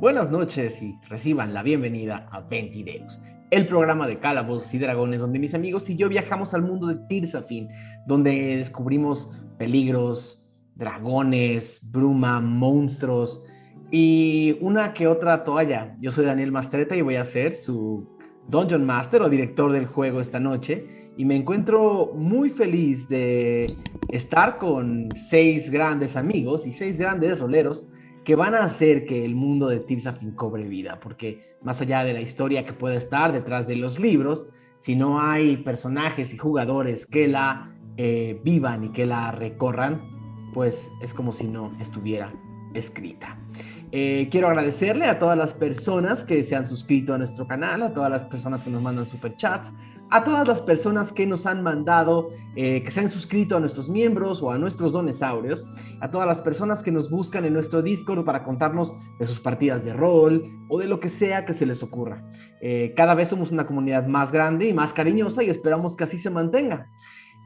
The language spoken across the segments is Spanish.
buenas noches y reciban la bienvenida a Ventideus, el programa de calabozos y dragones donde mis amigos y yo viajamos al mundo de Tirsafin, donde descubrimos peligros, dragones, bruma, monstruos y una que otra toalla. Yo soy Daniel Mastreta y voy a ser su Dungeon Master o director del juego esta noche y me encuentro muy feliz de estar con seis grandes amigos y seis grandes roleros que van a hacer que el mundo de Tirsafin cobre vida, porque más allá de la historia que puede estar detrás de los libros, si no hay personajes y jugadores que la eh, vivan y que la recorran, pues es como si no estuviera escrita. Eh, quiero agradecerle a todas las personas que se han suscrito a nuestro canal, a todas las personas que nos mandan superchats, a todas las personas que nos han mandado, eh, que se han suscrito a nuestros miembros o a nuestros donesaurios, a todas las personas que nos buscan en nuestro Discord para contarnos de sus partidas de rol o de lo que sea que se les ocurra. Eh, cada vez somos una comunidad más grande y más cariñosa y esperamos que así se mantenga.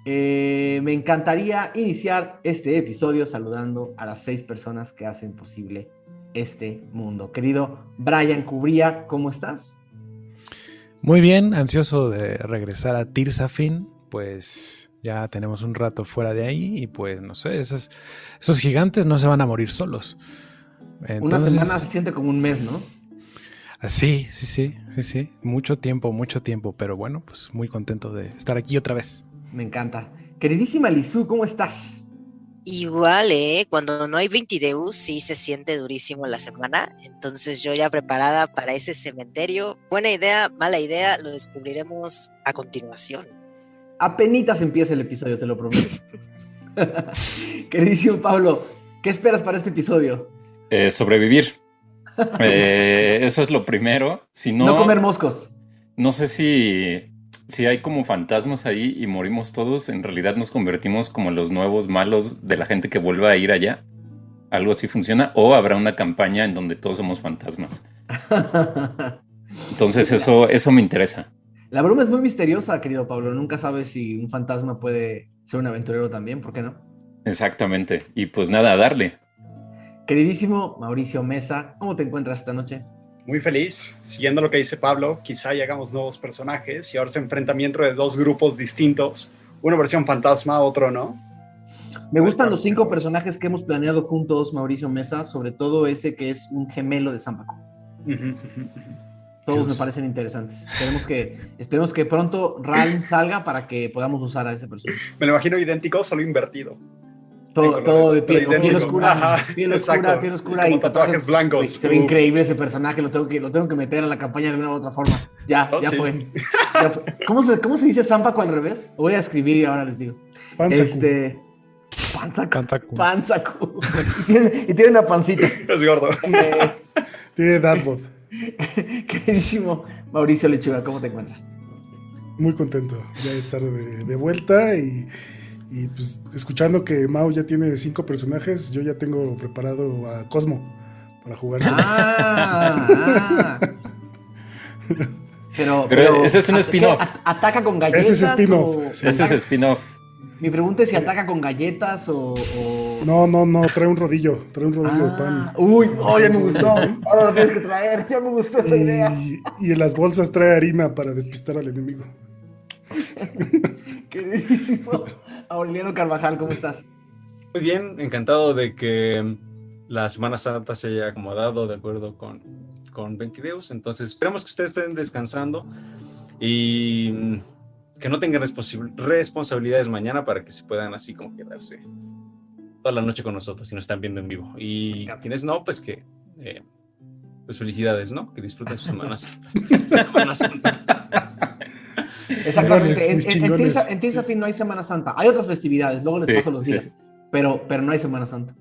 Eh, me encantaría iniciar este episodio saludando a las seis personas que hacen posible este mundo. Querido Brian Cubría, ¿cómo estás? Muy bien, ansioso de regresar a Tirsafin, pues ya tenemos un rato fuera de ahí y pues no sé, esos, esos gigantes no se van a morir solos. Una semana se siente como un mes, ¿no? Ah, sí, sí, sí, sí, sí, mucho tiempo, mucho tiempo, pero bueno, pues muy contento de estar aquí otra vez. Me encanta. Queridísima Lizu, ¿cómo estás? Igual, ¿eh? Cuando no hay 20 Deus sí se siente durísimo la semana. Entonces yo ya preparada para ese cementerio. Buena idea, mala idea, lo descubriremos a continuación. Apenitas empieza el episodio, te lo prometo. Queridísimo Pablo, ¿qué esperas para este episodio? Eh, sobrevivir. Eh, eso es lo primero. Si no, no comer moscos. No sé si si hay como fantasmas ahí y morimos todos, en realidad nos convertimos como los nuevos malos de la gente que vuelva a ir allá. Algo así funciona. O habrá una campaña en donde todos somos fantasmas. Entonces eso, eso me interesa. La broma es muy misteriosa, querido Pablo. Nunca sabes si un fantasma puede ser un aventurero también, ¿por qué no? Exactamente. Y pues nada, a darle. Queridísimo Mauricio Mesa, ¿cómo te encuentras esta noche? Muy feliz, siguiendo lo que dice Pablo, quizá ya hagamos nuevos personajes y ahora se enfrentamiento de dos grupos distintos, una versión fantasma, otro no. Me gustan los cinco personajes que hemos planeado juntos, Mauricio Mesa, sobre todo ese que es un gemelo de Zampaco. Todos me parecen interesantes. Esperemos que, esperemos que pronto Ralm salga para que podamos usar a ese personaje. Me lo imagino idéntico, solo invertido. Todo, todo de piel, piel oscura, piel oscura, piel oscura y tatuajes blancos. Se ve increíble ese personaje, lo tengo que, lo tengo que meter a la campaña de una u otra forma. Ya, oh, ya, fue. ¿Cómo, se, ¿Cómo se dice Zampaco al revés? voy a escribir y ahora les digo. Panzacu. Este, Panzacu. Panzacu. y, tiene, una pancita. Es gordo. Eh, tiene Dartmouth. Queridísimo Mauricio Lechuga, ¿cómo te encuentras? Muy contento ya de estar de, de vuelta y y pues escuchando que Mao ya tiene cinco personajes, yo ya tengo preparado a Cosmo para jugar. Ah, ah. Pero, pero, ese es un spin-off. ¿Ataca con galletas? Ese es spin-off. Ese es spin-off. Mi pregunta es si ataca con galletas o, No, no, no, trae un rodillo, trae un rodillo de pan. Ah, uy, oh, ya me gustó. Ahora lo tienes que traer, ya me gustó esa idea. Y en las bolsas trae harina para despistar al enemigo. Queridísimo. Aureliano Carvajal, ¿cómo estás? Muy bien, encantado de que la Semana Santa se haya acomodado de acuerdo con, con Ventideus. Entonces, esperamos que ustedes estén descansando y que no tengan responsabilidades mañana para que se puedan así como quedarse toda la noche con nosotros si nos están viendo en vivo. Y quienes no, pues que, eh, pues felicidades, ¿no? Que disfruten sus semanas. Exactamente. en, en, en, no hay Semana Santa. Hay otras festividades, luego les paso los días. Pero, pero no hay Semana Santa.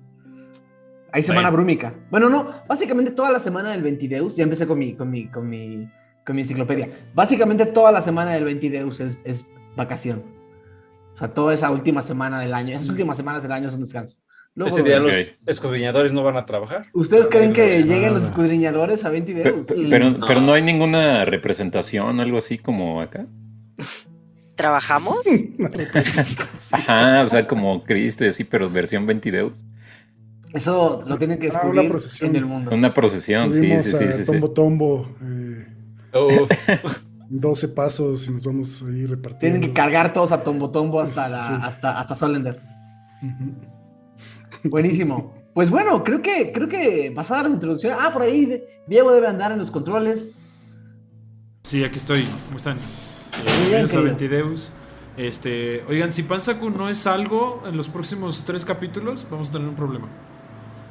Hay Semana Brúmica. Bueno, no, básicamente toda la semana del Ventideus, ya empecé con mi, con mi, con mi, con mi enciclopedia. Básicamente toda la semana del Ventideus es, es vacación. O sea, toda esa última semana del año, esas últimas semanas del año es un descanso. Ese día los escudriñadores no van a trabajar. ¿Ustedes creen que lleguen los escudriñadores a 20 Pero, pero, pero, no hay ninguna representación, algo así como acá. ¿Trabajamos? Ajá, o sea, como Cristo, sí, pero versión 22. Eso lo tienen que Ah, una descubrir procesión. en el mundo. Una procesión, sí, sí, sí, a sí, sí. Tombo Tombo, eh, Uf, 12 pasos y nos vamos ahí repartiendo. Tienen que cargar todos a Tombo Tombo hasta, la, Sí. hasta, hasta Solender. Buenísimo. Pues bueno, creo que, creo que pasada la introducción. Ah, por ahí Diego debe andar en los controles. Sí, aquí estoy. ¿Cómo están? Bien, bienvenidos a. Ventideus. Este, oigan, si Pansaku no es algo en los próximos tres capítulos, vamos a tener un problema.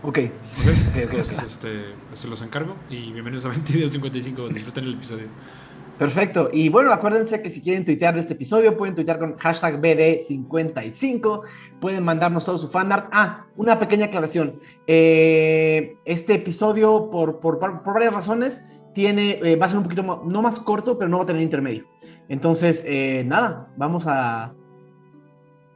Ok. ¿ok? ok, ok, Entonces, este, se los encargo y bienvenidos a Ventideus 55. Disfruten el episodio. Perfecto. Y bueno, acuérdense que si quieren tuitear de este episodio, pueden tuitear con hashtag BD55. Pueden mandarnos todo su fanart. Ah, una pequeña aclaración. Eh, este episodio, por, por, por varias razones, tiene, eh, va a ser un poquito no más corto, pero no va a tener intermedio. Entonces, eh, nada, vamos a.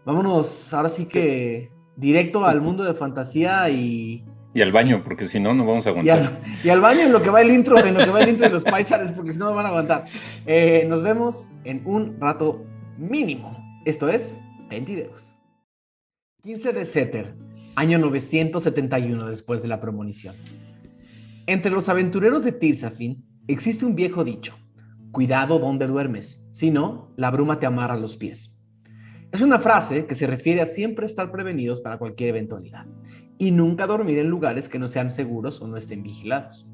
Vámonos ahora sí que directo al mundo de fantasía y, Y al baño, porque si no, no vamos a y aguantar. al, y al baño en lo que va el intro, en lo que va el intro de los paisanes, porque si no me van a aguantar. Eh, nos vemos en un rato mínimo. Esto es Ventideus. 15 de Seter, año 971 después de la premonición. Entre los aventureros de Tirsafin existe un viejo dicho: Cuidado donde duermes, si no, la bruma te amarra los pies. Es una frase que se refiere a siempre estar prevenidos para cualquier eventualidad y nunca dormir en lugares que no sean seguros o no estén vigilados.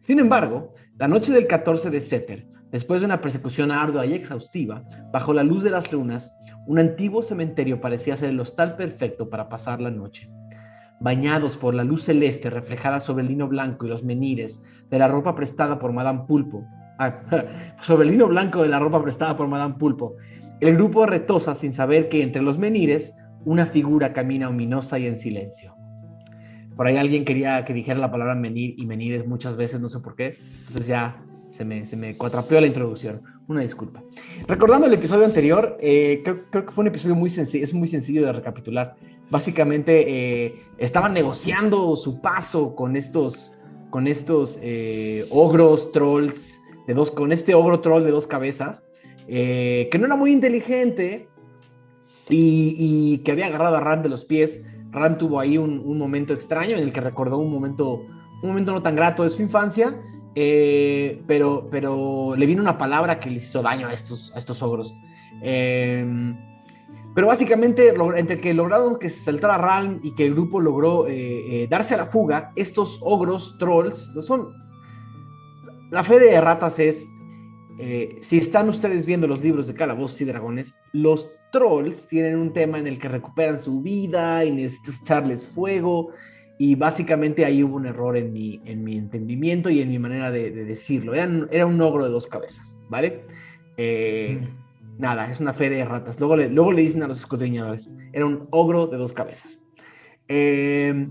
Sin embargo, la noche del 14 de Seter, después de una persecución ardua y exhaustiva, bajo la luz de las lunas, un antiguo cementerio parecía ser el hostal perfecto para pasar la noche. Bañados por la luz celeste reflejada sobre el lino blanco y los menires de la ropa prestada por Madame Pulpo, sobre el lino blanco de la ropa prestada por Madame Pulpo, el grupo retosa sin saber que entre los menires una figura camina ominosa y en silencio. Por ahí alguien quería que dijera la palabra menir y menires muchas veces, no sé por qué. Entonces ya se me, se me cuatrapeó la introducción. Una disculpa. Recordando el episodio anterior, eh, creo, creo que fue un episodio muy sencillo, es muy sencillo de recapitular. Básicamente eh, estaban negociando su paso con estos, con estos eh, ogros, trolls, con este ogro troll de dos cabezas, eh, que no era muy inteligente y, que había agarrado a Ram de los pies. Ram tuvo ahí un, momento extraño en el que recordó un momento, un momento no tan grato de su infancia, eh, pero, pero le vino una palabra que le hizo daño a estos, a estos ogros. Eh, pero básicamente, entre que lograron que se saltara Ram y que el grupo logró eh, darse a la fuga, estos ogros, trolls, son... La fe de ratas es, eh, si están ustedes viendo los libros de Calabozos y Dragones, los trolls tienen un tema en el que recuperan su vida y necesitas echarles fuego. Y básicamente ahí hubo un error en mi, en mi entendimiento y en mi manera de, de decirlo. Eran- era un ogro de dos cabezas, ¿vale? Eh, nada, es una fe de ratas. Luego le, luego le dicen a los escudriñadores, era un ogro de dos cabezas. Eh,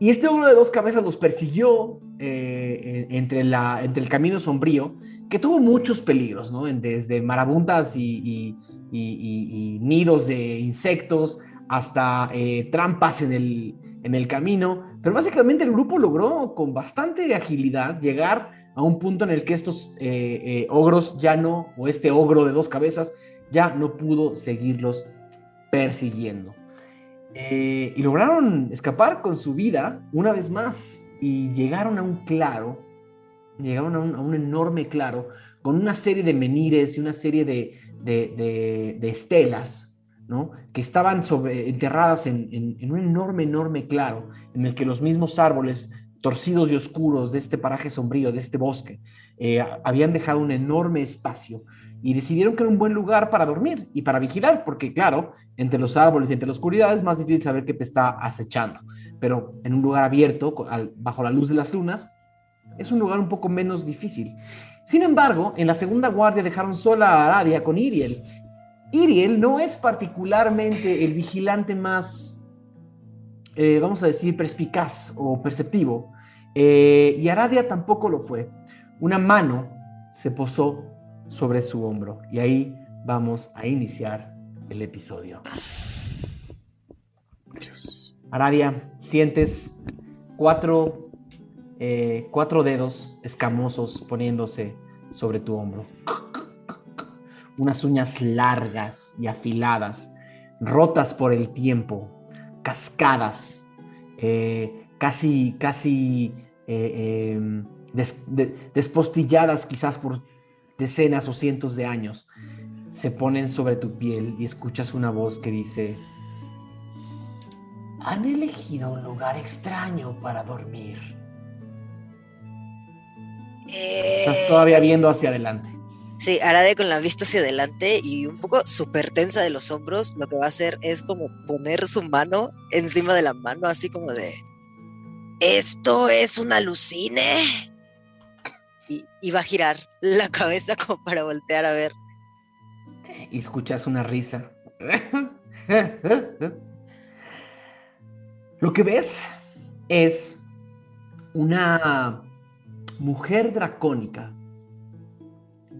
y este ogro de dos cabezas los persiguió eh, en- entre, el camino sombrío, que tuvo muchos peligros, ¿no? Desde marabuntas y, nidos de insectos hasta eh, trampas en el, camino. Pero básicamente el grupo logró con bastante agilidad llegar a un punto en el que estos eh, ogros ya no, o este ogro de dos cabezas, ya no pudo seguirlos persiguiendo. Y lograron escapar con su vida una vez más y llegaron a un claro, llegaron a un, enorme claro con una serie de menires y una serie de, de- de- de estelas, ¿no? Que estaban sobre, enterradas en, en- en un enorme, enorme claro, en el que los mismos árboles torcidos y oscuros de este paraje sombrío, de este bosque, eh, habían dejado un enorme espacio y decidieron que era un buen lugar para dormir y para vigilar, porque claro, entre los árboles y entre la oscuridad es más difícil saber qué te está acechando, pero en un lugar abierto, bajo la luz de las lunas, es un lugar un poco menos difícil. Sin embargo, en la segunda guardia dejaron sola a Aradia con Iriel. Iriel no es particularmente el vigilante más, eh, vamos a decir, perspicaz o perceptivo, eh, y Aradia tampoco lo fue. Una mano se posó sobre su hombro y ahí vamos a iniciar el episodio. Dios. Aradia, sientes cuatro, eh, cuatro dedos escamosos poniéndose sobre tu hombro. Unas uñas largas y afiladas, rotas por el tiempo, cascadas, eh, casi, casi eh, em, des- de- despostilladas quizás por decenas o cientos de años, se ponen sobre tu piel y escuchas una voz que dice, han elegido un lugar extraño para dormir. Estás Eh, todavía viendo hacia adelante. Sí, Arade con la vista hacia adelante y un poco súper tensa de los hombros, lo que va a hacer es como poner su mano encima de la mano, así como de... ¿Esto es un alucine? Y, va a girar la cabeza como para voltear a ver. y escuchas una risa. Lo que ves es una mujer dracónica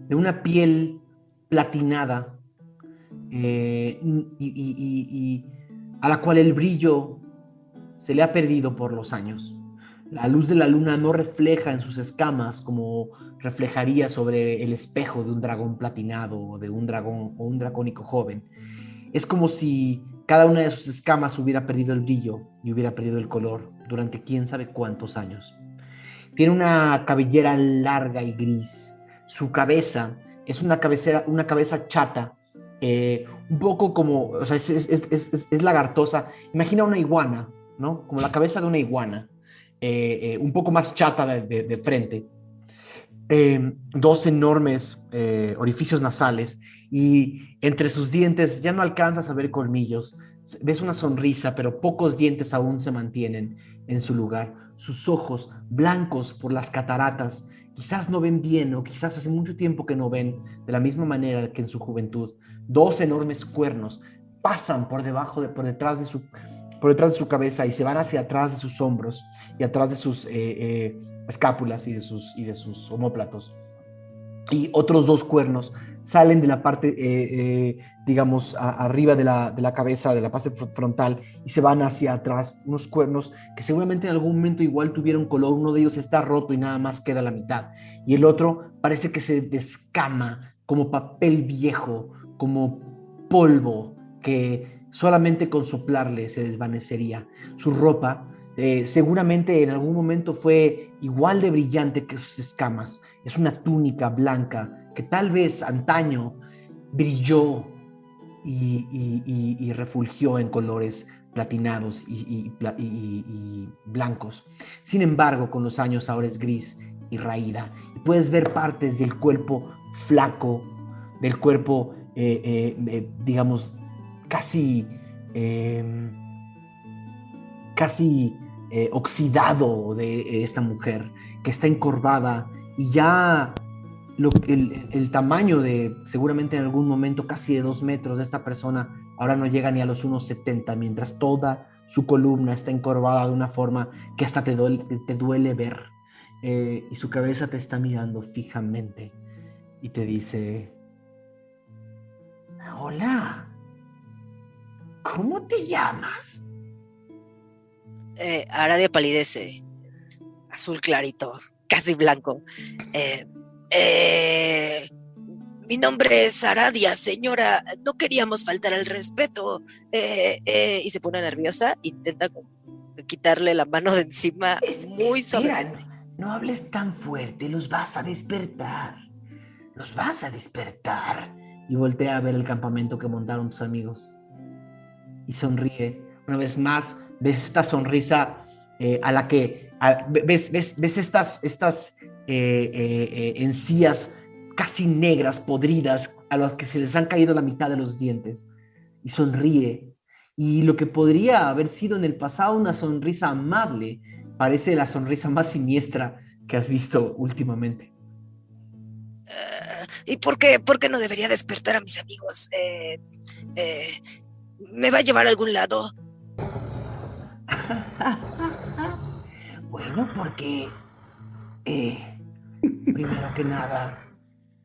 de una piel platinada eh, y a la cual el brillo se le ha perdido por los años. La luz de la luna no refleja en sus escamas como reflejaría sobre el espejo de un dragón platinado o de un dragón o un dracónico joven. Es como si cada una de sus escamas hubiera perdido el brillo y hubiera perdido el color durante quién sabe cuántos años. Tiene una cabellera larga y gris. Su cabeza es una, cabecera, una cabeza chata, eh, un poco como, o sea, es, lagartosa. Imagina una iguana, ¿no? Como la cabeza de una iguana, eh, eh, un poco más chata de, frente. Eh, dos enormes eh, orificios nasales y entre sus dientes ya no alcanzas a ver colmillos. Ves una sonrisa, pero pocos dientes aún se mantienen en su lugar. Sus ojos, blancos por las cataratas, quizás no ven bien o quizás hace mucho tiempo que no ven de la misma manera que en su juventud. Dos enormes cuernos pasan por debajo, de, por detrás de su, por detrás de su cabeza y se van hacia atrás de sus hombros y atrás de sus eh, eh, escápulas y de sus, y de sus omóplatos. Y otros dos cuernos salen de la parte, eh, digamos, arriba de la, de la cabeza, de la parte fr- frontal, y se van hacia atrás, unos cuernos que seguramente en algún momento igual tuvieron color, uno de ellos está roto y nada más queda la mitad, y el otro parece que se descama como papel viejo, como polvo que solamente con soplarle se desvanecería. Su ropa eh, seguramente en algún momento fue igual de brillante que sus escamas. Es una túnica blanca que tal vez antaño brilló y, y- refulgió en colores platinados y, blancos. Sin embargo, con los años ahora es gris y raída. Y puedes ver partes del cuerpo flaco, del cuerpo, eh, eh, digamos, casi, eh, casi eh, oxidado de esta mujer, que está encorvada y ya lo, el, el tamaño de, seguramente en algún momento, casi de dos metros de esta persona, ahora no llega ni a los 1,70, mientras toda su columna está encorvada de una forma que hasta te duele, ver. Eh, y su cabeza te está mirando fijamente y te dice, hola, ¿cómo te llamas? Eh, Aradia palidece, azul clarito, casi blanco. Eh, eh, mi nombre es Aradia, señora. No queríamos faltar al respeto. Y se pone nerviosa, intenta quitarle la mano de encima Es- muy suavemente. No, no hables tan fuerte, los vas a despertar. Los vas a despertar. Y voltea a ver el campamento que montaron tus amigos. Y sonríe. Una vez más, ves esta sonrisa eh, a la que ves, ves, ves estas, estas eh, eh, encías casi negras, podridas, a las que se les han caído la mitad de los dientes. Y sonríe. Y lo que podría haber sido en el pasado una sonrisa amable, parece la sonrisa más siniestra que has visto últimamente. ¿Y por qué, por qué no debería despertar a mis amigos? Eh, ¿Me va a llevar a algún lado? Bueno, porque eh, primero que nada,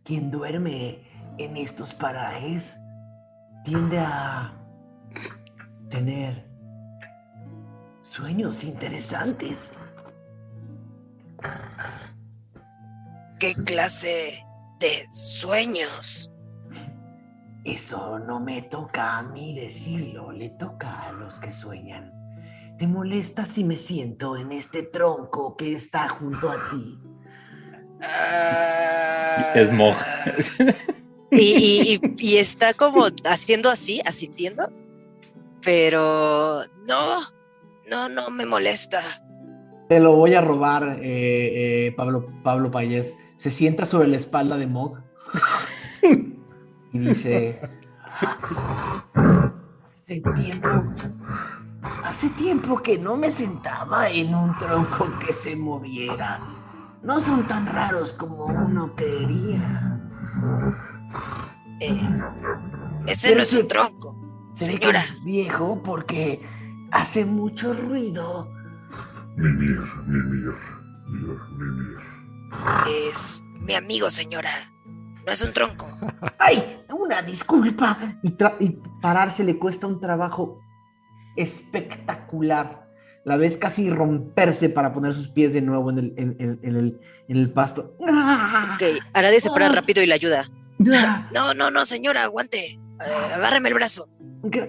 quien duerme en estos parajes tiende a tener sueños interesantes. ¿Qué clase de sueños? Eso no me toca a mí decirlo, le toca a los que sueñan. ¿Te molesta si me siento en este tronco que está junto a ti? Ah, Es Mog. Y, y- y- y está como haciendo así, asintiendo. Pero no, no, no me molesta. Te lo voy a robar, eh, eh, Pablo, Pablo Payés. Se sienta sobre la espalda de Mog y dice: Hace tiempo, hace tiempo que no me sentaba en un tronco que se moviera. No son tan raros como uno creería. Eh, ese no es un tronco, señora. es viejo porque hace mucho ruido. Mimir, mimir, mir, mimir. Es mi amigo, señora. No es un tronco. ¡Ay! Una disculpa. Y, pararse le cuesta un trabajo espectacular. La ves casi romperse para poner sus pies de nuevo en el, en, en- en el, en el pasto. ¡Ah! Ok, Arade se para Ah. rápido y le ayuda. ¡Ah! No, no, no, señora, aguante. Eh, agárreme el brazo.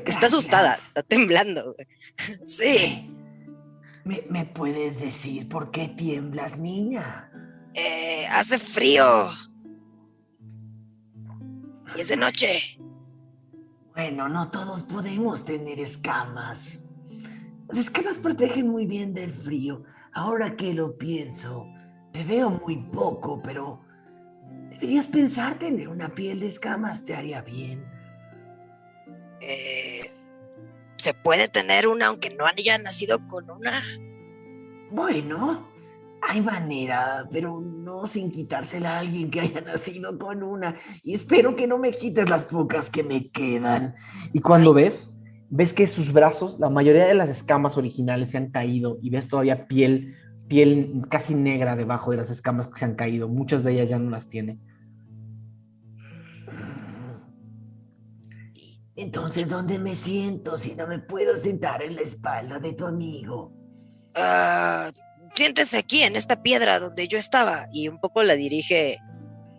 Está asustada, está temblando. Sí. ¿Me, me puedes decir por qué tiemblas, niña? Eh, hace frío. Y es de noche. Bueno, no todos podemos tener escamas. Las escamas protegen muy bien del frío. Ahora que lo pienso, te veo muy poco, pero deberías pensar tener una piel de escamas, te haría bien. Eh, se puede tener una aunque no haya nacido con una. Bueno, hay manera, pero no sin quitársela a alguien que haya nacido con una. Y espero que no me quites las pocas que me quedan. Y cuando ves, ves que sus brazos, la mayoría de las escamas originales se han caído y ves todavía piel, piel casi negra debajo de las escamas que se han caído. Muchas de ellas ya no las tiene. Entonces, ¿dónde me siento si no me puedo sentar en la espalda de tu amigo? Ah, siéntese aquí en esta piedra donde yo estaba. Y un poco la dirige,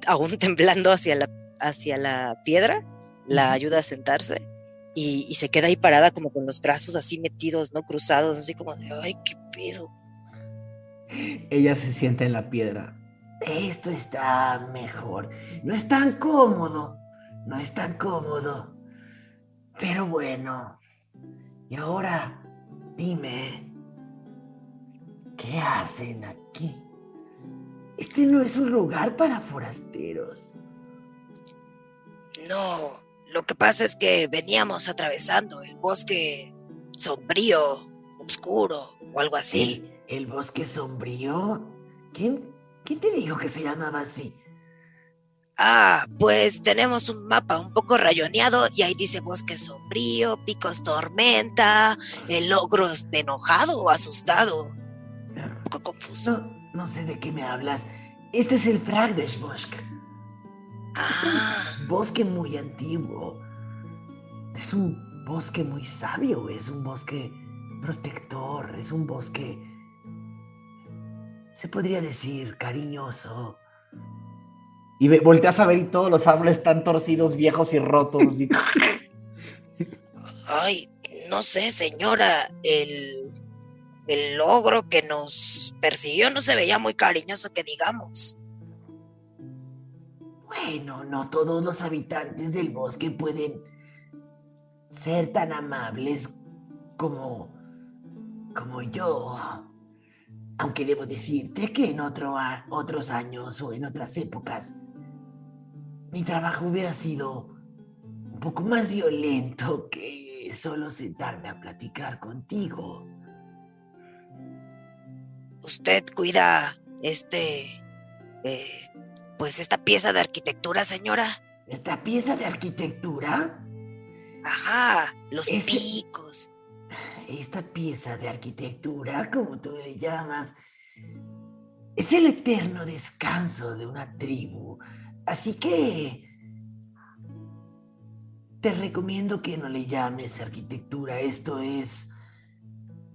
aún temblando hacia la, hacia la piedra. La ayuda a sentarse. Y, y se queda ahí parada como con los brazos así metidos, ¿no? Cruzados, así como de, ay, qué pedo. Ella se sienta en la piedra. Esto está mejor. No es tan cómodo. No es tan cómodo. Pero bueno. Y ahora, dime, ¿qué hacen aquí? Este no es un lugar para forasteros. No, lo que pasa es que veníamos atravesando el bosque sombrío, oscuro o algo así. ¿El, el bosque sombrío? ¿Quién, ¿Quién te dijo que se llamaba así? Ah, pues tenemos un mapa un poco rayoneado y ahí dice bosque sombrío, picos tormenta, el ogro está enojado o asustado. Poco confuso. No, no sé de qué me hablas. Este es el Fragdeshbosk. Ah, bosque muy antiguo. Es un bosque muy sabio, es un bosque protector, es un bosque, se podría decir, cariñoso. Y volteas a ver y todos los árboles están torcidos, viejos y rotos. y- ay, no sé, señora, el, el ogro que nos persiguió no se veía muy cariñoso que digamos. Bueno, no todos los habitantes del bosque pueden ser tan amables como, como yo. Aunque debo decirte que en otros años o en otras épocas, mi trabajo hubiera sido un poco más violento que solo sentarme a platicar contigo. Usted cuida este, eh, pues esta pieza de arquitectura, señora. Esta pieza de arquitectura Ajá, los Ese- picos. Esta pieza de arquitectura, como tú le llamas, es el eterno descanso de una tribu. Así que te recomiendo que no le llames arquitectura. Esto es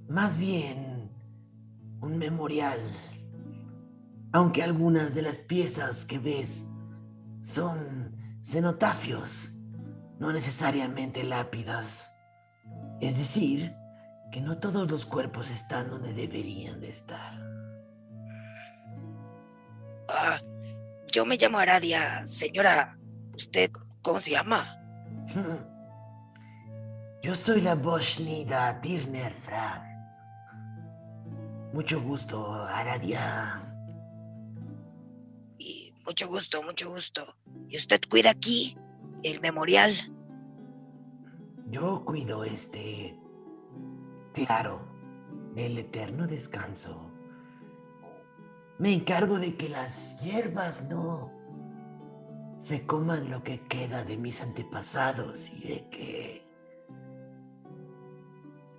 más bien un memorial. Aunque algunas de las piezas que ves son cenotafios, no necesariamente lápidas. Es decir, que no todos los cuerpos están donde deberían de estar. Ah, yo me llamo Aradia. Señora, ¿usted cómo se llama? Yo soy la Boshnida Tirner Frag. Mucho gusto, Aradia. Y mucho gusto, mucho gusto. ¿Y usted cuida aquí el memorial? Yo cuido este claro del eterno descanso. Me encargo de que las hierbas no se coman lo que queda de mis antepasados y de que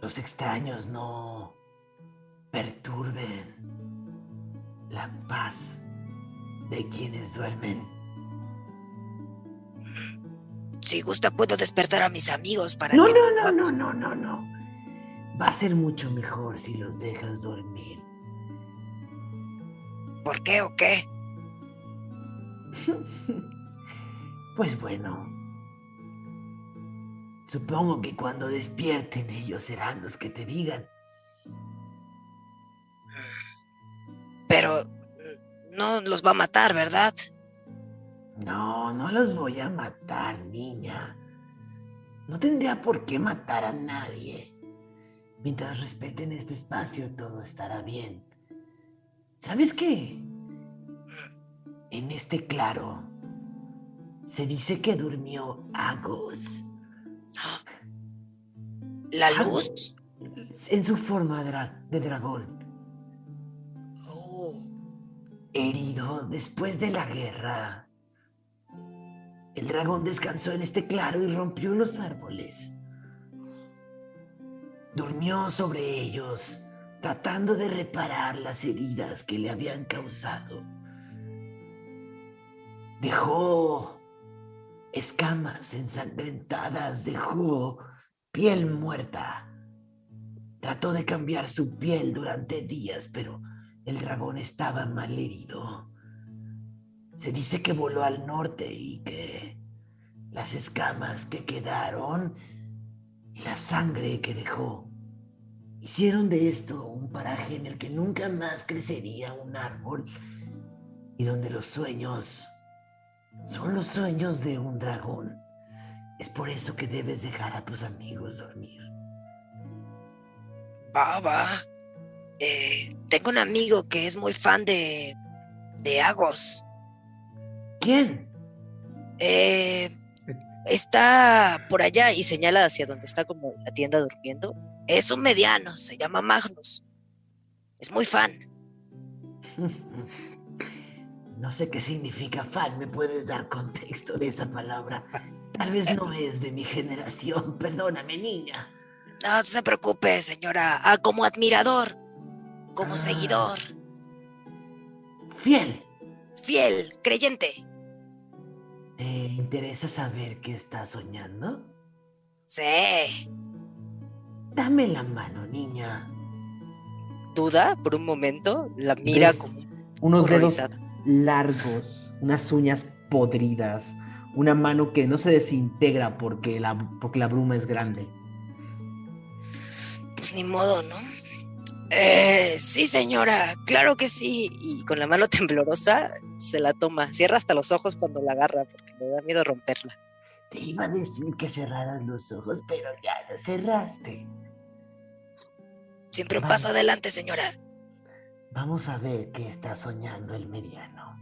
los extraños no perturben la paz de quienes duermen. Si gusta, puedo despertar a mis amigos para No, que... no, no, no, no, no, no. Va a ser mucho mejor si los dejas dormir. ¿Por qué o qué? Pues bueno. Supongo que cuando despierten ellos serán los que te digan. Pero mm, no los va a matar, ¿verdad? No, no los voy a matar, niña. No tendría por qué matar a nadie. Mientras respeten este espacio, todo estará bien. ¿Sabes qué? En este claro se dice que durmió Agos. ¿La luz? En su forma dra- de dragón. Herido después de la guerra. El dragón descansó en este claro y rompió los árboles. Durmió sobre ellos, tratando de reparar las heridas que le habían causado. Dejó escamas ensangrentadas, dejó piel muerta. Trató de cambiar su piel durante días, pero el dragón estaba mal herido. Se dice que voló al norte y que las escamas que quedaron y la sangre que dejó hicieron de esto un paraje en el que nunca más crecería un árbol y donde los sueños son los sueños de un dragón. Es por eso que debes dejar a tus amigos dormir. va. Eh, tengo un amigo que es muy fan de... de Agos. ¿Quién? Eh, está por allá y señala hacia donde está como la tienda durmiendo. Es un mediano, se llama Magnus. Es muy fan. No sé qué significa fan, ¿me puedes dar contexto de esa palabra? Tal vez no es de mi generación, perdóname, niña. No se preocupe, señora. Ah, como admirador, como Ah. seguidor, Fiel, fiel, creyente. ¿te interesa saber qué estás soñando? Sí. Dame la mano, niña. Duda por un momento, la mira como Unos dedos horrorizada. largos, unas uñas podridas, una mano que no se desintegra porque la, porque la bruma es grande. Pues ni modo, ¿no? Eh, sí, señora, claro que sí. Y con la mano temblorosa se la toma. Cierra hasta los ojos cuando la agarra porque le da miedo romperla. Te iba a decir que cerraras los ojos, pero ya los cerraste. Siempre un paso adelante, señora. Vamos a ver qué está soñando el mediano.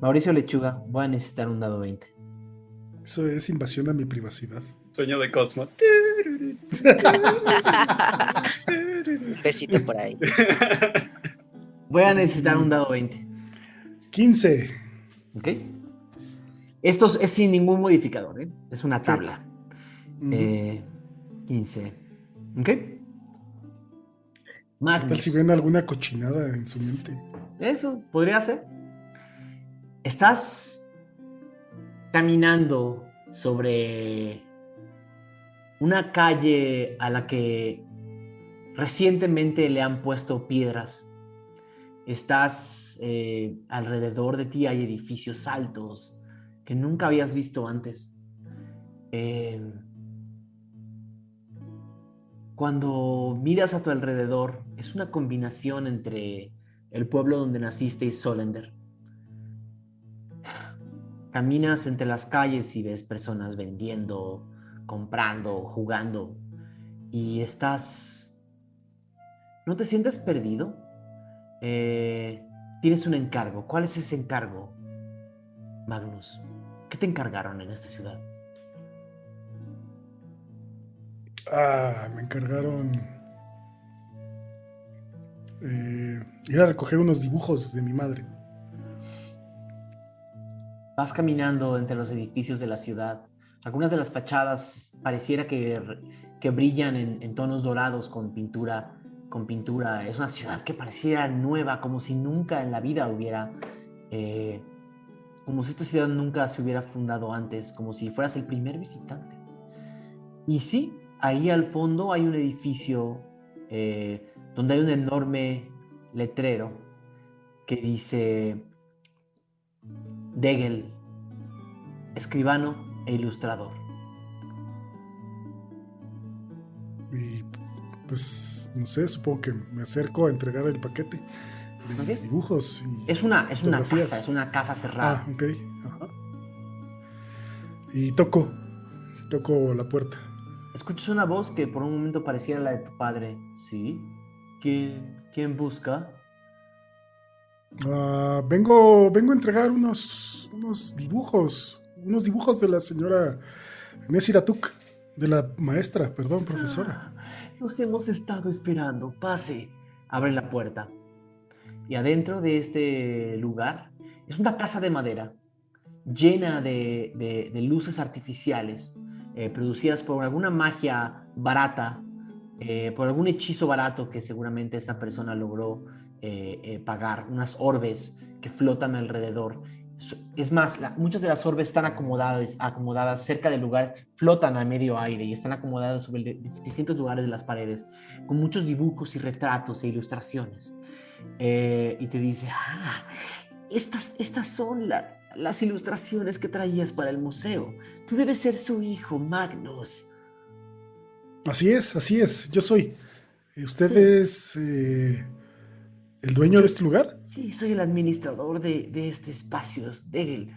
Mauricio Lechuga, voy a necesitar un dado 20. Eso es invasión a mi privacidad. Sueño de Cosmo. Un besito por ahí. Voy a necesitar un dado 20. 15. ¿Ok? Esto es- sin ningún modificador, ¿eh? Es una tabla. Eh, 15. ¿Ok? ¿Qué Magnus. tal si ven alguna cochinada en su mente? Eso podría ser. Estás caminando sobre una calle a la que recientemente le han puesto piedras. Estás eh, alrededor de ti hay edificios altos que nunca habías visto antes. Eh, cuando miras a tu alrededor, es una combinación entre el pueblo donde naciste y Solender. Caminas entre las calles y ves personas vendiendo, comprando, jugando y estás... ¿No te sientes perdido? Eh, tienes un encargo. ¿Cuál es ese encargo, Magnus? ¿Qué te encargaron en esta ciudad? Ah, me encargaron eh, ir a recoger unos dibujos de mi madre. Vas caminando entre los edificios de la ciudad. Algunas de las fachadas pareciera que, que brillan en, tonos dorados con pintura, con pintura. Es una ciudad que pareciera nueva, como si nunca en la vida hubiera, eh, como si esta ciudad nunca se hubiera fundado antes, como si fueras el primer visitante. Y sí, ahí al fondo hay un edificio eh, donde hay un enorme letrero que dice Degel, escribano e ilustrador. Y pues, no sé, supongo que me acerco a entregar el paquete de dibujos. Y Es una, es una casa, es una casa cerrada. Ah, ok. Ajá. Y toco, toco la puerta. Escuchas una voz que por un momento pareciera la de tu padre. ¿Sí? ¿Quién, quién busca? Ah, vengo, vengo a entregar unos, unos dibujos, unos dibujos de la señora Nesiratuk, de la maestra, perdón, profesora. Ah, Los hemos estado esperando. Pase. Abre la puerta. Y adentro de este lugar es una casa de madera llena de, de- de luces artificiales eh, producidas por alguna magia barata, eh, por algún hechizo barato que seguramente esta persona logró eh, eh, pagar, unas orbes que flotan alrededor. Es más, la- muchas de las orbes están acomodadas, acomodadas cerca del lugar, flotan a medio aire y están acomodadas sobre de- distintos lugares de las paredes, con muchos dibujos y retratos e ilustraciones. Eh, y te dice, ah, estas, estas son la- las ilustraciones que traías para el museo. Tú debes ser su hijo, Magnus. Así es, así es, yo soy. ¿Usted es eh, el dueño de este lugar? Sí, soy el administrador de, de este espacio, Degel.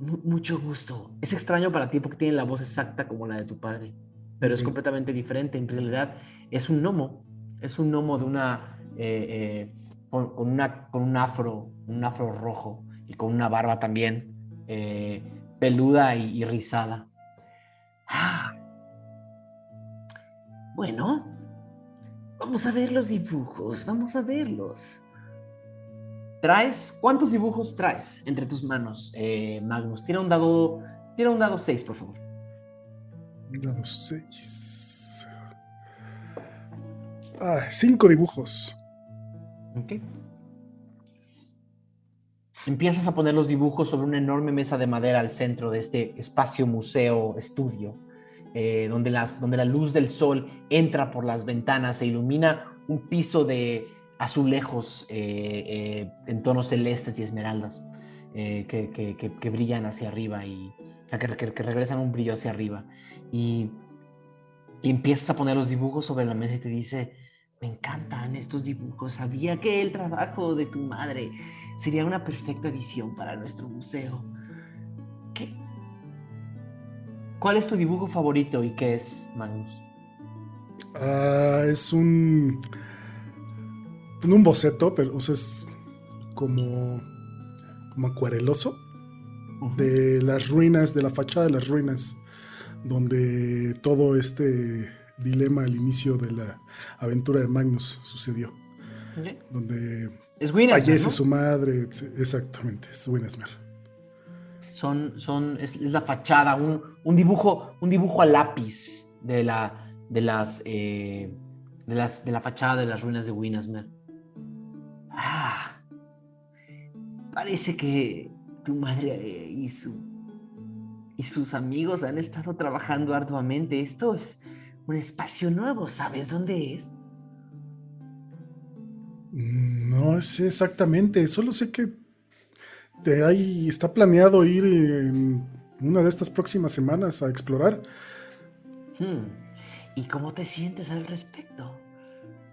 Mu- mucho gusto. Es extraño para ti porque tiene la voz exacta como la de tu padre, pero es completamente diferente. En realidad es un gnomo. Es un gnomo de una, eh, eh, con, con una, con un afro, un afro rojo y con una barba también eh, peluda y, y rizada. Ah. Bueno, vamos a ver los dibujos, vamos a verlos. ¿Traes? ¿Cuántos dibujos traes entre tus manos, eh, Magnus? Tira un dado. Tira un dado 6, por favor. Dado seis. Ah, cinco dibujos. Ok. Empiezas a poner los dibujos sobre una enorme mesa de madera al centro de este espacio museo estudio, eh, donde, las, donde la luz del sol entra por las ventanas e ilumina un piso de azulejos eh, eh, en tonos celestes y esmeraldas eh, que, que- que- brillan hacia arriba y que, regresan un brillo hacia arriba. Y, y empiezas a poner los dibujos sobre la mesa y te dice, me encantan estos dibujos. Sabía que el trabajo de tu madre sería una perfecta edición para nuestro museo. ¿Qué? ¿Cuál es tu dibujo favorito y qué es, Magnus? Ah, es un. Un boceto, pero o sea, es como. como acuareloso. De las ruinas, de la fachada de las ruinas. Donde todo este dilema al inicio de la aventura de Magnus sucedió. Donde Es fallece ¿no? su madre. Exactamente, es Winnesmer. Son, son, es, es la fachada, un, un dibujo, un dibujo a lápiz de la, de las, eh, de las, de la fachada de las ruinas de Winnesmer. Ah, parece que tu madre y su y sus amigos han estado trabajando arduamente. Esto es un espacio nuevo, ¿sabes dónde es? Mm, No sé exactamente, solo sé que de ahí está planeado ir en una de estas próximas semanas a explorar. Hmm. ¿Y cómo te sientes al respecto?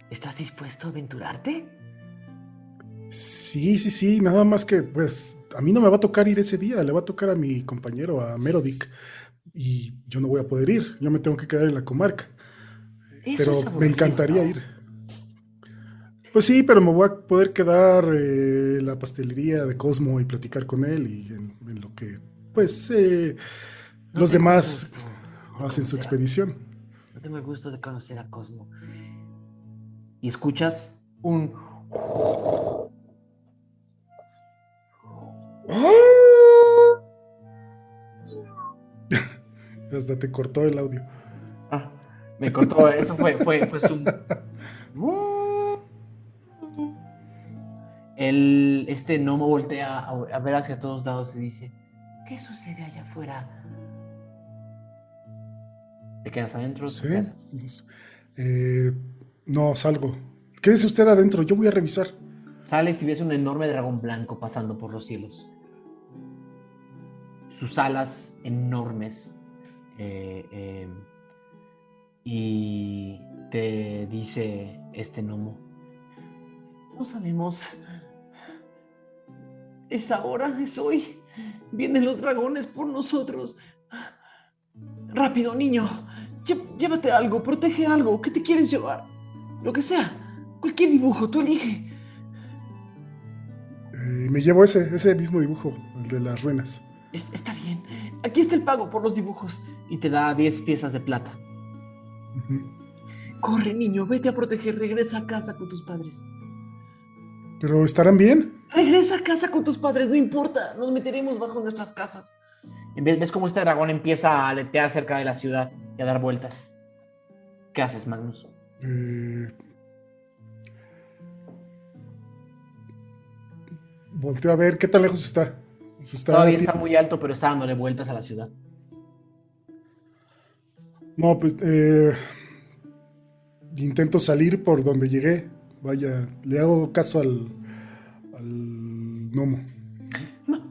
¿Estás dispuesto a aventurarte? Sí, sí, sí, nada más que pues a mí no me va a tocar ir ese día, le va a tocar a mi compañero, a Merodic, y yo no voy a poder ir, yo me tengo que quedar en la comarca. Eso pero me encantaría ¿no? ir. Pues sí, pero me voy a poder quedar eh, en la pastelería de Cosmo y platicar con él y en, en lo que, pues, eh, No los demás de hacen su a- expedición. No tengo el gusto de conocer a Cosmo. Y escuchas un... Hasta te cortó el audio. Ah, me cortó, eso fue, fue, fue su... El, este gnomo voltea a, a ver hacia todos lados y dice, ¿qué sucede allá afuera? ¿Te quedas adentro? Sí. ¿Te quedas? Pues, eh, no, salgo. Quédese usted adentro, yo voy a revisar. Sales y ves un enorme dragón blanco pasando por los cielos. Sus alas enormes. eh, eh, y te dice este gnomo. No sabemos. Es ahora, es hoy. Vienen los dragones por nosotros. Rápido, niño. Llévate algo, protege algo. ¿Qué te quieres llevar? Lo que sea. Cualquier dibujo, tú elige. Eh, me llevo ese, ese mismo dibujo, el de las ruinas. Es- está bien. Aquí está el pago por los dibujos. Y te da 10 piezas de plata. Corre, niño, vete a proteger. Regresa a casa con tus padres. Pero ¿estarán bien? Regresa a casa con tus padres, no importa. Nos meteremos bajo nuestras casas. En vez, ves cómo este dragón empieza a aletear cerca de la ciudad y a dar vueltas. ¿Qué haces, Magnus? Eh, volteo a ver qué tan lejos está. Está Todavía está muy alto, pero está dándole vueltas a la ciudad. No, pues eh, intento salir por donde llegué. Vaya, le hago caso al, al gnomo.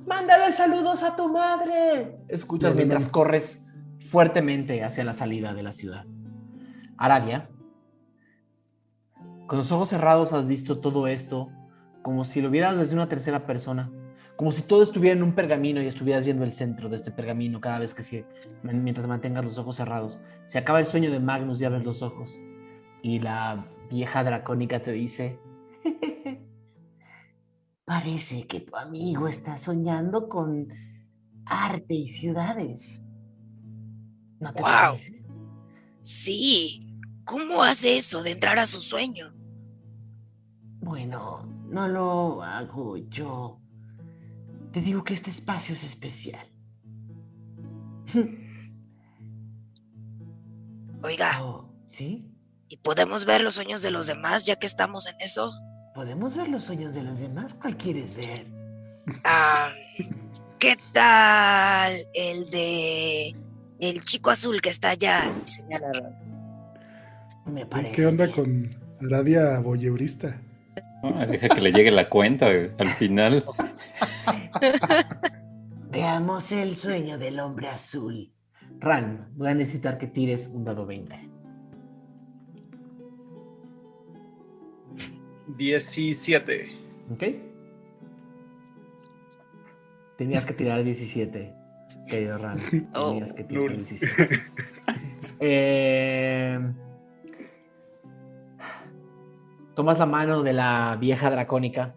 Mándale saludos a tu madre. Escuchas mientras corres fuertemente hacia la salida de la ciudad. Aradia, con los ojos cerrados has visto todo esto como si lo vieras desde una tercera persona. Como si todo estuviera en un pergamino y estuvieras viendo el centro de este pergamino cada vez que se, mientras mantengas los ojos cerrados. Se acaba el sueño de Magnus y abres los ojos. Y la vieja dracónica te dice, Parece que tu amigo está soñando con arte y ciudades. ¿No te parece? Sí. ¿Cómo hace eso de entrar a su sueño? Bueno, no lo hago yo. Te digo que este espacio es especial. Oiga, Oh, ¿Sí? ¿y podemos ver los sueños de los demás ya que estamos en eso? ¿Podemos ver los sueños de los demás? ¿Cuál quieres ver? Ah, ¿Qué tal el de el chico azul que está allá? Y señala a Ron. Me parece. ¿Qué onda bien. con Aradia Boyeurista? Ah, deja que le llegue la cuenta al final. Veamos el sueño del hombre azul. Ran, voy a necesitar que tires un dado 20. 17. ¿Ok? Tenías que tirar 17, querido Ran. Tenías que tirar lul. 17. Eh, tomas la mano de la vieja dracónica,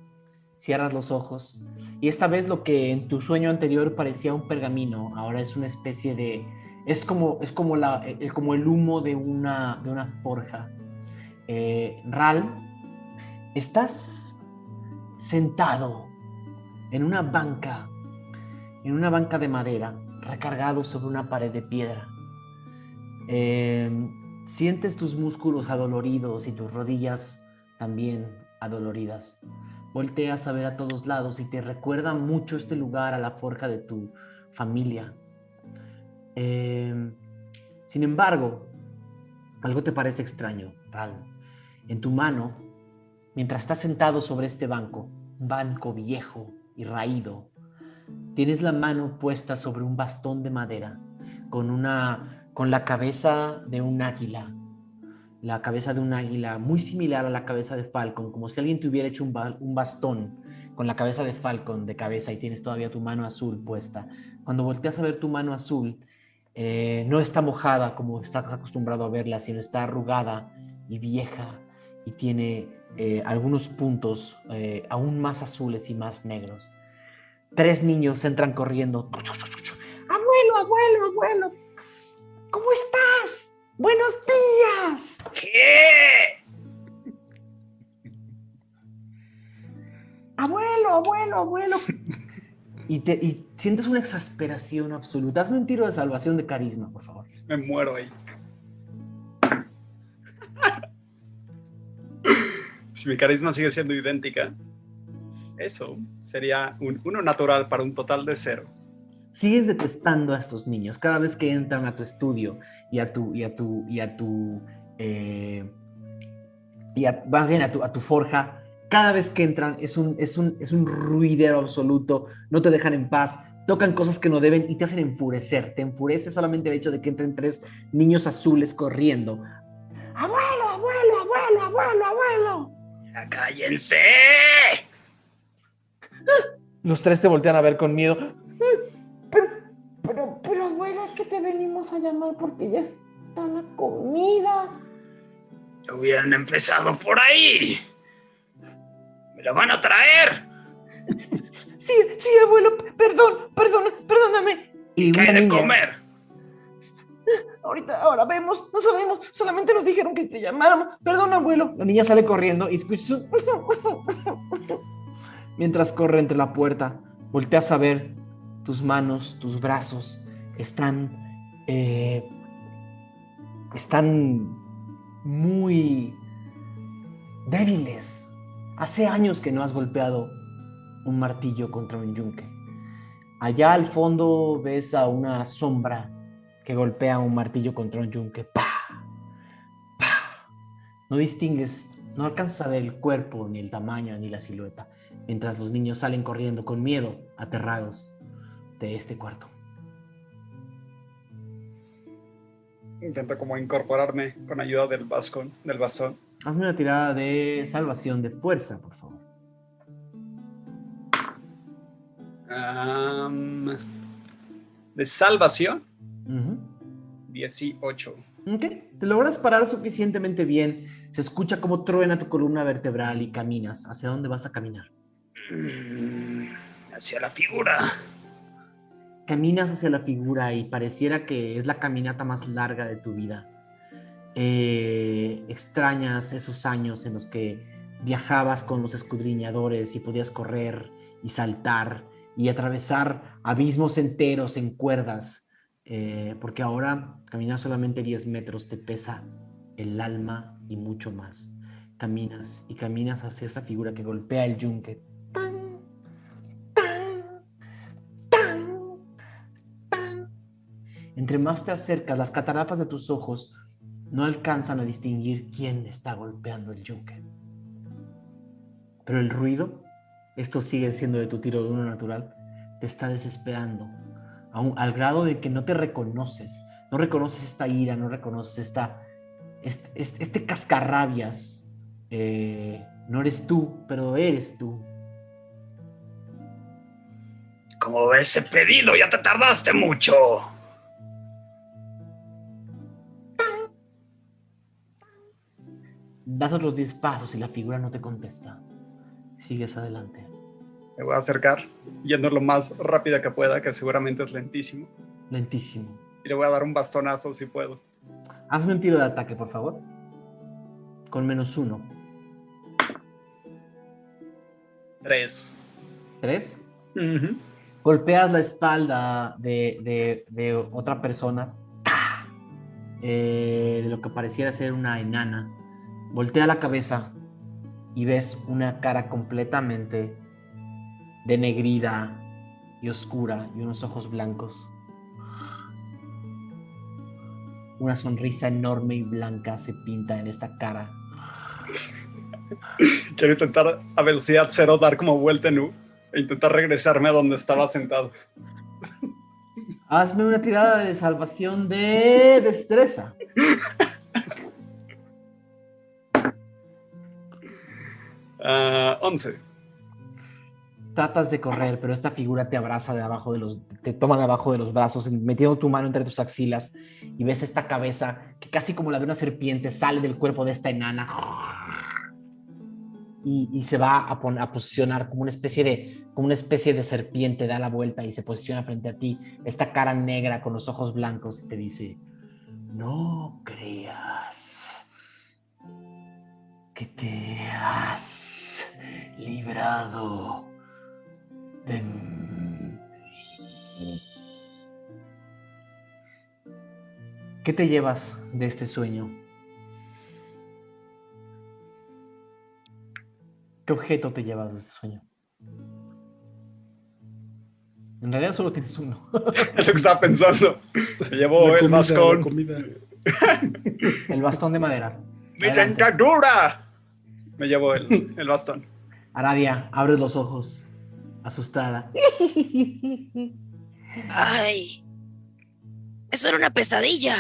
cierras los ojos y esta vez lo que en tu sueño anterior parecía un pergamino, ahora es una especie de... Es como, es como, la, eh, como el humo de una, de una forja. Eh, Ral, estás sentado en una banca, en una banca de madera, recargado sobre una pared de piedra. Eh, sientes tus músculos adoloridos y tus rodillas también adoloridas. Volteas a ver a todos lados y te recuerda mucho este lugar a la forja de tu familia. Eh, sin embargo, algo te parece extraño, Ral. En tu mano, mientras estás sentado sobre este banco, banco viejo y raído, tienes la mano puesta sobre un bastón de madera con una con la cabeza de un águila la cabeza de un águila muy similar a la cabeza de Falcon, como si alguien te hubiera hecho un, ba- un bastón con la cabeza de Falcon de cabeza y tienes todavía tu mano azul puesta. Cuando volteas a ver tu mano azul, eh, no está mojada como estás acostumbrado a verla, sino está arrugada y vieja y tiene eh, algunos puntos eh, aún más azules y más negros. Tres niños entran corriendo. Abuelo, abuelo, abuelo. ¿Cómo estás? Buenos días. ¿Qué? Abuelo, abuelo, abuelo. Y, te, y sientes una exasperación absoluta. Hazme un tiro de salvación de carisma, por favor. Me muero ahí. si mi carisma sigue siendo idéntica, eso sería un uno natural para un total de cero. Sigues detestando a estos niños cada vez que entran a tu estudio y a tu y a tu y a tu eh, y a, más bien a tu, a tu forja. Cada vez que entran es un, es, un, es un ruidero absoluto, no te dejan en paz, tocan cosas que no deben y te hacen enfurecer. Te enfurece solamente el hecho de que entren tres niños azules corriendo. Abuelo, abuelo, abuelo, abuelo, abuelo. ¡Ya cállense! Los tres te voltean a ver con miedo. Abuelo, es que te venimos a llamar porque ya está la comida. Ya hubieran empezado por ahí. ¡Me la van a traer! Sí, sí, abuelo, perdón, perdón, perdóname. Y ¿Qué de comer? Ahorita, ahora vemos, no sabemos, solamente nos dijeron que te llamáramos. Perdón, abuelo. La niña sale corriendo y escuchas un... Mientras corre entre la puerta, volteas a ver tus manos, tus brazos, están... eh, están muy débiles. Hace años que no has golpeado un martillo contra un yunque. Allá al fondo ves a una sombra que golpea un martillo contra un yunque. ¡Pa! ¡Pa! No distingues, no alcanzas a ver el cuerpo, ni el tamaño, ni la silueta, mientras los niños salen corriendo con miedo, aterrados de este cuarto. Intento como incorporarme con ayuda del bastón. Del bastón. Hazme una tirada de salvación de fuerza, por favor. De salvación, Ujú. 18. Ok, te logras parar suficientemente bien. Se escucha como truena tu columna vertebral y caminas. ¿Hacia dónde vas a caminar? Mm, Hacia la figura. Caminas hacia la figura y pareciera que es la caminata más larga de tu vida. Eh, extrañas esos años en los que viajabas con los escudriñadores y podías correr y saltar y atravesar abismos enteros en cuerdas, eh, porque ahora caminar solamente 10 metros te pesa el alma y mucho más. Caminas y caminas hacia esa figura que golpea el yunque. Tan, Entre más te acercas, las cataratas de tus ojos no alcanzan a distinguir quién está golpeando el yunque. Pero el ruido, esto sigue siendo de tu tiro de uno natural, te está desesperando, aun- al grado de que no te reconoces, no reconoces esta ira, no reconoces esta, este cascarrabias. Eh, no eres tú, pero eres tú. Como ves, he pedido, ya te tardaste mucho. Das otros 10 pasos y la figura no te contesta. Sigues adelante. Me voy a acercar, yendo lo más rápida que pueda, que seguramente es lentísimo. Lentísimo. Y le voy a dar un bastonazo si puedo. Hazme un tiro de ataque, por favor. Con menos uno. Tres. ¿Tres? Golpeas la espalda de, de- de otra persona. Eh, de lo que pareciera ser una enana. Voltea la cabeza y ves una cara completamente denegrida y oscura y unos ojos blancos. Una sonrisa enorme y blanca se pinta en esta cara. Quiero intentar a velocidad cero dar como vuelta en U e intentar regresarme a donde estaba sentado. Hazme una tirada de salvación de destreza. Ah, 11. Tratas de correr, pero esta figura te abraza de abajo de los, te toma de abajo de los brazos, metiendo tu mano entre tus axilas y ves esta cabeza que casi como la de una serpiente sale del cuerpo de esta enana y, se va a posicionar como una especie de, como una especie de serpiente, da la vuelta y se posiciona frente a ti, esta cara negra con los ojos blancos y te dice, no creas que te has librado de mí. ¿Qué te llevas de este sueño? ¿Qué objeto te llevas de este sueño? En realidad solo tienes uno. Es lo que estaba pensando. Se llevó La el comida, bastón. El bastón de madera. ¡Mi Adelante. dentadura! Me llevó el, el bastón. Aradia, abre los ojos, asustada. Ay, eso era una pesadilla.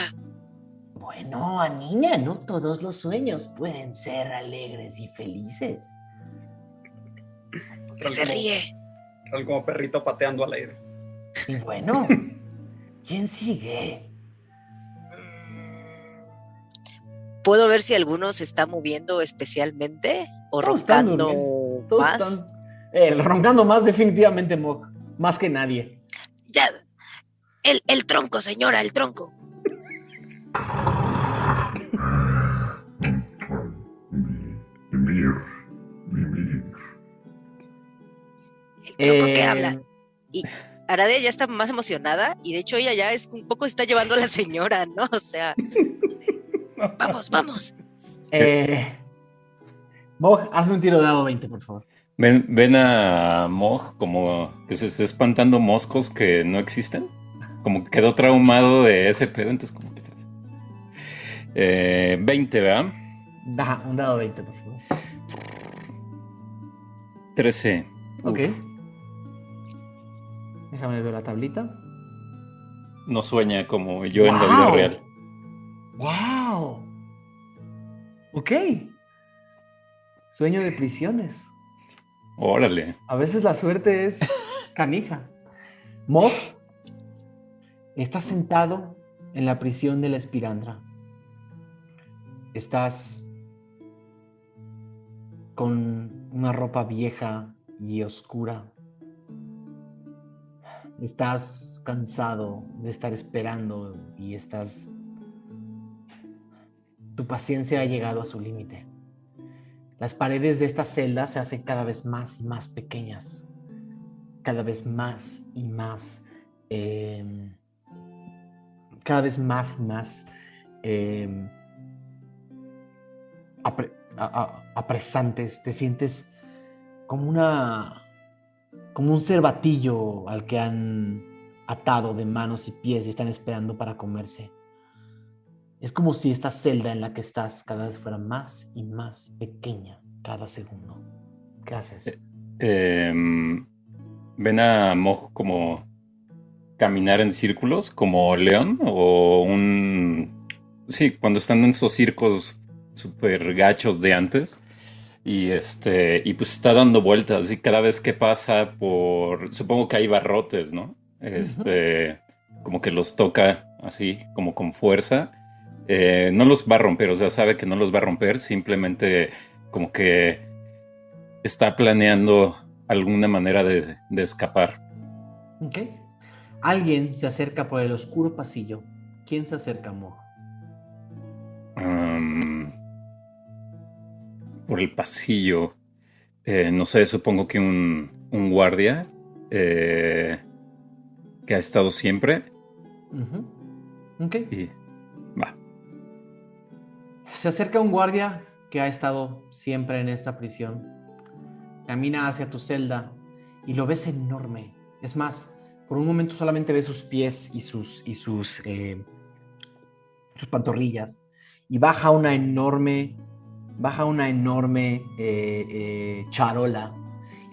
Bueno, niña, no todos los sueños pueden ser alegres y felices. Que se ríe. Algo como perrito pateando al aire. Y bueno, ¿quién sigue? ¿Puedo ver si alguno se está moviendo especialmente o están roncando todos más? están- Eh, roncando más definitivamente, Mog. Más que nadie. Ya. El, el tronco, señora, el tronco. El tronco que Eh, habla. Aradia ya está más emocionada y de hecho ella ya es un poco está llevando a la señora, ¿no? O sea, vamos, vamos. Eh, Mog, hazme un tiro de dado 20, por favor. Ven, ven a Moj como que se está espantando moscos que no existen. Como que quedó traumado de ese pedo, entonces como que... Eh, 20, ¿verdad? Ajá, un dado 20, por favor. 13. Ok. Uf, Déjame ver la tablita. no sueña como yo en la vida Wow. real. ¡Wow! Ok. Sueño de prisiones. Órale. A veces la suerte es canija. Mog, estás sentado en la prisión de la espirandra. Estás con una ropa vieja y oscura. Estás cansado de estar esperando y estás... Tu paciencia ha llegado a su límite. Las paredes de esta celda se hacen cada vez más y más pequeñas, cada vez más y más, em, cada vez más y más em, apresantes. Te sientes como una, como un cervatillo al que han atado de manos y pies y están esperando para comerse. Es como si esta celda en la que estás cada vez fuera más y más pequeña cada segundo. ¿Qué haces? Em, ven a Moj como caminar en círculos, como león o un... Sí, cuando están en esos circos súper gachos de antes. Y este, y pues está dando vueltas y cada vez que pasa por, supongo que hay barrotes, ¿no? Este, como que los toca así, como con fuerza. Eh, no los va a romper, o sea, sabe que no los va a romper, simplemente como que está planeando alguna manera de, de escapar. Ok. Alguien se acerca por el oscuro pasillo. ¿Quién se acerca, Mo? Um, por el pasillo. Eh, no sé, supongo que un, un guardia eh, que ha estado siempre. Ok. Y va. Se acerca un guardia que ha estado siempre en esta prisión. Camina hacia tu celda y lo ves enorme. Es más, por un momento solamente ves sus pies y sus, y sus, eh, sus pantorrillas. Y baja una enorme, baja una enorme eh, eh, charola.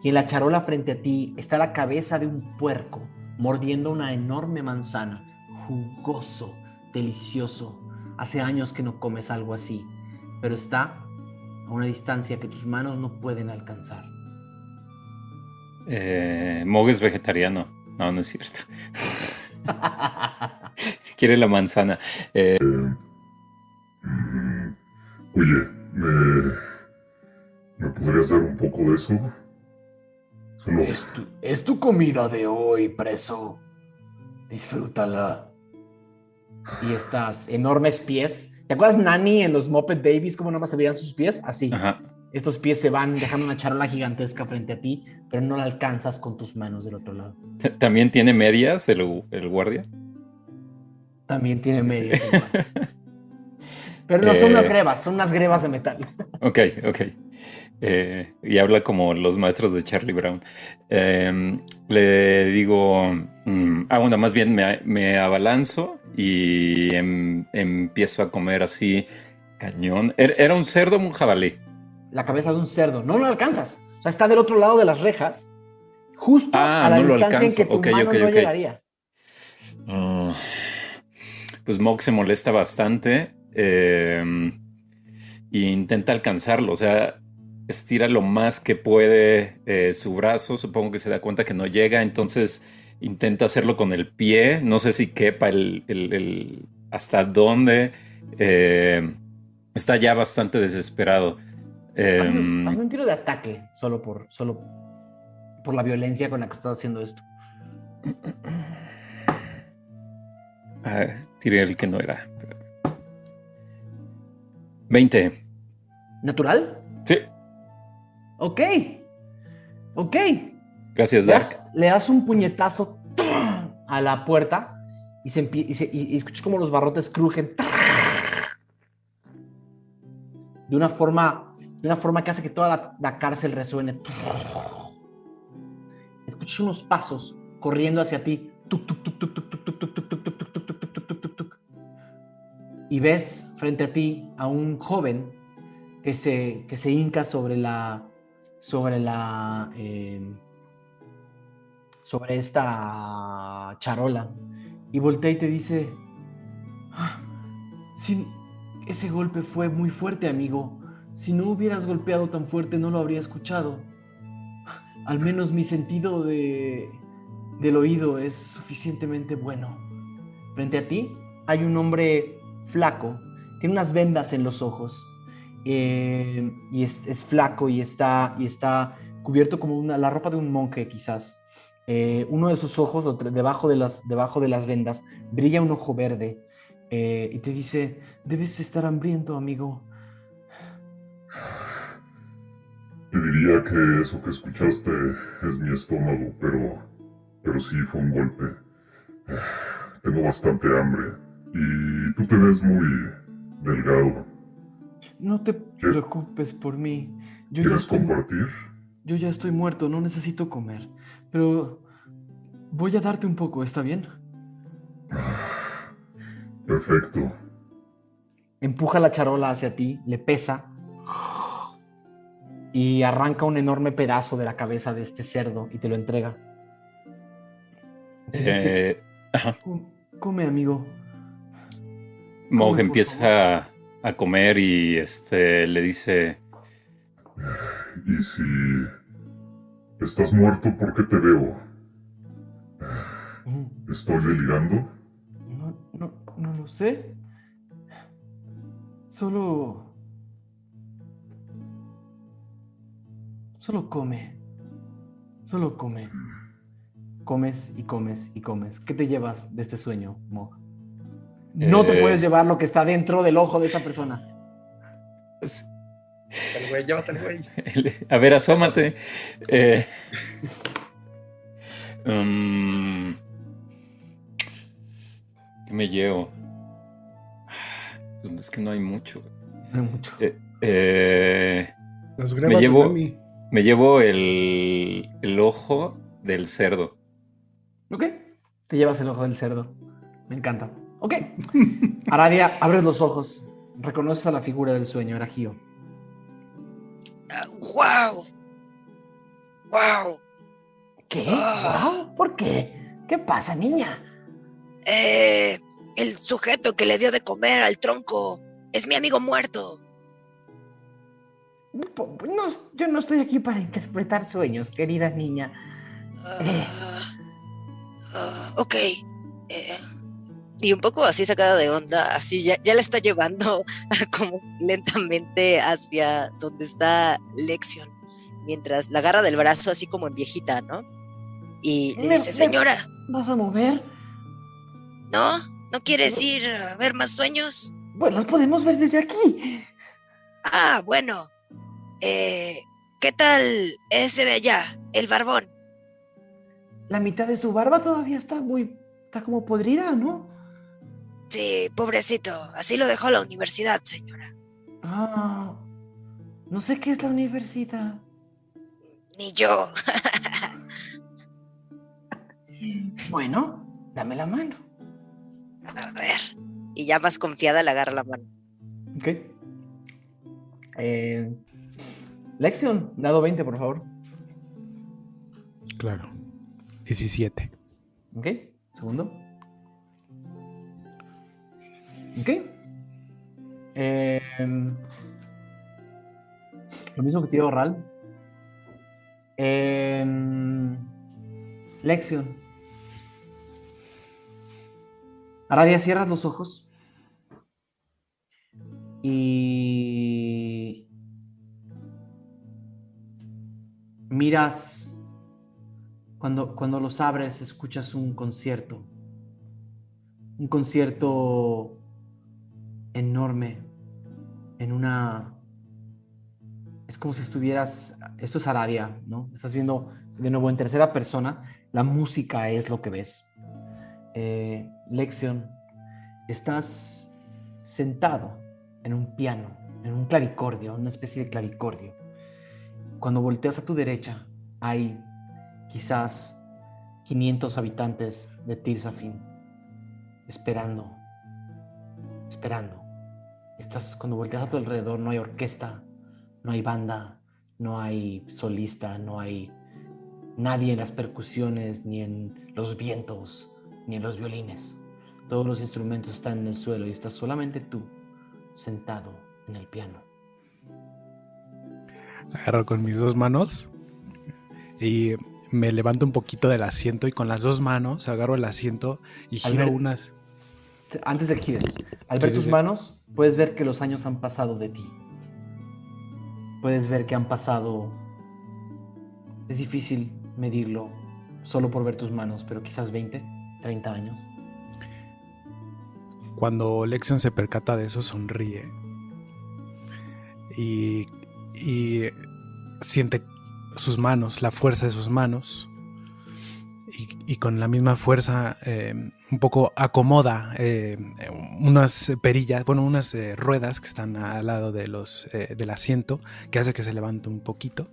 Y en la charola frente a ti está la cabeza de un puerco mordiendo una enorme manzana. Jugoso, delicioso. Hace años que no comes algo así, pero está a una distancia que tus manos no pueden alcanzar. Eh, Mog es vegetariano. No, no es cierto. Quiere la manzana. Eh, Mm, Oye, ¿me, ¿me podrías dar un poco de eso? Solo... Es tu, es tu comida de hoy, preso. Disfrútala. Y estas enormes pies. ¿Te acuerdas Nani en los Muppet Babies cómo nomás se veían sus pies? Así. ajá. Estos pies se van dejando una charola gigantesca frente a ti, pero no la alcanzas con tus manos del otro lado. También tiene medias el, el guardia. También tiene medias. Pero no son Eh. unas grebas, son unas grebas de metal. Ok, ok. Eh, y habla como los maestros de Charlie Brown. Em, le digo, mm, ah, bueno, más bien me, me abalanzo y em- empiezo a comer así cañón. ¿Era era un cerdo o un jabalí? La cabeza de un cerdo. No lo alcanzas. O sea, está del otro lado de las rejas. Justo Ah, a la no lo distancia en que tu alcanzo. Ok, mano no ok. llegaría. Ah, pues Mog se molesta bastante eh, e intenta alcanzarlo. O sea, estira lo más que puede eh, su brazo. Supongo que se da cuenta que no llega. Entonces intenta hacerlo con el pie. No sé si quepa el, el- el- hasta dónde. Eh, está ya bastante desesperado. Hazme, Em, hazme un tiro de ataque, solo por, solo por la violencia con la que estás haciendo esto. ah, tiré el que no era. 20. ¿Natural? Sí, Ok, ok. Gracias, Dark. Le das, un puñetazo a la puerta y, se, y, y, escuchas como los barrotes crujen de una forma, de una forma que hace que toda la, cárcel resuene. Escuchas unos pasos corriendo hacia ti. Y ves frente a ti a un joven que se, que se hinca sobre la, sobre la, eh, sobre esta charola y voltea y te dice, "Ah, si ese golpe fue muy fuerte, amigo. Si no hubieras golpeado tan fuerte no lo habría escuchado. Al menos mi sentido de, del oído es suficientemente bueno. Frente a ti hay un hombre flaco, tiene unas vendas en los ojos eh, y es, flaco y está, y está cubierto como una, la ropa de un monje quizás. Eh, uno de sus ojos, debajo de, las, debajo de las vendas, brilla un ojo verde eh, y te dice, debes estar hambriento, amigo. Te diría que eso que escuchaste es mi estómago, pero, pero sí fue un golpe. Tengo bastante hambre y tú te ves muy delgado. No te preocupes por mí. Yo ya, ¿Quieres estoy, compartir? yo ya estoy muerto, no necesito comer. Pero voy a darte un poco, ¿está bien? Perfecto. Empuja la charola hacia ti, le pesa y arranca un enorme pedazo de la cabeza de este cerdo y te lo entrega. Eh, ajá. "Com- Come, amigo. Mog empieza a comer y este le dice, Y si estás muerto, ¿por qué te veo? "Mm, ¿Estoy delirando? No, no, no lo sé. Solo... Solo come. Solo come. Comes y comes y comes. ¿Qué te llevas de este sueño, Mog? No te Eh. puedes llevar lo que está dentro del ojo de esa persona. El güey, llévate el güey. a ver, asómate. Eh, mm, ¿Qué me llevo? Pues es que no hay mucho. No hay mucho. Eh, eh, Las de me llevo el, el ojo del cerdo. Ok. Te llevas el ojo del cerdo. Me encanta. Ok. Aradia, abres los ojos. Reconoces a la figura del sueño, era Gio. ¡Wow! ¡Wow! ¿Qué? Ah. ¿Por qué? ¿Qué pasa, niña? Eh, el sujeto que le dio de comer al tronco es mi amigo muerto. No, yo no estoy aquí para interpretar sueños, querida niña. Ah, ah, ok. Eh, y un poco así sacada de onda, así ya, ya la está llevando como lentamente hacia donde está Lexion, mientras la agarra del brazo así como en viejita, ¿no? Y le dice, señora, ¿Vas a mover? ¿no? ¿No quieres ir a ver más sueños? Pues los podemos ver desde aquí. Ah, bueno. Eh, ¿Qué tal ese de allá, el barbón? La mitad de su barba todavía está muy. está como podrida, ¿no? Sí, pobrecito, así lo dejó la universidad, señora. Ah. No sé qué es la universidad. Ni yo. Bueno, dame la mano. A ver. Y ya más confiada le agarra la mano. Ok. Eh, Lexion, dado 20, por favor. Claro. 17. Ok. Segundo. Ok. Eh, lo mismo que tiro Ral. Eh, Lexion. Aradia, cierras los ojos. Y miras, cuando, cuando los abres, escuchas un concierto. Un concierto enorme en una... Es como si estuvieras... Esto es Aradia, ¿no? Estás viendo de nuevo en tercera persona. La música es lo que ves. Eh, Lexion, estás sentado en un piano, en un clavicordio, una especie de clavicordio. Cuando volteas a tu derecha, hay quizás 500 habitantes de Tirsafin esperando, esperando. Estás, cuando volteas a tu alrededor, no hay orquesta, no hay banda, no hay solista, no hay nadie en las percusiones, ni en los vientos, ni en los violines. Todos los instrumentos están en el suelo y estás solamente tú sentado en el piano. Agarro con mis dos manos y me levanto un poquito del asiento y con las dos manos agarro el asiento y giro Albert- unas. Antes de que gires, al ver sí, tus sí. manos, puedes ver que los años han pasado de ti. Puedes ver que han pasado... Es difícil medirlo solo por ver tus manos, pero quizás 20, 30 años. Cuando Lexion se percata de eso, sonríe. Y, y siente sus manos, la fuerza de sus manos. Y, y con la misma fuerza, eh, un poco acomoda eh, unas perillas, bueno, unas eh, ruedas que están al lado de los, del asiento, que hace que se levante un poquito.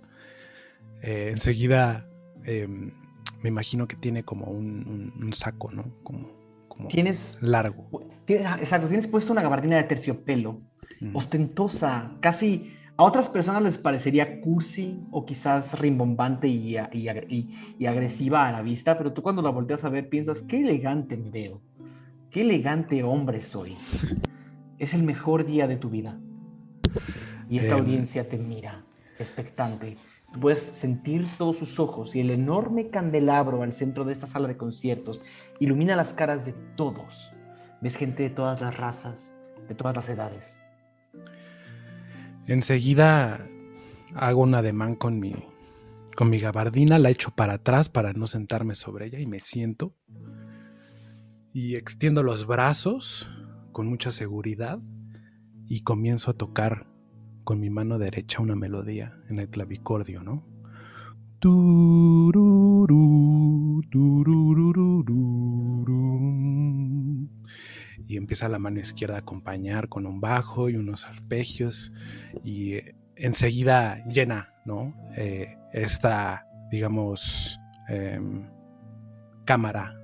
Enseguida, me imagino que tiene como un, un- un saco, ¿no? Como, como Tienes... largo. tienes- ah, exacto, tienes puesto una gabardina de terciopelo, Mm. ostentosa, casi... A otras personas les parecería cursi o quizás rimbombante y, y- y- y agresiva a la vista, pero tú cuando la volteas a ver piensas, qué elegante me veo, qué elegante hombre soy. Es el mejor día de tu vida. Y esta Em. audiencia te mira, expectante. Tú puedes sentir todos sus ojos y el enorme candelabro al centro de esta sala de conciertos ilumina las caras de todos. Ves gente de todas las razas, de todas las edades. Enseguida hago un ademán con mi, con mi gabardina, la echo para atrás para no sentarme sobre ella y me siento. Y extiendo los brazos con mucha seguridad y comienzo a tocar con mi mano derecha una melodía en el clavicordio, ¿no? Y empieza la mano izquierda a acompañar con un bajo y unos arpegios y eh, enseguida llena, ¿no? Eh, esta, digamos, em, cámara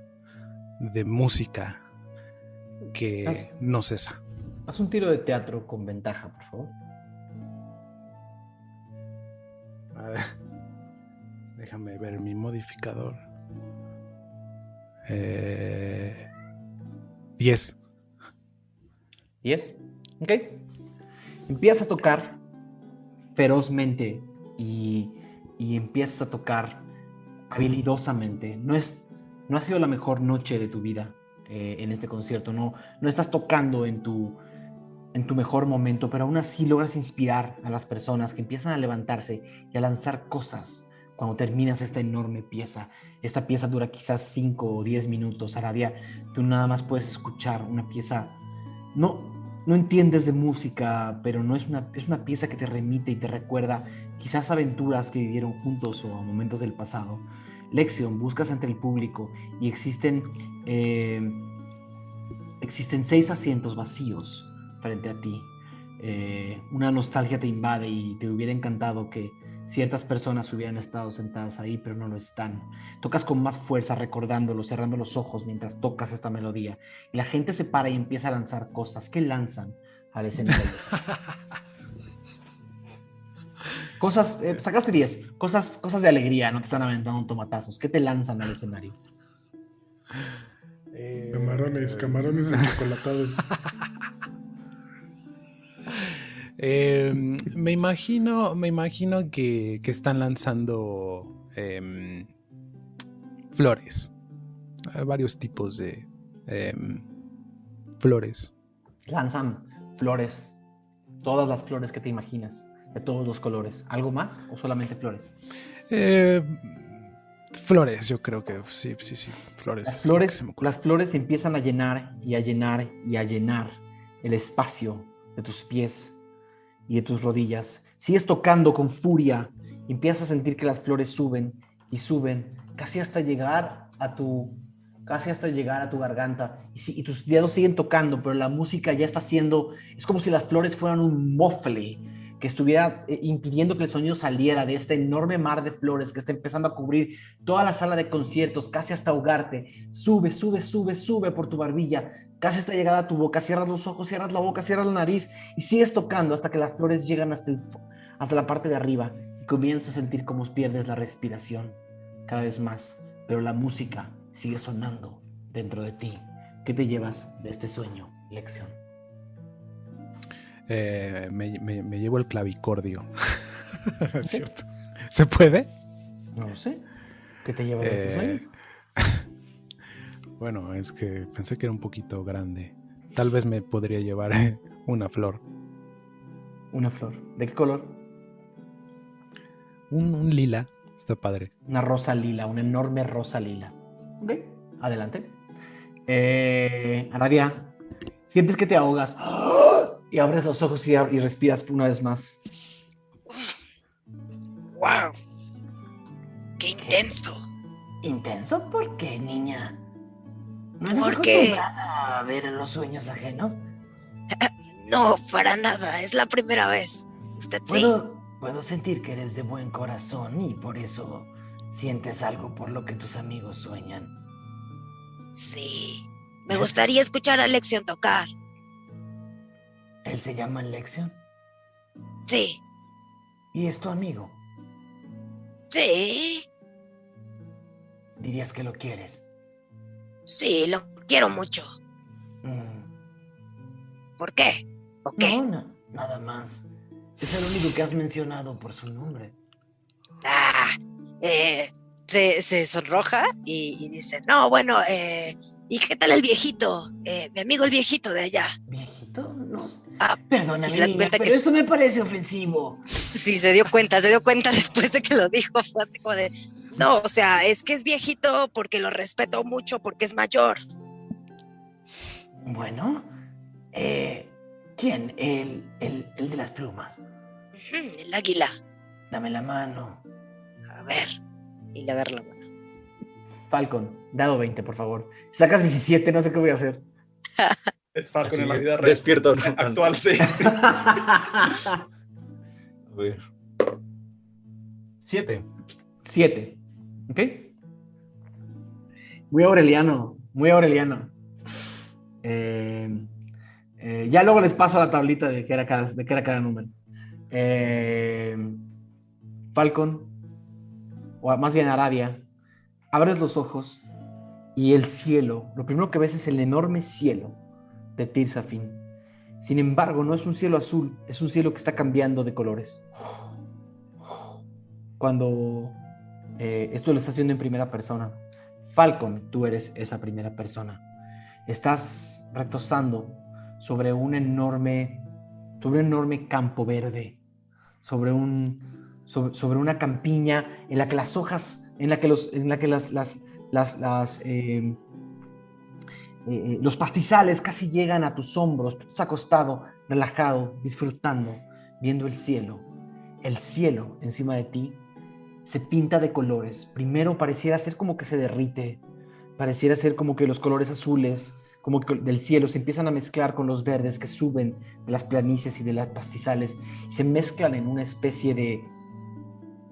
de música que Haz- no cesa. Haz un tiro de teatro con ventaja, por favor. A ver, déjame ver mi modificador. Eh, 10. 10. Ok. Empiezas a tocar ferozmente y, y empiezas a tocar habilidosamente. No, es, no ha sido la mejor noche de tu vida eh, en este concierto, no, no estás tocando en tu, en tu mejor momento, pero aún así logras inspirar a las personas que empiezan a levantarse y a lanzar cosas cuando terminas esta enorme pieza. Esta pieza dura quizás 5 o 10 minutos. Aradia, tú nada más puedes escuchar una pieza, no, no entiendes de música, pero no es una, es una pieza que te remite y te recuerda quizás aventuras que vivieron juntos o momentos del pasado. Lexion, buscas entre el público y existen, eh, existen seis asientos vacíos frente a ti. Eh, una nostalgia te invade y te hubiera encantado que ciertas personas hubieran estado sentadas ahí, pero no lo están. Tocas con más fuerza recordándolo, cerrando los ojos mientras tocas esta melodía. Y la gente se para y empieza a lanzar cosas. ¿Qué lanzan al escenario? cosas, eh, sacaste 10, cosas, cosas de alegría, no te están aventando tomatazos. ¿Qué te lanzan al escenario? Camarones, camarones enchocolatados. Eh, me imagino, me imagino que, que están lanzando em, flores. Hay varios tipos de em, flores. Lanzan flores, todas las flores que te imaginas, de todos los colores. ¿Algo más o solamente flores? Eh, flores, yo creo que sí, sí, sí. Flores. Las flores, las flores empiezan a llenar y a llenar y a llenar el espacio de tus pies y de tus rodillas. Sigues tocando con furia. Y empiezas a sentir que las flores suben y suben casi hasta llegar a tu casi hasta llegar a tu garganta. Y, y tus dedos siguen tocando, pero la música ya está haciendo es como si las flores fueran un mofle que estuviera eh, impidiendo que el sonido saliera de este enorme mar de flores que está empezando a cubrir toda la sala de conciertos, casi hasta ahogarte. Sube, sube, sube, sube por tu barbilla, casi hasta llegar a tu boca. Cierras los ojos, cierras la boca, cierras la nariz y sigues tocando hasta que las flores llegan hasta, hasta la parte de arriba y comienzas a sentir cómo pierdes la respiración cada vez más. Pero la música sigue sonando dentro de ti. ¿Qué te llevas de este sueño, lección? Eh, me, me- me llevo el clavicordio. es cierto. ¿Se puede? No sé. ¿Qué te llevas de este Eh, sueño? bueno, es que pensé que era un poquito grande. Tal vez me podría llevar eh, una flor. Una flor. ¿De qué color? Un, un lila. Está padre. Una rosa lila, una enorme rosa lila. Ok, adelante. Eh, Aradia, sientes que te ahogas y abres los ojos y, y respiras una vez más. ¡Wow! ¡Qué intenso! ¿Intenso? ¿Por qué, niña? ¿No eres ¿Por qué? acostumbrada a ver los sueños ajenos? No, para nada, es la primera vez. Usted sí. Puedo, puedo sentir que eres de buen corazón y por eso sientes algo por lo que tus amigos sueñan. Sí. Me gustaría escuchar a Lexion tocar. Él se llama Lexion Sí, y es tu amigo. sí, Dirías que lo quieres. sí, lo quiero mucho. Mm, ¿Por qué? ¿O qué? No, nada más. Es el único que has mencionado por su nombre. Ah, eh, se, se sonroja y, y dice, no, bueno, eh, ¿y qué tal el viejito? Eh, mi amigo el viejito de allá. ¿Viejito? Ah, Perdóname, y se da niña, cuenta pero que- eso me parece ofensivo. Sí, se dio cuenta, se dio cuenta después de que lo dijo. Fue así como de, no, o sea, es que es viejito porque lo respeto mucho, porque es mayor. Bueno, eh, ¿quién? El, el, el de las plumas. El águila. Dame la mano. A ver. Y le agarra la mano. Falcon, dado 20, por favor. Sacas 17, no sé qué voy a hacer. Es Falcon Así, en la vida real. despierto. Actual, sí. A ver. Siete. 7. ¿Ok? Muy aureliano, muy aureliano. Eh, eh, ya luego les paso la tablita de qué era cada, de qué era cada número. Eh, Falcon, o más bien Aradia, abres los ojos y el cielo, lo primero que ves es el enorme cielo de Tirsafin. Sin embargo, no es un cielo azul, es un cielo que está cambiando de colores. cuando eh, esto lo estás viendo en primera persona. Falcon, tú eres esa primera persona. Estás retosando sobre un enorme, sobre un enorme campo verde, sobre, un, sobre una campiña en la que las hojas, en la que, los, en la que las, las, las, las eh, eh, los pastizales casi llegan a tus hombros, estás acostado, relajado, disfrutando, viendo el cielo. El cielo encima de ti se pinta de colores. Primero pareciera ser como que se derrite, pareciera ser como que los colores azules, como del cielo se empiezan a mezclar con los verdes que suben de las planicies y de las pastizales y se mezclan en una especie de,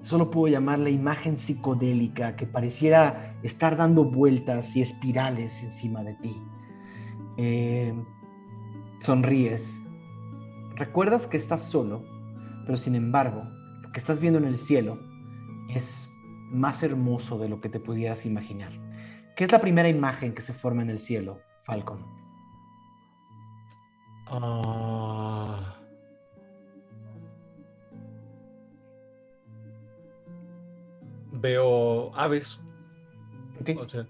solo puedo llamarla imagen psicodélica que pareciera estar dando vueltas y espirales encima de ti. Eh, sonríes. Recuerdas que estás solo, pero sin embargo, lo que estás viendo en el cielo es más hermoso de lo que te pudieras imaginar. ¿Qué es la primera imagen que se forma en el cielo, Falcon? Ah. Veo aves. O sea.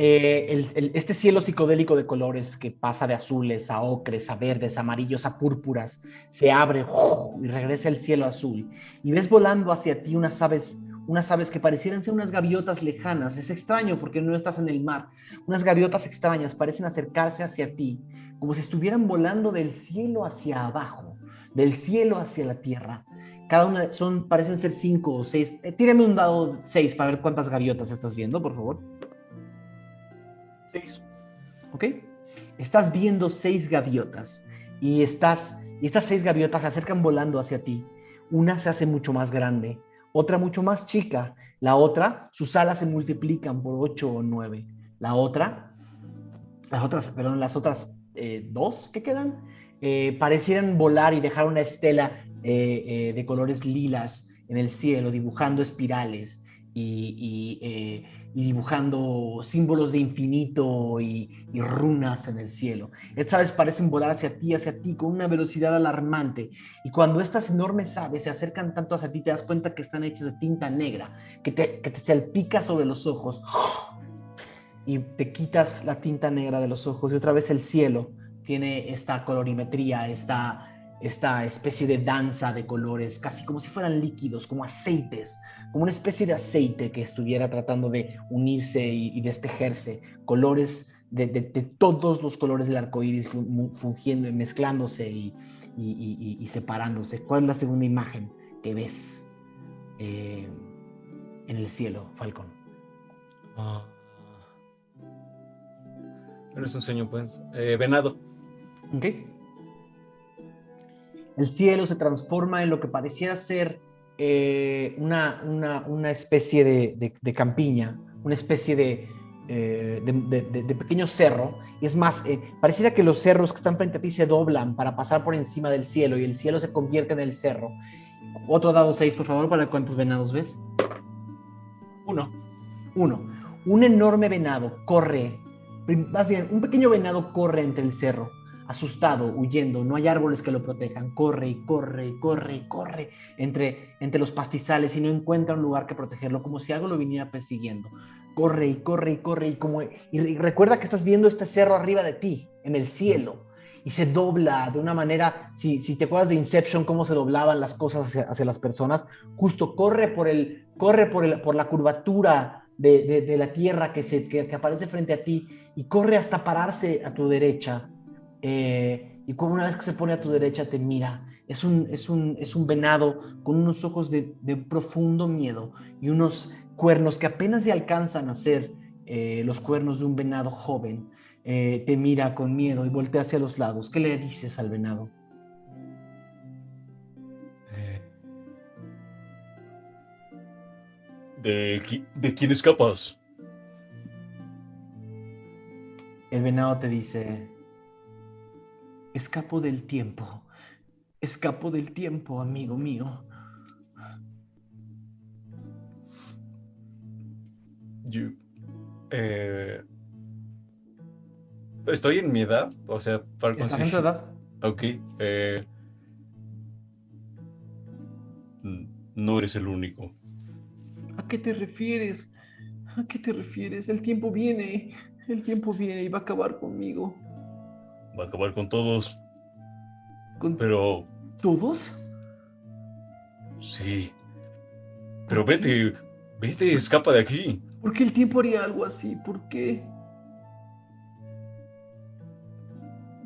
Eh, el- el- este cielo psicodélico de colores que pasa de azules a ocres, a verdes, a amarillos, a púrpuras, se abre ¡uf! y regresa el cielo azul. Y ves volando hacia ti unas aves, unas aves que parecieran ser unas gaviotas lejanas. Es extraño porque no estás en el mar. Unas gaviotas extrañas parecen acercarse hacia ti, como si estuvieran volando del cielo hacia abajo, del cielo hacia la tierra. Cada una son, parecen ser cinco o seis. Eh, tírame un dado seis para ver cuántas gaviotas estás viendo, por favor. Seis. ¿Ok? Estás viendo seis gaviotas y, estás, y estas seis gaviotas se acercan volando hacia ti. Una se hace mucho más grande, otra mucho más chica. La otra, sus alas se multiplican por ocho o nueve. La otra, las otras, perdón, las otras eh, dos que quedan, eh, parecieran volar y dejar una estela eh, eh, de colores lilas en el cielo, dibujando espirales y, eh, dibujando símbolos de infinito y, y runas en el cielo. Estas aves parecen volar hacia ti, hacia ti, con una velocidad alarmante. Y cuando estas enormes aves se acercan tanto hacia ti, te das cuenta que están hechas de tinta negra, que te, que te salpica sobre los ojos. Y te quitas la tinta negra de los ojos y otra vez el cielo tiene esta colorimetría, esta, esta especie de danza de colores, casi como si fueran líquidos, como aceites, como una especie de aceite que estuviera tratando de unirse y, y destejerse, colores de, de- de todos los colores del arco iris fungiendo y mezclándose y, y- y- separándose. ¿Cuál es la segunda imagen que ves eh, en el cielo, Falcon? Ah. No es un sueño, pues. Eh, venado. ¿Ok? El cielo se transforma en lo que pareciera ser eh, una, una- una especie de, de- de campiña, una especie de, eh, de, de- pequeño cerro. Y es más, eh, pareciera que los cerros que están frente a ti se doblan para pasar por encima del cielo y el cielo se convierte en el cerro. Otro dado 6, por favor, para cuántos venados ves. Uno. Uno, un enorme venado corre, más bien, un pequeño venado corre entre el cerro, asustado, huyendo, no hay árboles que lo protejan, corre y corre y corre y corre entre, entre los pastizales y no encuentra un lugar que protegerlo, como si algo lo viniera persiguiendo. Corre y corre y corre y como y, recuerda que estás viendo este cerro arriba de ti, en el cielo. Y se dobla de una manera, si, si te acuerdas de Inception, cómo se doblaban las cosas hacia, las personas, justo corre por, el, corre por, el, por la curvatura de, de- la tierra que, se, que aparece frente a ti y corre hasta pararse a tu derecha. Eh, y como una vez que se pone a tu derecha te mira. Es un, es un, es un venado con unos ojos de, de profundo miedo y unos cuernos que apenas se alcanzan a ser eh, los cuernos de un venado joven. Eh, te mira con miedo y voltea hacia los lados. ¿Qué le dices al venado? ¿De, ¿De quién escapas? El venado te dice, escapo del tiempo, escapo del tiempo, amigo mío. Yo- eh, estoy en mi edad, o sea, ¿Estás sí. en tu edad? Ok. eh, no eres el único. ¿A qué te refieres? ¿A qué te refieres? El tiempo viene. El tiempo viene y va a acabar conmigo. Va a acabar con todos. ¿Con Pero todos? sí. Pero vete, vete, escapa de aquí. ¿Por qué el tiempo haría algo así? ¿Por qué?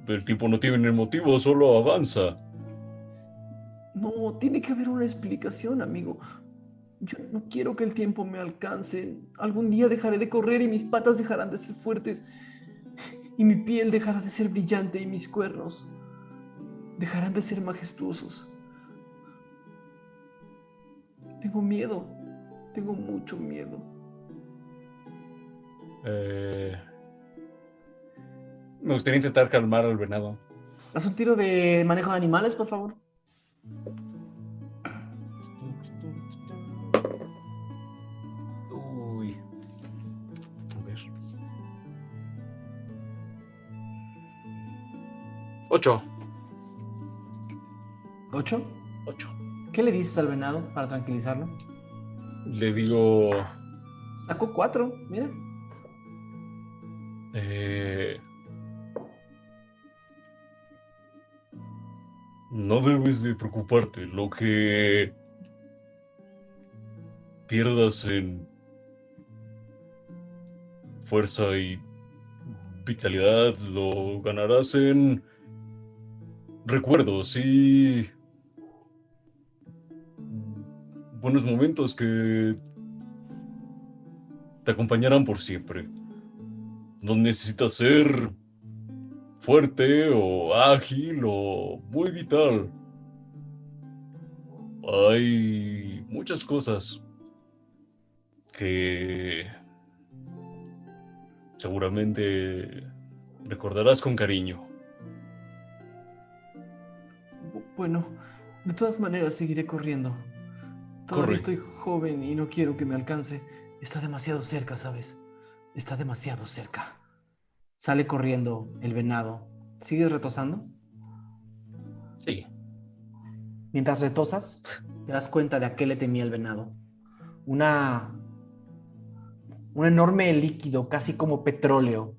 El tiempo no tiene motivo, solo avanza. No, tiene que haber una explicación, amigo. Yo no quiero que el tiempo me alcance. Algún día dejaré de correr y mis patas dejarán de ser fuertes. Y mi piel dejará de ser brillante y mis cuernos dejarán de ser majestuosos. Tengo miedo. Tengo mucho miedo. Eh, me gustaría intentar calmar al venado. Haz un tiro de manejo de animales, por favor. Ocho. ¿Ocho? Ocho. ¿Qué le dices al venado para tranquilizarlo? Le digo. Sacó cuatro, mira. eh, no debes de preocuparte. Lo que pierdas en fuerza y vitalidad lo ganarás en recuerdos y buenos momentos que te acompañarán por siempre. No necesitas ser fuerte o ágil o muy vital. Hay muchas cosas que seguramente recordarás con cariño. Bueno, de todas maneras seguiré corriendo. Todavía Corre. estoy joven y no quiero que me alcance. Está demasiado cerca, ¿sabes? Está demasiado cerca. Sale corriendo el venado. ¿Sigues retosando? Sí. Mientras retosas, te das cuenta de a qué le temía el venado. Una. Un enorme líquido, casi como petróleo,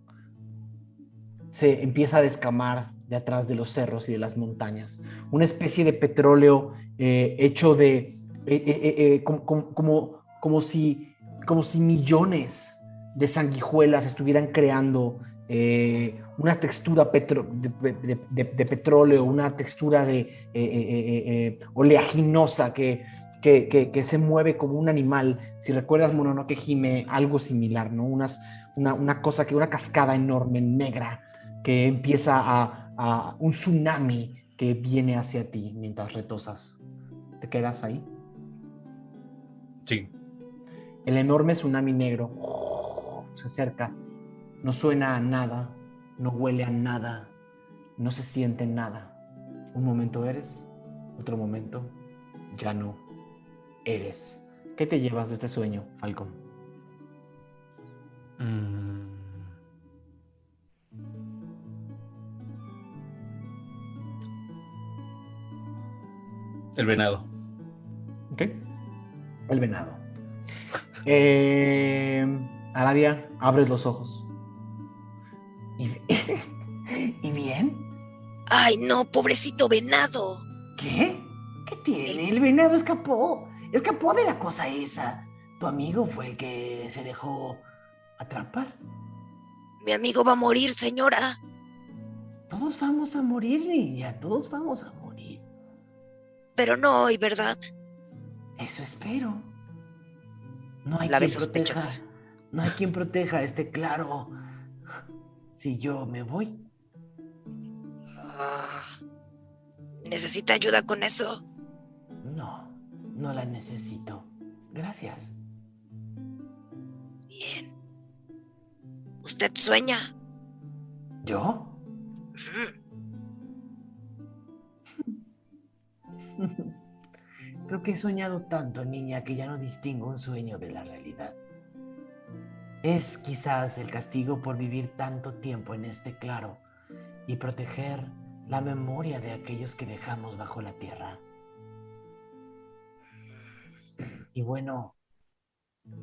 se empieza a descamar de atrás de los cerros y de las montañas. Una especie de petróleo eh, hecho de. eh, eh, como, como- como, si, como si millones de sanguijuelas estuvieran creando una textura petro- de, petróleo, una textura de, oleaginosa que, que, que- que se mueve como un animal. Si recuerdas Mononoke Hime, algo similar, ¿no? Unas, una, una cosa que, una cascada enorme, negra, que empieza a, a un tsunami que viene hacia ti mientras retosas. ¿Te quedas ahí? Sí. El enorme tsunami negro se acerca. No suena a nada, no huele a nada, no se siente nada. Un momento eres, otro momento ya no eres. ¿Qué te llevas de este sueño, Falcon? Mm. El venado. ¿Ok? El venado. Eh, Aradia, abres los ojos. ¿Y, ¿Y bien? Ay, no, pobrecito venado. ¿Qué? ¿Qué tiene? El venado escapó. Escapó de la cosa esa. Tu amigo fue el que se dejó atrapar. Mi amigo va a morir, señora. Todos vamos a morir, niña. Todos vamos a morir. Pero no hoy, ¿verdad? Eso espero. No hay La quien proteja. sospechosa. No hay quien proteja este claro. Si yo me voy, Ah, ¿Necesita ayuda con eso? no, no la necesito. Gracias. Bien. ¿Usted sueña? ¿Yo? Creo que he soñado tanto, niña, que ya no distingo un sueño de la realidad. Es quizás el castigo por vivir tanto tiempo en este claro y proteger la memoria de aquellos que dejamos bajo la tierra. Y bueno,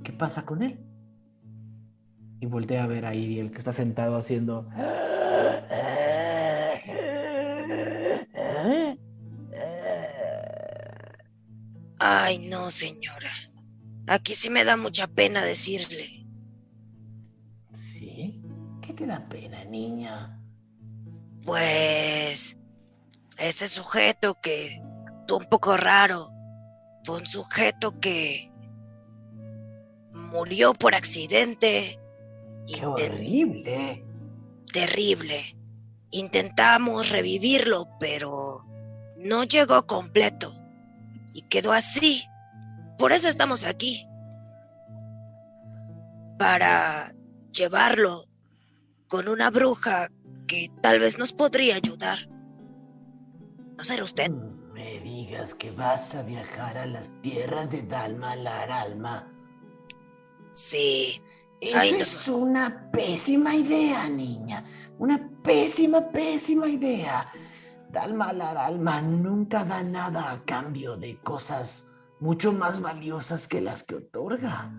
¿qué pasa con él? Y voltea a ver a Iriel que está sentado haciendo... Ay, no, señora. Aquí sí me da mucha pena decirle. ¿Sí? ¿Qué te da pena, niña? Pues ese sujeto que actuó un poco raro fue un sujeto que murió por accidente. ¡Qué horrible! terrible. Intentamos revivirlo, pero no llegó completo. Y quedó así. Por eso estamos aquí. Para llevarlo con una bruja que tal vez nos podría ayudar. ¿No será usted? No me digas que vas a viajar a las tierras de Dalma Laralma. Sí. Esa Ay, es una pésima idea, niña. Una pésima, pésima idea. Dalma Laralma nunca da nada a cambio de cosas mucho más valiosas que las que otorga.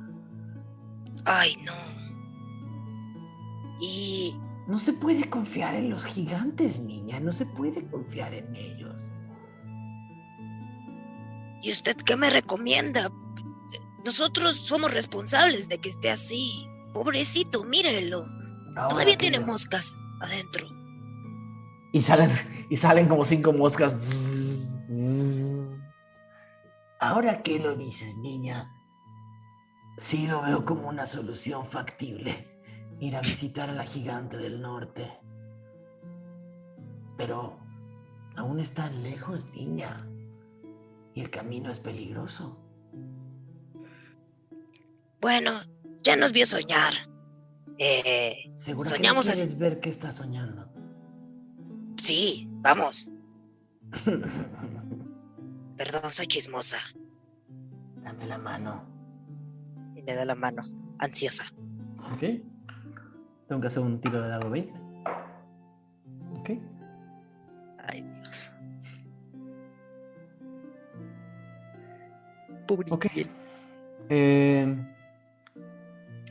Ay, no. Y No se puede confiar en los gigantes, niña. No se puede confiar en ellos. ¿Y usted qué me recomienda? Nosotros somos responsables de que esté así. Pobrecito, mírelo. Ahora Todavía tiene moscas adentro. Y salen, y salen como cinco moscas. Ahora que lo dices, niña, sí lo veo como una solución factible. Ir a visitar a la gigante del norte. Pero aún están lejos, niña. Y el camino es peligroso. Bueno, ya nos vio soñar. Eh, Seguro que Soñamos así. quieres ver qué está soñando. sí, vamos. Perdón, soy chismosa. Dame la mano. Y le da la mano, ansiosa. Ok. Tengo que hacer un tiro de dado 20. Ok. Ay, Dios. Pobre Ok. Eh,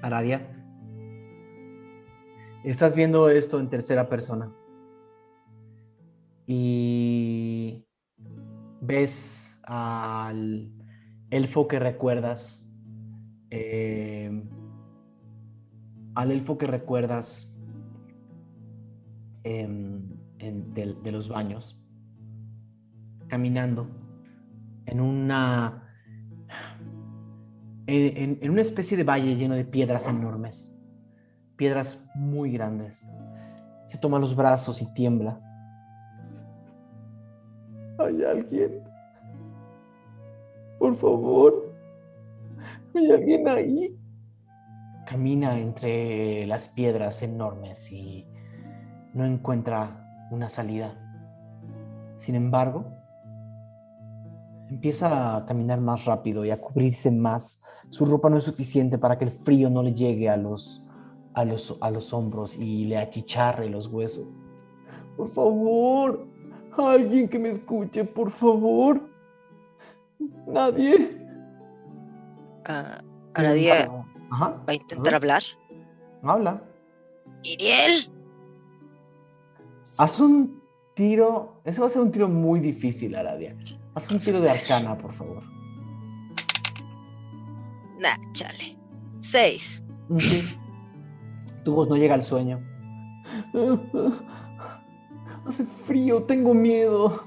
Aradia. Estás viendo esto en tercera persona. Y ves al elfo que recuerdas. eh, al elfo que recuerdas em, en- de, los baños. Caminando en una en una especie de valle lleno de piedras enormes, piedras muy grandes. Se toma los brazos y tiembla. ¿Hay alguien? Por favor. ¿Hay alguien ahí? Camina entre las piedras enormes y no encuentra una salida. Sin embargo, empieza a caminar más rápido y a cubrirse más. Su ropa no es suficiente para que el frío no le llegue a los, a los, a los hombros y le achicharre los huesos. Por favor, alguien que me escuche, por favor. Nadie. Ah, Aradia Ajá, va a intentar ver. hablar. habla. Iriel, Haz un tiro. Ese va a ser un tiro muy difícil, Aradia. Haz un tiro de arcana, por favor. nah, chale. Seis. Ok. Tu voz no llega al sueño. Hace frío, tengo miedo.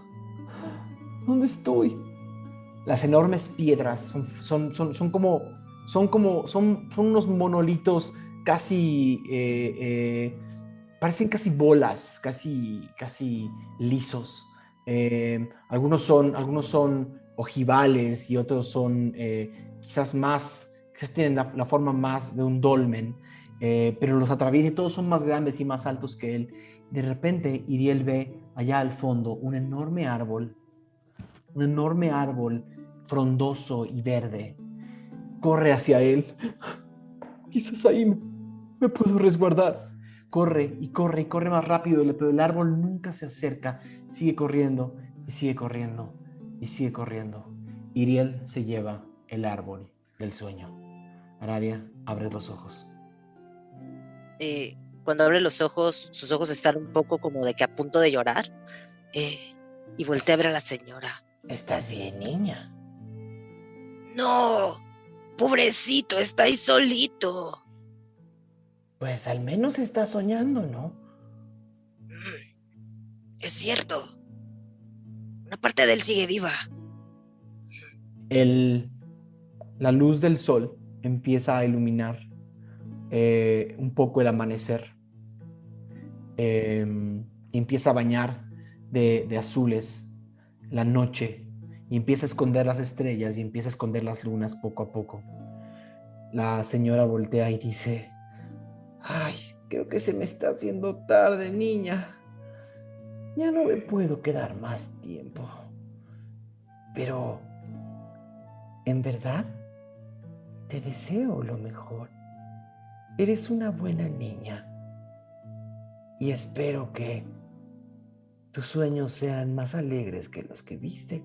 ¿Dónde estoy? Las enormes piedras son, como. Son como. Son, son unos monolitos casi. eh, eh, parecen casi bolas, casi, casi lisos. Eh, algunos, son, algunos son ojivales y otros son quizás más. Quizás tienen la, forma más de un dolmen. Pero los atraviesa todos son más grandes y más altos que él. De repente, Iriel ve allá al fondo un enorme árbol, un enorme árbol frondoso y verde. Corre hacia él. Quizás ahí me, puedo resguardar. Corre y corre y corre más rápido, pero el árbol nunca se acerca. Sigue corriendo y sigue corriendo y sigue corriendo. Iriel se lleva el árbol del sueño. Aradia, abre los ojos. Eh, cuando abre los ojos, sus ojos están un poco como de que a punto de llorar. eh, y voltea a ver a la señora. ¿Estás bien, niña? No, pobrecito, está ahí solito. Pues al menos está soñando, ¿no? Es cierto. Una parte de él sigue viva. El, la luz del sol empieza a iluminar eh, un poco el amanecer. Em, empieza a bañar de, de azules la noche y empieza a esconder las estrellas y empieza a esconder las lunas poco a poco. La señora voltea y dice, ay, creo que se me está haciendo tarde, niña. Ya no me puedo quedar más tiempo. Pero, en verdad, te deseo lo mejor. Eres una buena niña. Y espero que tus sueños sean más alegres que los que viste.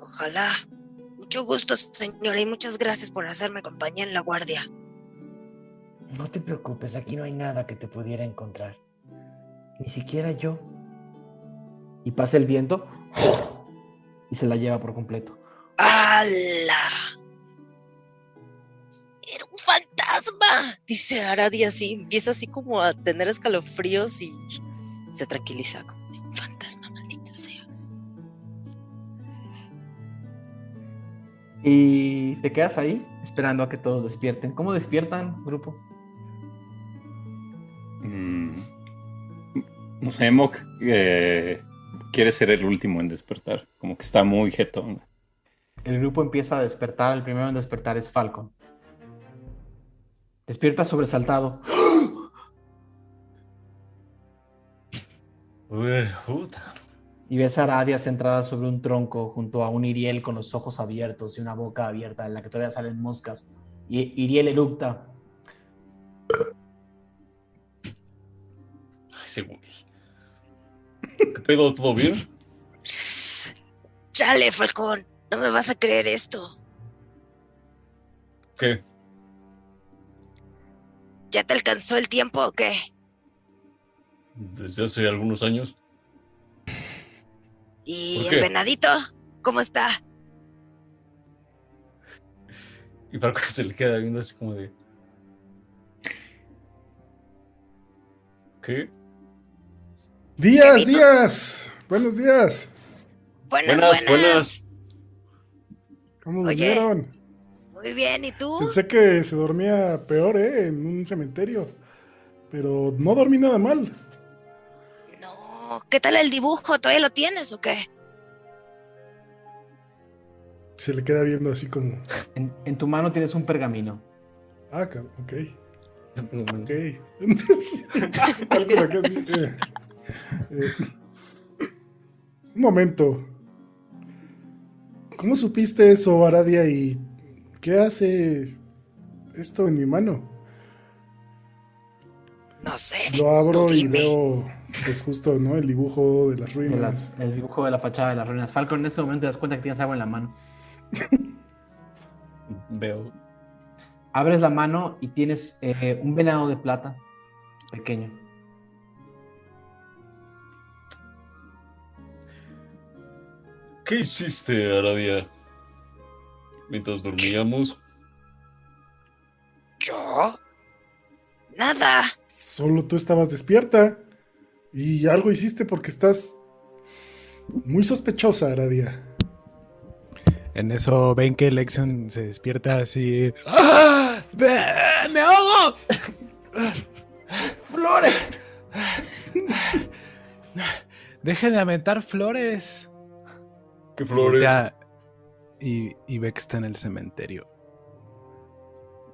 Ojalá. Mucho gusto, señora, y muchas gracias por hacerme compañía en la guardia. No te preocupes, aquí no hay nada que te pudiera encontrar. Ni siquiera yo. Y pasa el viento y se la lleva por completo. ¡Hala! Fantasma, dice Aradia así. Empieza así como a tener escalofríos y se tranquiliza. Como un fantasma, maldita sea. Y te quedas ahí esperando a que todos despierten. ¿Cómo despiertan, grupo? Mm, no sé, Mok eh, quiere ser el último en despertar. Como que está muy jetón. El grupo empieza a despertar. El primero en despertar es Falcon. Despierta sobresaltado. Y ves a Aradia centrada sobre un tronco junto a un Iriel con los ojos abiertos y una boca abierta en la que todavía salen moscas. Y Iriel eructa. Ay, ese güey. ¿Qué pedo? ¿Todo bien? Chale, Falcón, no me vas a creer esto. ¿Qué? ¿Ya te alcanzó el tiempo o qué? Desde hace algunos años. ¿Y ¿Por el venadito? ¿Cómo está? Y Falcon se le queda viendo así como de. ¿Qué? Días, días. Buenos días. Buenas, Buenas, buenas. ¿Cómo Oye. durmieron? Muy bien, ¿y tú? Pensé que se dormía peor, ¿eh? En un cementerio. Pero no dormí nada mal. No, ¿qué tal el dibujo? ¿Todavía lo tienes o qué? Se le queda viendo así como. En, en tu mano tienes un pergamino. Ah, ok. Ok. Algo de acá así, eh. Eh, Un momento. ¿Cómo supiste eso, Aradia? ¿Y qué hace esto en mi mano? No sé. Lo abro y veo, pues justo, ¿no? El dibujo de las de ruinas. las- el dibujo de la fachada de las ruinas. Falcon, en ese momento te das cuenta que tienes algo en la mano. Veo. Abres la mano y tienes eh, un venado de plata pequeño. ¿Qué hiciste, Aradia? Mientras dormíamos. ¿Yo? Nada. Solo tú estabas despierta. Y algo hiciste porque estás muy sospechosa, Aradia. En eso ven que Lexion se despierta así. ¡Ah! ¡Me, me ahogo! ¡Flores! Dejen de aventar flores. ¿Qué flores? Voltea Y, y ve que está en el cementerio.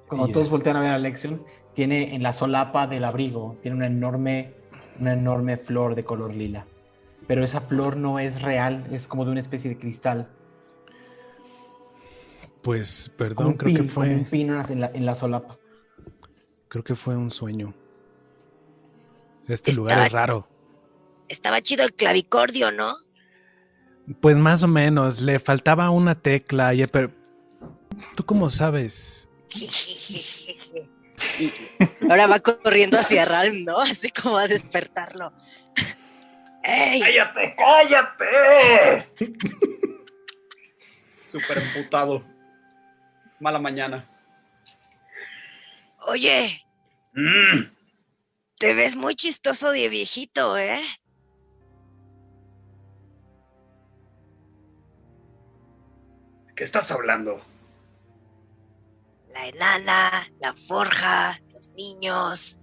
Cuando Y todos es- voltean a ver a Lexion, tiene en la solapa del abrigo, tiene una enorme, una enorme flor de color lila. Pero esa flor no es real, es como de una especie de cristal. Pues, perdón, creo que pin, fue. un pin en la, en solapa. Creo que fue un sueño. Este lugar es raro. Estaba chido el clavicordio, ¿no? Pues más o menos, le faltaba una tecla, y, pero ¿tú cómo sabes? Y ahora va corriendo hacia Ralm, ¿no? Así como a despertarlo. ¡Ey! ¡Cállate, cállate! Súper emputado. Mala mañana. Oye, Mm, te ves muy chistoso de viejito, ¿eh? ¿Qué estás hablando? La enana, la forja, los niños.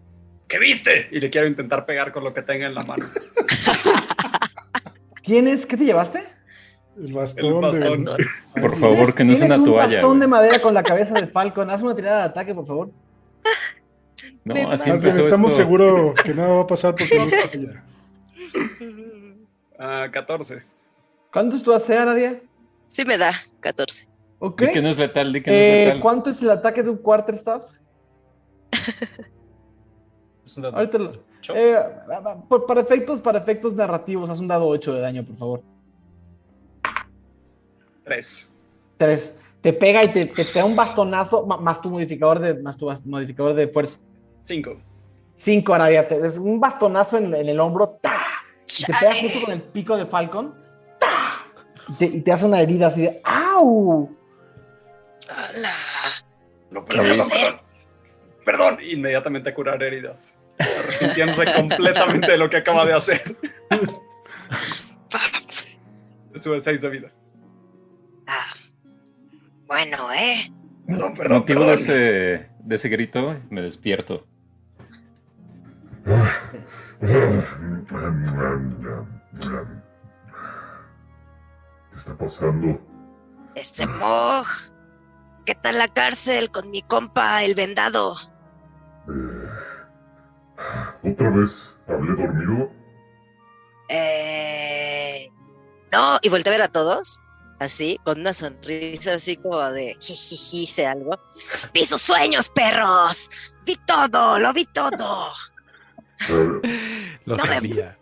¿Qué viste? Y le quiero intentar pegar con lo que tenga en la mano. ¿Quién es? ¿Qué te llevaste? El bastón, El bastón. de. Por favor, que no es ¿Tienes una un toalla. bastón de madera con la cabeza de Falcon. Haz una tirada de ataque, por favor. No, Me así Más bien, empezó estamos esto. seguros que nada va a pasar porque no está allá. Ah, 14. ¿Cuánto es tu AC, Aradia? Sí me da 14. Ok. Di que no es letal, di que no es Eh, letal. ¿Cuánto es el ataque de un quarterstaff? Es un dato. Ahorita lo- eh, por- para, efectos, para efectos narrativos, haz un dado 8 de daño, por favor. 3. 3. Te pega y te, te, te da un bastonazo más tu modificador de, más tu modificador de fuerza. 5. 5, Aradia. Te, es un bastonazo en, en el hombro. ¡ta! Y te pega justo con el pico de Falcon. Y te, y te hace una herida así de ¡Au! Ala. No, ¿Qué perdón, a perdón. Perdón. Inmediatamente curar heridas. Arrepintiéndose completamente de lo que acaba de hacer. Sube 6 de vida. Ah, bueno, ¿eh? Perdón, perdón. Motivo de ese, de ese grito, me despierto. ¿Qué está pasando? Este Moj. ¿Qué tal la cárcel con mi compa, el vendado? Eh, ¿Otra vez hablé dormido? Eh. No, y volteé a ver a todos. Así, con una sonrisa así como de jijiji, sé algo. Vi sus sueños, perros. Vi todo, lo vi todo. Eh, Lo No me- sabía.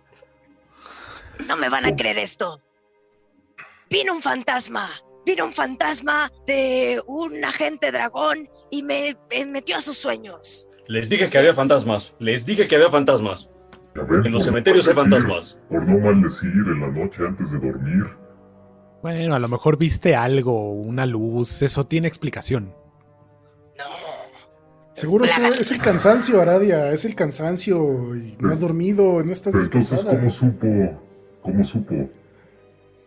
No me van a creer esto. Vino un fantasma. Vino un fantasma de un agente dragón y me, me metió a sus sueños. Les dije que había fantasmas. Les dije que había fantasmas. En los cementerios hay fantasmas. Por no maldecir en la noche antes de dormir. Bueno, a lo mejor viste algo, una luz, eso tiene explicación. No. Seguro es, es el cansancio, Aradia. Es el cansancio. Y no has dormido, no estás Pero entonces. ¿cómo supo? ¿Cómo supo?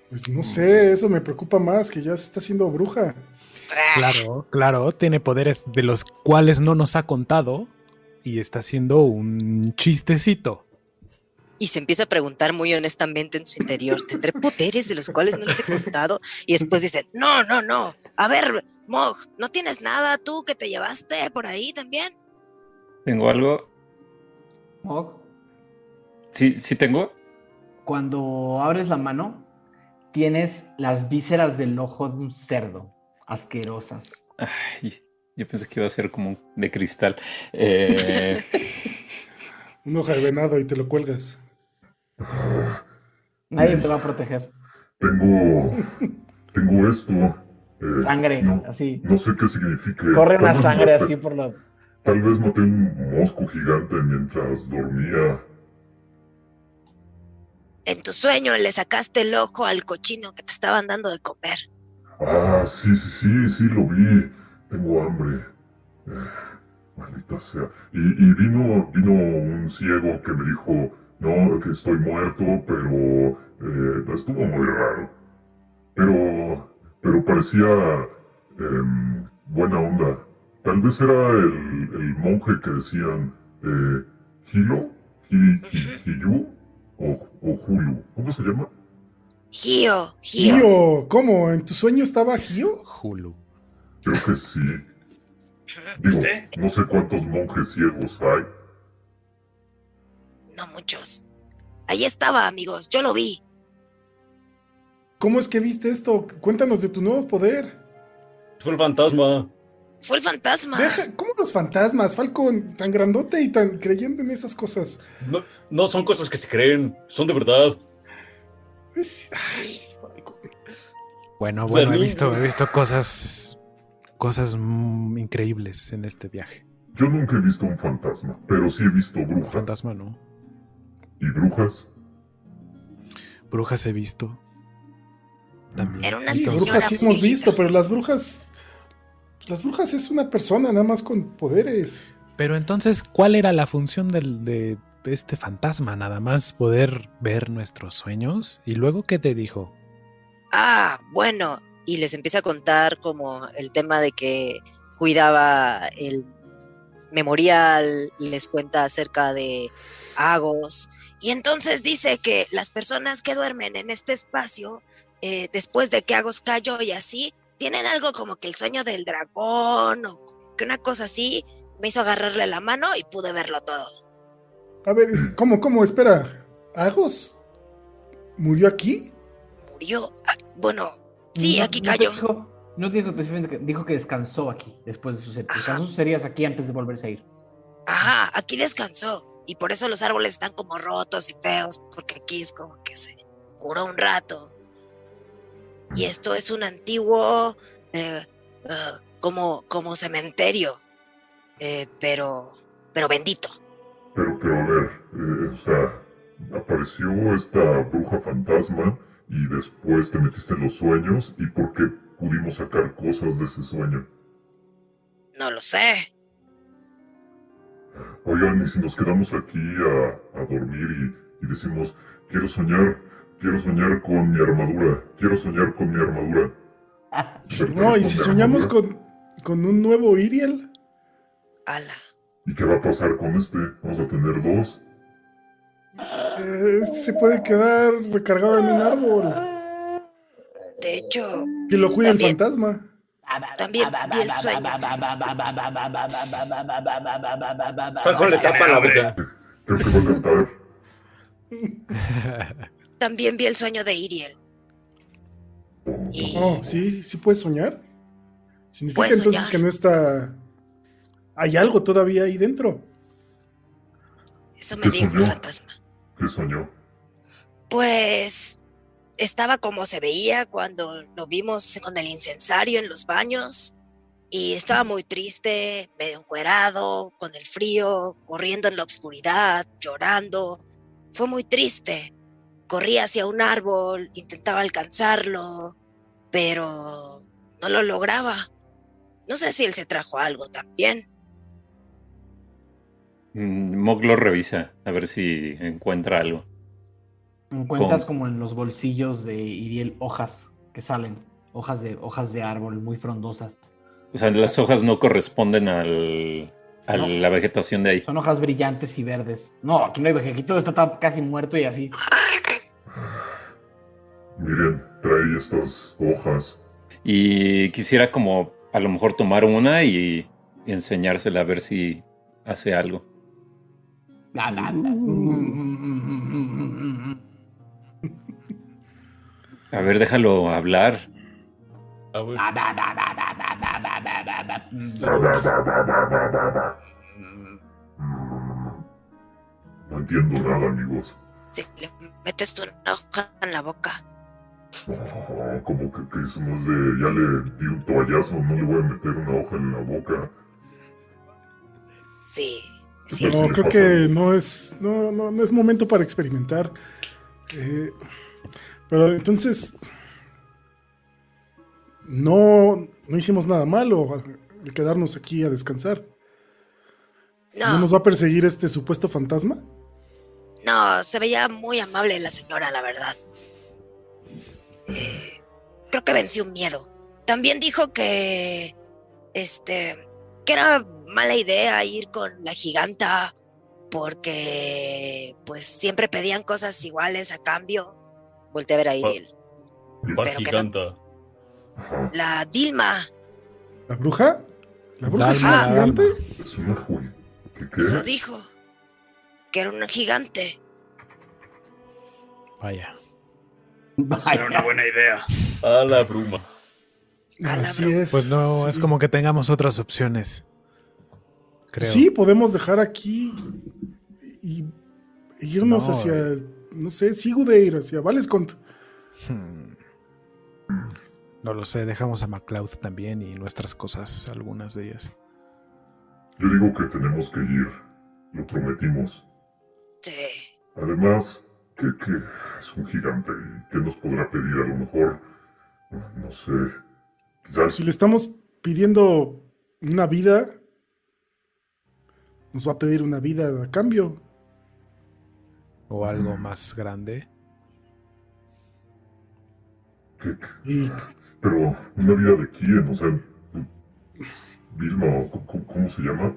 Pues no sé, eso me preocupa más, que ya se está haciendo bruja. Ah, Claro, claro, tiene poderes de los cuales no nos ha contado y está haciendo un chistecito. Y se empieza a preguntar muy honestamente en su interior, ¿tendré poderes de los cuales no les he contado? Y después dice, no, no, no. A ver, Mog, ¿no tienes nada tú que te llevaste por ahí también? ¿Tengo algo? Mog, Sí, sí tengo. Cuando abres la mano, tienes las vísceras del ojo de un cerdo. Asquerosas. Ay, yo pensé que iba a ser como de cristal. Eh, Un hoja de venado y te lo cuelgas. Nadie te va a proteger. Tengo. Tengo esto. eh, Sangre, No, así. no sé qué signifique. Corre una sangre maté- así por la. Tal vez maté un mosco gigante mientras dormía. En tu sueño le sacaste el ojo al cochino que te estaban dando de comer. Ah, sí, sí, sí, sí, lo vi. Tengo hambre. Eh, maldita sea. Y, y vino, vino un ciego que me dijo, no, que estoy muerto, pero eh, estuvo muy raro. Pero, pero parecía em, buena onda. Tal vez era el, el monje que decían, eh, Hilo, Hi- Hi- Hiyu o, o Hulu. ¿Cómo se llama? Gio, Gio. Gio, ¿cómo? ¿En tu sueño estaba Gio? Hulu. Creo que sí. Digo, ¿Usted? no sé cuántos monjes ciegos hay. No muchos. Ahí estaba, amigos, yo lo vi. ¿Cómo es que viste esto? Cuéntanos de tu nuevo poder. Fue el fantasma. Fue el fantasma. Deja, ¿Cómo los fantasmas? Falcon, tan grandote y tan creyendo en esas cosas. No, no son cosas que se creen, son de verdad. Es-. Bueno, bueno, he visto, he visto cosas, cosas mm, increíbles en este viaje. Yo nunca he visto un fantasma, pero sí he visto brujas. Fantasma, ¿no? ¿Y brujas? Brujas he visto. También. Era una Las brujas sí hemos visto, pero las brujas. Las brujas es una persona nada más con poderes. Pero entonces, ¿cuál era la función del, de este fantasma? Nada más poder ver nuestros sueños. ¿Y luego qué te dijo? Ah, bueno. Y les empieza a contar como el tema de que cuidaba el memorial, les cuenta acerca de Agos. Y entonces dice que las personas que duermen en este espacio, eh, después de que Agos cayó y así, tienen algo como que el sueño del dragón o que una cosa así, me hizo agarrarle la mano y pude verlo todo. A ver, ¿cómo, cómo? Espera. ¿Agos murió aquí? Murió. Ah, bueno, sí, No- aquí no cayó. dijo- no dijo específicamente, que- dijo que descansó aquí después de sus. Descansó sus heridas aquí antes de volverse a ir. Ajá, aquí descansó. Y por eso los árboles están como rotos y feos, porque aquí es como que se curó un rato. Y esto es un antiguo, eh, eh, como, como cementerio, eh, pero, pero bendito. Pero, pero a ver, eh, o sea, apareció esta bruja fantasma y después te metiste en los sueños y por qué pudimos sacar cosas de ese sueño. No lo sé. Oigan, y si nos quedamos aquí a, a dormir y, y decimos, quiero soñar, quiero soñar con mi armadura, quiero soñar con mi armadura. No, y si soñamos armadura. con, con un nuevo Iriel. Ala. ¿Y qué va a pasar con este? Vamos a tener dos. eh, Este se puede quedar recargado en un árbol. De hecho, Que lo cuide el También. fantasma. también vi el sueño. Falcon le tapa la boca. Creo que va a cantar. También vi el sueño de Iriel. Y Oh, sí, sí puedes soñar. Significa Puedes entonces soñar. que no está. Hay algo todavía ahí dentro. eso me ¿Qué dijo el fantasma. ¿Qué soñó? Pues estaba como se veía cuando lo vimos con el incensario en los baños y estaba muy triste, medio encuerado, con el frío, corriendo en la oscuridad, llorando. Fue muy triste. Corría hacia un árbol, intentaba alcanzarlo, pero no lo lograba. No sé si él se trajo algo también. Mm, Mog lo revisa a ver si encuentra algo. Encuentras ¿Cómo? como en los bolsillos de Iriel hojas que salen, hojas de, hojas de árbol muy frondosas. O sea, las hojas no corresponden al, a No. la vegetación de ahí. Son hojas brillantes y verdes. No, aquí no hay todo está casi muerto y así. Miren, trae estas hojas. Y quisiera como a lo mejor tomar una y enseñársela a ver si hace algo. A ver, déjalo hablar. No entiendo nada, amigos. Sí, lo metes una hoja en la boca, como que, que eso no es de. Ya le di un toallazo, no le voy a meter una hoja en la boca. sí, Sí. No, creo pasa que no es, no, no, no es momento para experimentar. Eh, pero entonces, no, no hicimos nada malo al quedarnos aquí a descansar. ¿No No, nos va a perseguir este supuesto fantasma? No, se veía muy amable la señora, la verdad. Eh, creo que venció un miedo. También dijo que, este, que era mala idea ir con la giganta porque, pues, siempre pedían cosas iguales a cambio. Volté a ver a Iriel. Par Pero que no- giganta. La Dilma, ¿La bruja? ¿La bruja gigante? ¿Qué qué? eso dijo, que era un gigante. Vaya. Era una buena idea. A la bruma. A la Así es. Pues no, es como que tengamos otras opciones. Creo. Sí, podemos dejar aquí y, y irnos No, hacia, eh. no sé, Sigudeir, hacia Valescont. Hmm. No lo sé, dejamos a MacLeod también y nuestras cosas, algunas de ellas. Yo digo que tenemos que ir. Lo prometimos. Además, que, que es un gigante y ¿qué nos podrá pedir? A lo mejor, no sé, quizás Si le estamos pidiendo una vida, nos va a pedir una vida a cambio. O algo más grande. que- que- Y pero una vida de quién, o sea, Vilma, o co- co- ¿cómo se llama?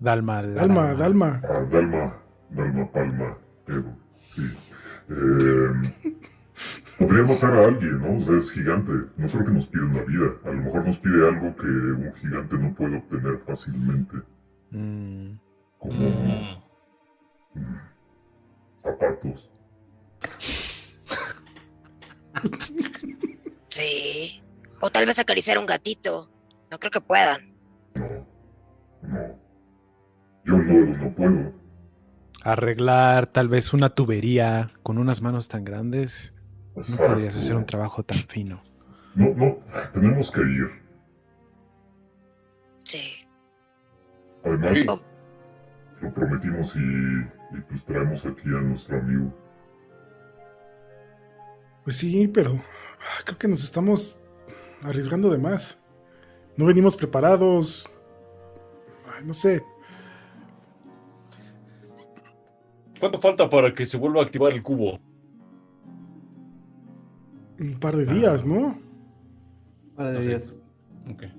Dalma. la Dalma, Dalma. Ah, Dalma, Dalma Palma, Evo, sí. Eh, podría matar a alguien, ¿no? O sea, es gigante. No creo que nos pida una vida. A lo mejor nos pide algo que un gigante no puede obtener fácilmente. Mm, Como Mm. mm, zapatos. Sí. O tal vez acariciar un gatito. No creo que puedan. No, no. Yo no, no puedo. Arreglar tal vez una tubería con unas manos tan grandes. No Exacto. podrías hacer un trabajo tan fino. No, no, tenemos que ir. Sí. Además, Oh. lo prometimos y, y pues traemos aquí a nuestro amigo. Pues sí, pero ah, creo que nos estamos arriesgando de más. No venimos preparados. Ay, no sé. ¿Cuánto falta para que se vuelva a activar el cubo? Un par de días, ¿no? Para de No sé. días. Ok. Eh,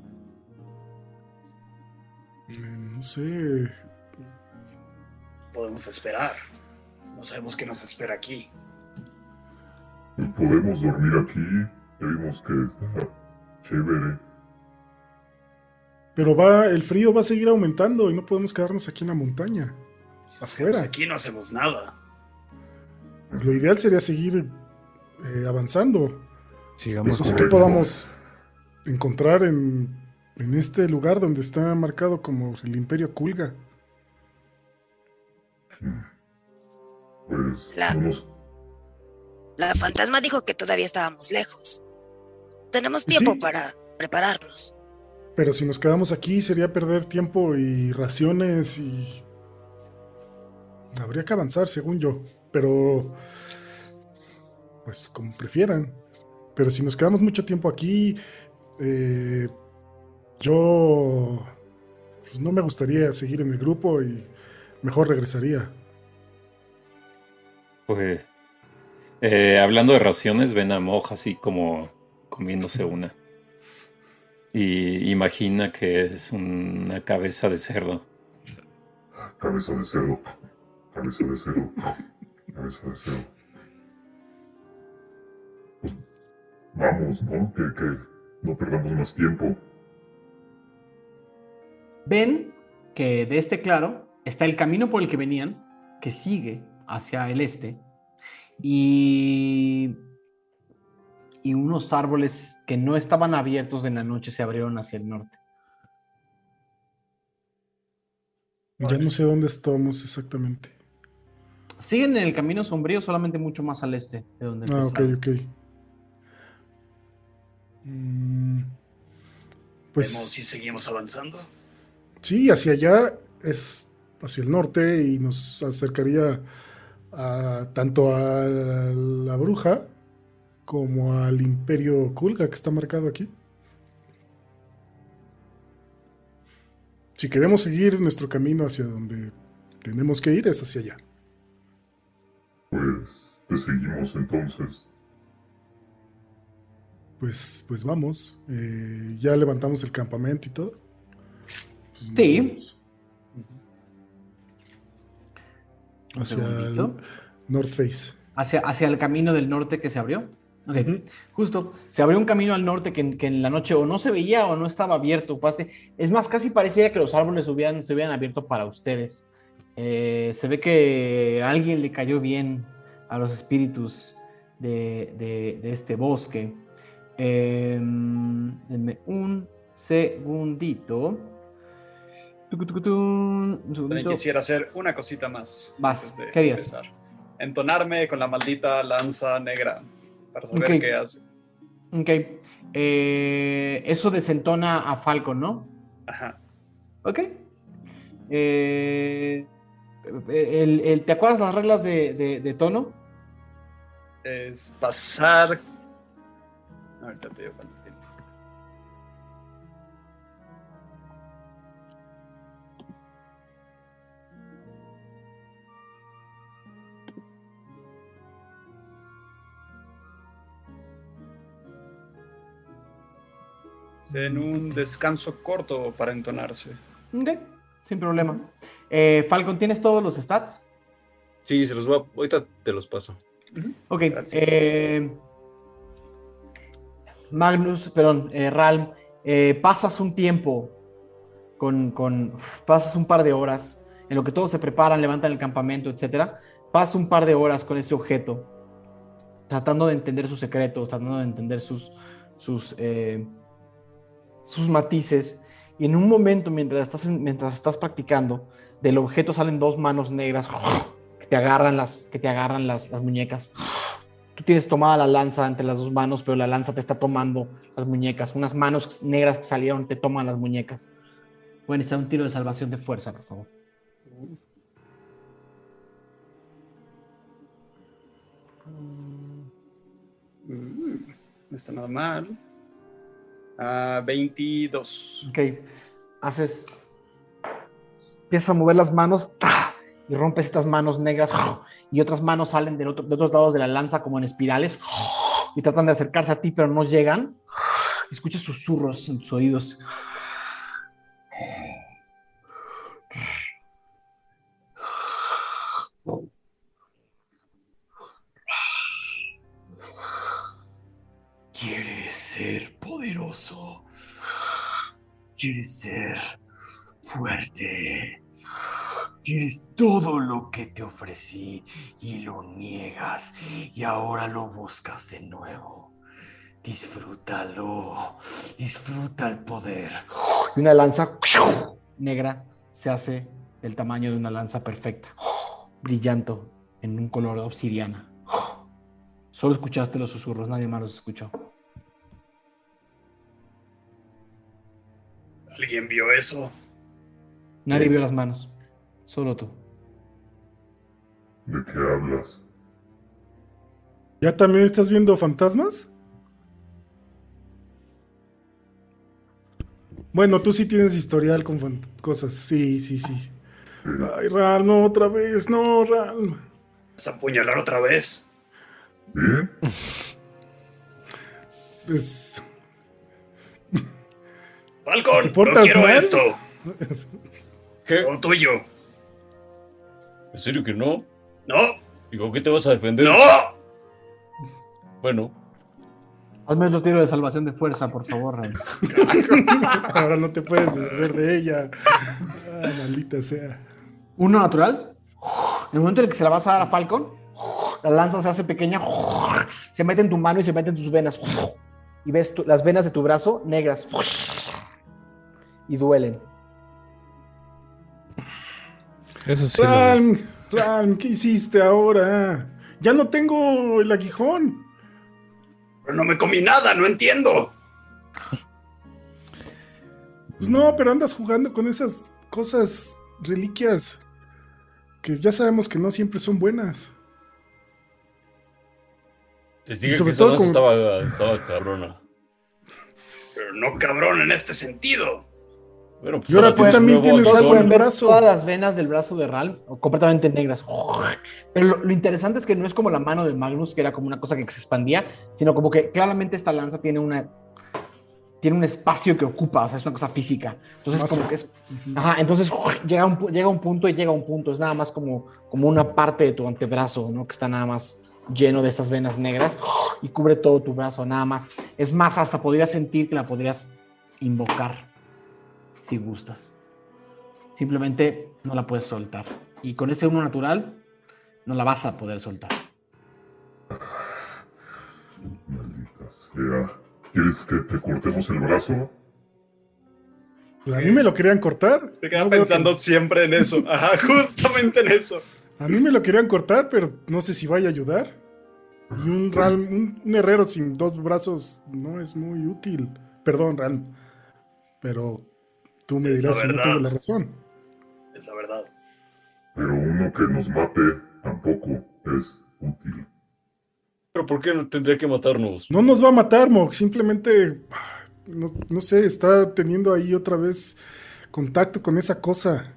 No sé. Podemos esperar. No sabemos qué nos espera aquí. Podemos dormir aquí. Ya vimos que está chévere. Pero va, el frío va a seguir aumentando y no podemos quedarnos aquí en la montaña. Afuera. quedamos aquí no hacemos nada. Lo ideal sería seguir eh, avanzando. Sigamos. No sé qué correcto. podamos encontrar en, en este lugar donde está marcado como el Imperio Kulga. Pues La-. La fantasma dijo que todavía estábamos lejos. Tenemos Sí. tiempo para prepararnos. Pero si nos quedamos aquí sería perder tiempo y raciones y... Habría que avanzar, según yo. Pero... Pues como prefieran. Pero si nos quedamos mucho tiempo aquí... eh, yo... Pues no me gustaría seguir en el grupo y mejor regresaría. Pues, eh, hablando de raciones, ven a Moj así como comiéndose una. Y imagina que es una cabeza de cerdo. Cabeza de cerdo. Cabeza de cerdo. Cabeza de cerdo. Pues, vamos, ¿no? Que, que no perdamos más tiempo. Ven que de este claro está el camino por el que venían, que sigue hacia el este, y, y unos árboles que no estaban abiertos en la noche se abrieron hacia el norte. Ya no sé dónde estamos exactamente. Siguen en el camino sombrío, solamente mucho más al este de donde Ah, ok, ok. Mm, pues Vemos si seguimos avanzando. sí, hacia allá es hacia el norte y nos acercaría a, tanto a la bruja como al imperio Kulga que está marcado aquí. Si queremos seguir nuestro camino hacia donde tenemos que ir, es hacia allá. Pues te seguimos entonces. Pues, pues vamos. Eh, ya levantamos el campamento y todo. Pues Sí. Hacia el. North Face. hacia, hacia el camino del norte que se abrió. Ok, Ujú. justo, se abrió un camino al norte que, en- que en la noche o no se veía o no estaba abierto. así- es más, casi parecía que los árboles hubieran, se hubieran abierto para ustedes. Eh, se ve que a alguien le cayó bien a los espíritus de, de- de este bosque. Em, denme un segundito. Un quisiera hacer una cosita más. De ¿qué harías? empezar. Entonarme con la maldita lanza negra para saber qué hace. Ok. Eh, eso desentona a Falcon, ¿no? Ajá. Ok. Eh, el- el- ¿Te acuerdas las reglas de, de- de tono? Es pasar. Ahorita te digo cuánto tiempo. En un descanso corto para entonarse. Ok, sin problema. Eh, Falcon, ¿tienes todos los stats? Sí, se los voy a... Ahorita te los paso. Ok. Gracias. eh, Magnus, perdón, eh, Ralm, eh, pasas un tiempo con, con- pasas un par de horas en lo que todos se preparan, levantan el campamento, etcétera. Pasas un par de horas con este objeto, tratando de entender sus secretos, tratando de entender sus, sus, eh, sus matices. Y en un momento, mientras estás, en- mientras estás practicando, del objeto salen dos manos negras que te agarran las, que te agarran las, las muñecas. Tú tienes tomada la lanza entre las dos manos, pero la lanza te está tomando las muñecas. Unas manos negras que salieron te toman las muñecas. Bueno, está un tiro de salvación de fuerza, por favor. Mm, no está nada mal. Ah, 22. Ok. Haces. Empiezas a mover las manos y rompes estas manos negras y otras manos salen de otros lados de la lanza como en espirales y tratan de acercarse a ti, pero no llegan. Escuchas susurros en tus oídos. Quieres ser poderoso. Quieres ser fuerte. Quieres todo lo que te ofrecí y lo niegas y ahora lo buscas de nuevo. Disfrútalo. Disfruta el poder. Y una lanza negra se hace del tamaño de una lanza perfecta, brillante en un color de obsidiana. Solo escuchaste los susurros, nadie más los escuchó. ¿Alguien vio eso? Nadie vio las manos, solo tú. ¿De qué hablas? ¿Ya también estás viendo fantasmas? Bueno, tú sí tienes historial con cosas. Sí, sí, sí. Ay, Ral, no, otra vez, no, Ral. ¿Vas a apuñalar otra vez? ¿Bien? Pues, Falcon, ¿Te no portas quiero mal? esto. ¿Qué? Lo tuyo. ¿En serio que no? No, Digo, ¿qué te vas a defender? no. Bueno, Hazme otro tiro de salvación de fuerza, por favor, ahora no te puedes deshacer de ella. Ah, maldita sea. Uno natural. En el momento en el que se la vas a dar a Falcon, la lanza se hace pequeña, se mete en tu mano y se mete en tus venas. Y ves tu- las venas de tu brazo negras. Y duelen. Eso sí. Ral, Ral, ¿qué hiciste ahora? Ya no tengo el aguijón. Pero no me comí nada, no entiendo. Pues no, pero andas jugando con esas cosas, reliquias, que ya sabemos que no siempre son buenas. te sobre que todo con- estaba, estaba cabrona. Pero no cabrón en este sentido. Bueno, pues Y ahora tú también tienes algo en el ver brazo. todas las venas del brazo de Ral completamente negras. Pero lo, lo interesante es que no es como la mano de Magnus, que era como una cosa que se expandía, sino como que claramente esta lanza tiene una tiene un espacio que ocupa, o sea, es una cosa física. Entonces, como que es. Ajá, entonces llega un, llega un punto y llega un punto. Es nada más como, como una parte de tu antebrazo, ¿no? Que está nada más lleno de estas venas negras y cubre todo tu brazo, nada más. Es más, hasta podrías sentir que la podrías invocar si gustas. Simplemente no la puedes soltar. Y con ese uno natural, no la vas a poder soltar. Maldita sea. ¿Quieres que te cortemos el brazo? A mí me lo querían cortar. Se queda No que- pensando siempre en eso. Ajá, justamente en eso. A mí me lo querían cortar, pero no sé si vaya a ayudar. Y un, Ralm, un, un herrero sin dos brazos no es muy útil. Perdón, Ralm. Pero tú me Es dirás si no tengo la razón. Es la verdad. Pero uno que nos mate tampoco es útil. Pero ¿por qué no tendría que matarnos? No nos va a matar, Mog. Simplemente, no, no sé, está teniendo ahí otra vez contacto con esa cosa.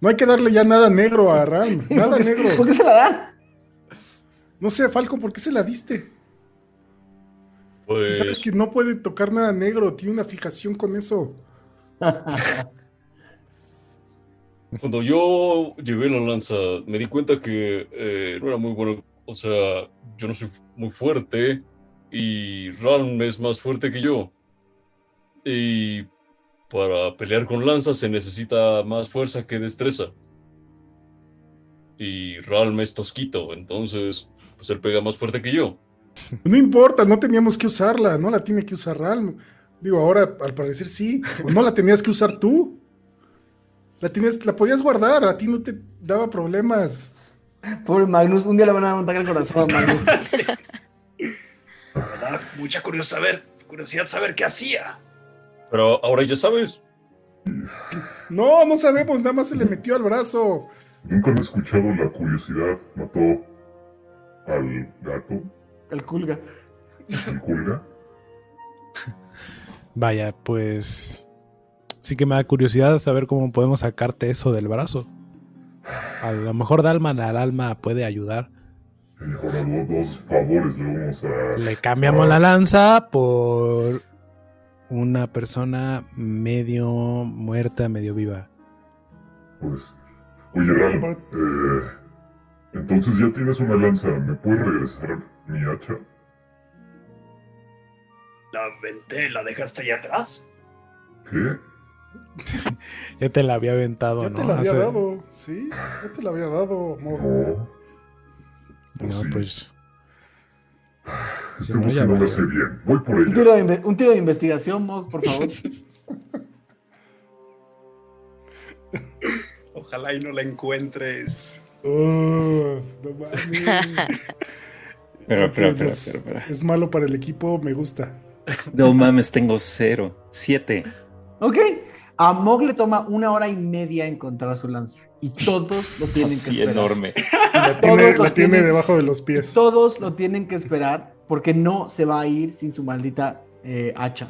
No hay que darle ya nada negro a Ralm. Nada ¿Por qué- negro. ¿Por qué se la dan? No sé, Falcon, ¿por qué se la diste? Pues, Sabes que no puede tocar nada negro. Tiene una fijación con eso. cuando yo llevé la lanza, me di cuenta que eh, no era muy bueno. O sea, yo no soy muy fuerte y Ralm es más fuerte que yo. Y para pelear con lanzas se necesita más fuerza que destreza. Y Ralm es tosquito, entonces, pues él pega más fuerte que yo. No importa, no teníamos que usarla. No la tiene que usar Ralm. Digo, ahora al parecer sí. O no la tenías que usar tú. La, tienes, la podías guardar. A ti no te daba problemas. Pobre Magnus, un día le van a montar el corazón a Magnus. La verdad, mucha curiosidad saber, curiosidad saber qué hacía. Pero ahora ya sabes. No, no sabemos. Nada más se le metió al brazo. Nunca han escuchado la curiosidad mató al gato, El culga. el culga. Vaya, pues sí que me da curiosidad saber cómo podemos sacarte eso del brazo. A lo mejor Dalman al alma puede ayudar. Dos favores le vamos a... Le cambiamos la lanza por una persona medio muerta, medio viva. Pues, oye, Ral, eh, entonces ya tienes una lanza, ¿me puedes regresar mi hacha? La aventé, la dejaste allá atrás. ¿Qué? Ya te la había aventado, Ya ¿no? te la había Hace- dado. Sí, ya te la había dado. Mog. No, No, sí. pues. este Sí, no, ya hace bien. Voy por Un ella. tiro, de, inve- un tiro de investigación, Mog, por favor. Ojalá y no la encuentres. No mames. Pero, pero, pero, pero. es malo para el equipo, me gusta. No mames, tengo cero. Siete. Ok. A Mog le toma una hora y media encontrar su lanza. Y todos lo tienen que Así esperar. enorme. La Todos tiene, la tiene debajo de los pies. Todos lo tienen que esperar porque no se va a ir sin su maldita eh, hacha.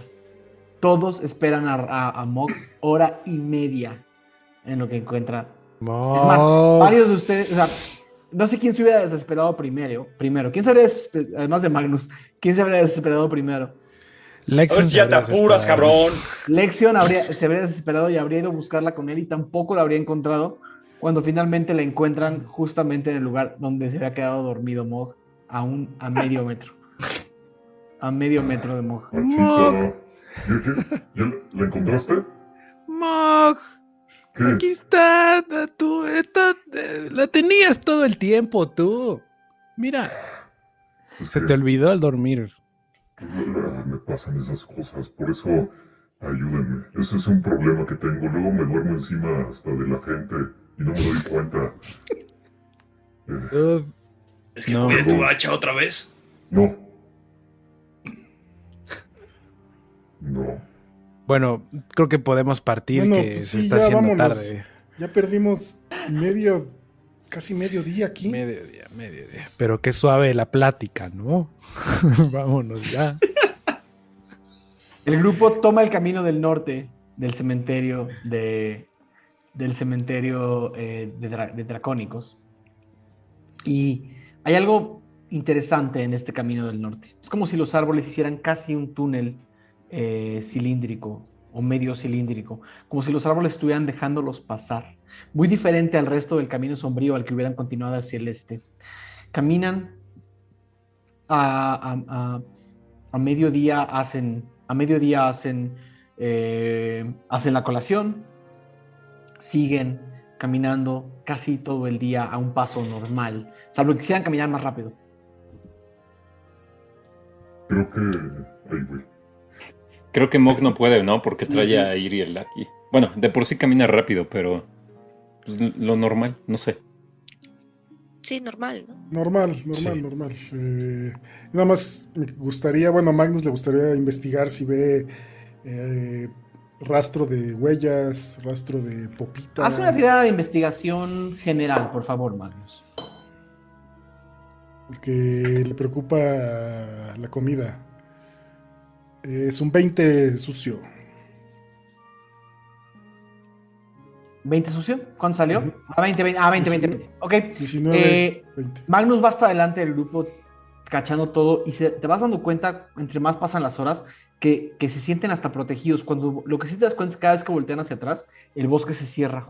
Todos esperan a, a, a Mog hora y media en lo que encuentra. Es más, varios de ustedes, o sea, no sé quién se hubiera desesperado primero. Primero, ¿quién se habría desesperado, además de Magnus, quién se habría desesperado primero? A Lexion ver si ya te apuras, cabrón. Lexion habría, se habría desesperado y habría ido a buscarla con él y tampoco la habría encontrado cuando finalmente la encuentran justamente en el lugar donde se había quedado dormido Mog, a, un, a medio metro. A medio metro de Mog. ¿Ya la- encontraste? Mog, ¿Qué? aquí está. Tú, esta, eh, la tenías todo el tiempo, tú. Mira, se te olvidó al dormir. Me pasan esas cosas, por eso ayúdenme. Ese es un problema que tengo. Luego me duermo encima hasta de la gente y no me doy cuenta. Eh, Uh, Es que No. cuide tu hacha otra vez. no. No. bueno, creo que podemos partir, Bueno, que pues se sí, está haciendo vámonos. tarde. Ya perdimos medio, casi medio día aquí. Mediodía, mediodía. Pero qué suave la plática, ¿no? Vámonos ya. El grupo toma el camino del norte del cementerio de del cementerio eh, de, dra- de dracónicos. Y hay algo interesante en este camino del norte. Es como si los árboles hicieran casi un túnel eh, cilíndrico o medio cilíndrico, como si los árboles estuvieran dejándolos pasar. Muy diferente al resto del camino sombrío al que hubieran continuado hacia el este. Caminan a, a- a- a mediodía, hacen, a mediodía hacen, eh, hacen la colación, siguen caminando casi todo el día a un paso normal, salvo que quisieran caminar más rápido. Creo que. Ahí. Creo que Mog no puede, ¿no? Porque trae a Iriel aquí. Bueno, de por sí camina rápido, pero pues, lo normal, no sé. Sí, normal, ¿no? Normal, normal, Sí. normal. Eh, nada más me gustaría, bueno, a Magnus le gustaría investigar si ve eh, rastro de huellas, rastro de popita. Haz una tirada de investigación general, por favor, Magnus. Porque le preocupa la comida. Es un 20 sucio. ¿20 sucio? ¿Cuánto salió? Ujú. Ah, 20, 20. Ah, 20, 20, 19. 20. Ok. 19, Eh, 20. Magnus va hasta adelante del grupo cachando todo y se- te vas dando cuenta, entre más pasan las horas, que, que se sienten hasta protegidos. Cuando lo que sí te das cuenta es que cada vez que voltean hacia atrás, el bosque se cierra.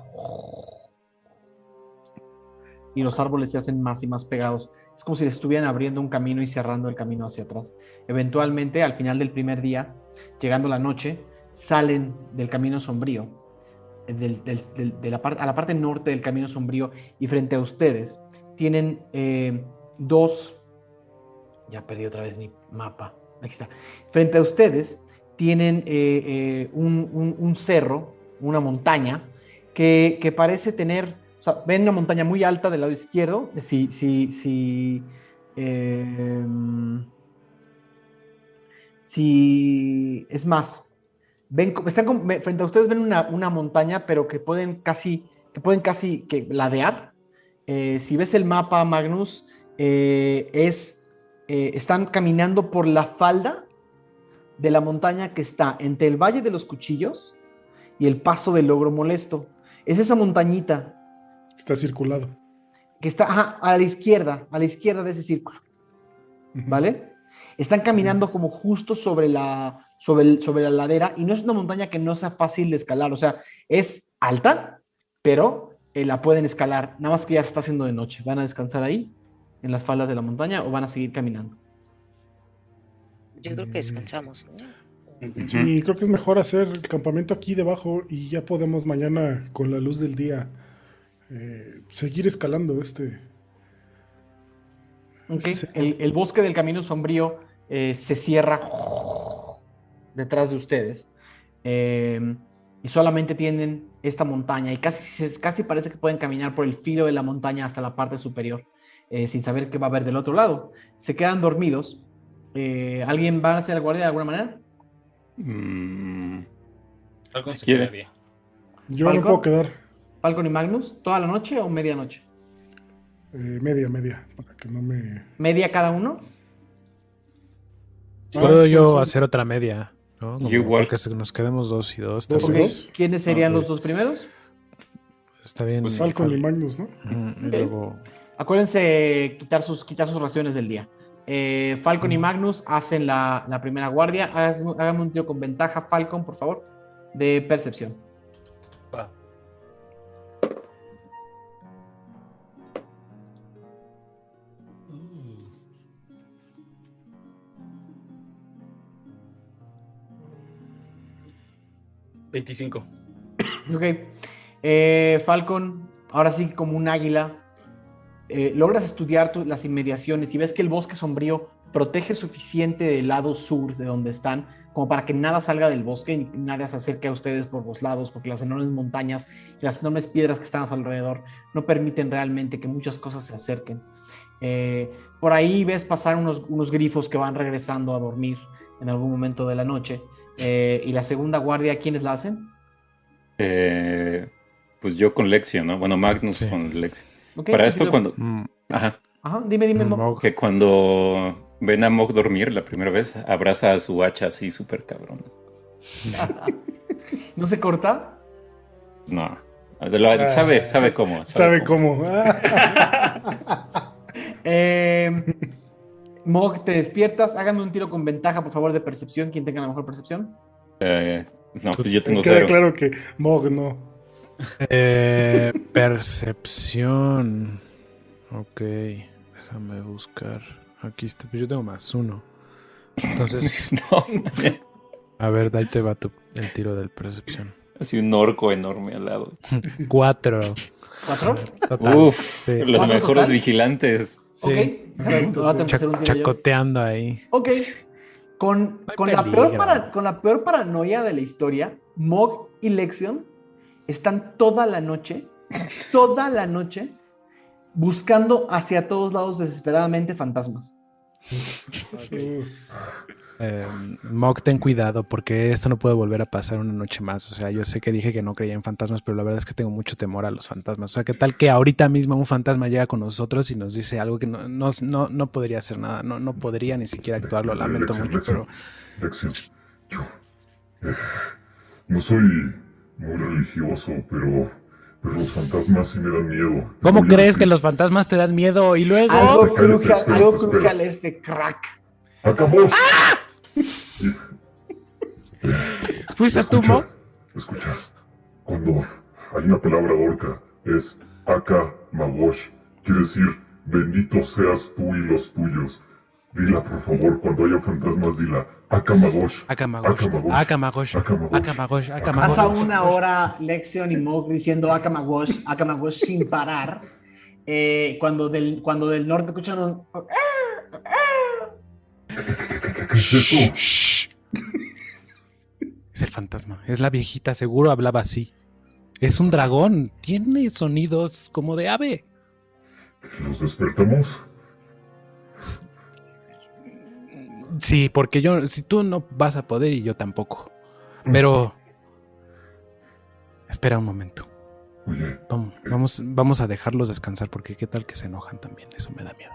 Y los árboles se hacen más y más pegados. Es como si estuvieran abriendo un camino y cerrando el camino hacia atrás. Eventualmente, al final del primer día, llegando la noche, salen del camino sombrío, eh, parte, a la parte norte del camino sombrío, y frente a ustedes tienen eh, dos. Ya perdí otra vez mi mapa. Aquí está. Frente a ustedes tienen eh, eh, un, cerro, una montaña, que, que parece tener. O sea, ven una montaña muy alta del lado izquierdo. Si, si, si, eh, si es más, ven, están como- frente a ustedes ven una, una montaña, pero que pueden casi, que pueden casi que ladear. Eh, si ves el mapa, Magnus, eh, es, eh, están caminando por la falda de la montaña que está entre el Valle de los Cuchillos y el Paso del Logro Molesto. Es esa montañita Está circulado. que está ajá, a la izquierda, a la izquierda de ese círculo. ¿vale? Están caminando como justo sobre la, sobre, el- sobre la ladera y no es una montaña que no sea fácil de escalar, o sea, es alta, pero eh, la pueden escalar, nada más que ya se está haciendo de noche. ¿Van a descansar ahí, en las faldas de la montaña, o van a seguir caminando? Yo creo que descansamos, ¿no? Sí, creo que es mejor hacer el campamento aquí debajo y ya podemos mañana con la luz del día eh, seguir escalando este. Este. El, el bosque del camino sombrío eh, se cierra detrás de ustedes. eh, y solamente tienen esta montaña. Y casi, casi parece que pueden caminar por el filo de la montaña hasta la parte superior. eh, sin saber qué va a haber del otro lado. Se quedan dormidos. Eh, ¿Alguien va a hacer el guardia de alguna manera? Mm, Falcon Si se quiere. quedaría. Yo no Falcon. puedo quedar ¿Falcon y Magnus? ¿Toda la noche o medianoche? eh, media, media, para que no me. ¿Media cada uno? Puedo Ah, yo puede ser. hacer otra media, ¿no? Como igual. Que nos quedemos dos y dos. Dos y. ¿Quiénes serían los dos primeros? Está bien. Pues Falcon y Magnus, ¿no? Y luego Acuérdense quitar sus, quitar sus raciones del día. Eh, Falcon y Magnus hacen la, la primera guardia. Hágame, hágame un tiro con ventaja, Falcon, por favor, de percepción. 25. Ok. Eh, Falcon, ahora sí, como un águila, eh, logras estudiar tu- las inmediaciones y ves que el bosque sombrío protege suficiente del lado sur de donde están, como para que nada salga del bosque y nada se acerque a ustedes por los lados, porque las enormes montañas y las enormes piedras que están a su alrededor no permiten realmente que muchas cosas se acerquen. Eh, por ahí ves pasar unos, unos grifos que van regresando a dormir en algún momento de la noche. Eh, y la segunda guardia, ¿quiénes la hacen? eh, pues yo con Lexio, ¿no? Bueno, Magnus Sí. con Lexio. Ok, Para ¿qué esto, cuando. Mm, Ajá. Ajá, dime, dime, Mo. Mog. Que cuando ven a Mog dormir la primera vez, abraza a su hacha así súper cabrón. ¿No se corta? No. Lo- sabe, sabe cómo. Ah. ¿Sabe cómo? Eh, Mog, te despiertas. Hágame un tiro con ventaja, por favor, de percepción. Quien tenga la mejor percepción. Eh, no, pues yo tengo Queda cero. claro que Mog no. Eh, percepción. Ok, déjame buscar. Aquí está, pues yo tengo más uno. Entonces, No, a ver, ahí te va tu, el tiro del percepción. Así un orco enorme al lado. Cuatro. ¿Cuatro? Total. Uf, Sí. los ¿Cuánto mejores total? vigilantes. Sí. Ok. Déjame- voy a tener que hacer un tiro yo. Chacoteando ahí. Ok. Con, con, la peor para- con la peor paranoia de la historia, Mog y Lexion están toda la noche, toda la noche, buscando hacia todos lados desesperadamente fantasmas. Eh, Mog, ten cuidado porque esto no puede volver a pasar una noche más. O sea, yo sé que dije que no creía en fantasmas, pero la verdad es que tengo mucho temor a los fantasmas. O sea, ¿qué tal que ahorita mismo un fantasma llega con nosotros y nos dice algo que no, no, no, no podría hacer nada? No, no podría ni siquiera actuar, lo lamento mucho, pero... Yo eh, no soy muy religioso, pero, pero los fantasmas sí me dan miedo. ¿Cómo crees decir- que los fantasmas te dan miedo? Y luego... Algo cállate, cruje, espérate, algo espérate. cruje al este crack. ¡Acabó! ¿Fuiste tú, Mog? escucha. Cuando hay una palabra orca, es Aka Magosh. Quiere decir, bendito seas tú y los tuyos. Dila, por favor, cuando haya fantasmas, dila. Aka Magosh. Akamagosh, Akamagosh. Akamagosh, Akamagosh. Akamagosh, Pasa una hora Lexion y Mog diciendo Akamagosh, Akamagosh sin parar. Eh, cuando, del, cuando del norte escuchan un... ¿Qué es eso? Es el fantasma, es la viejita, seguro hablaba así. Es un dragón, tiene sonidos como de ave. ¿Los despertamos? Sí, porque yo, si tú no vas a poder y yo tampoco. Pero... Espera un momento. Oye, Vamos, vamos, vamos a dejarlos descansar porque qué tal que se enojan también. Eso me da miedo.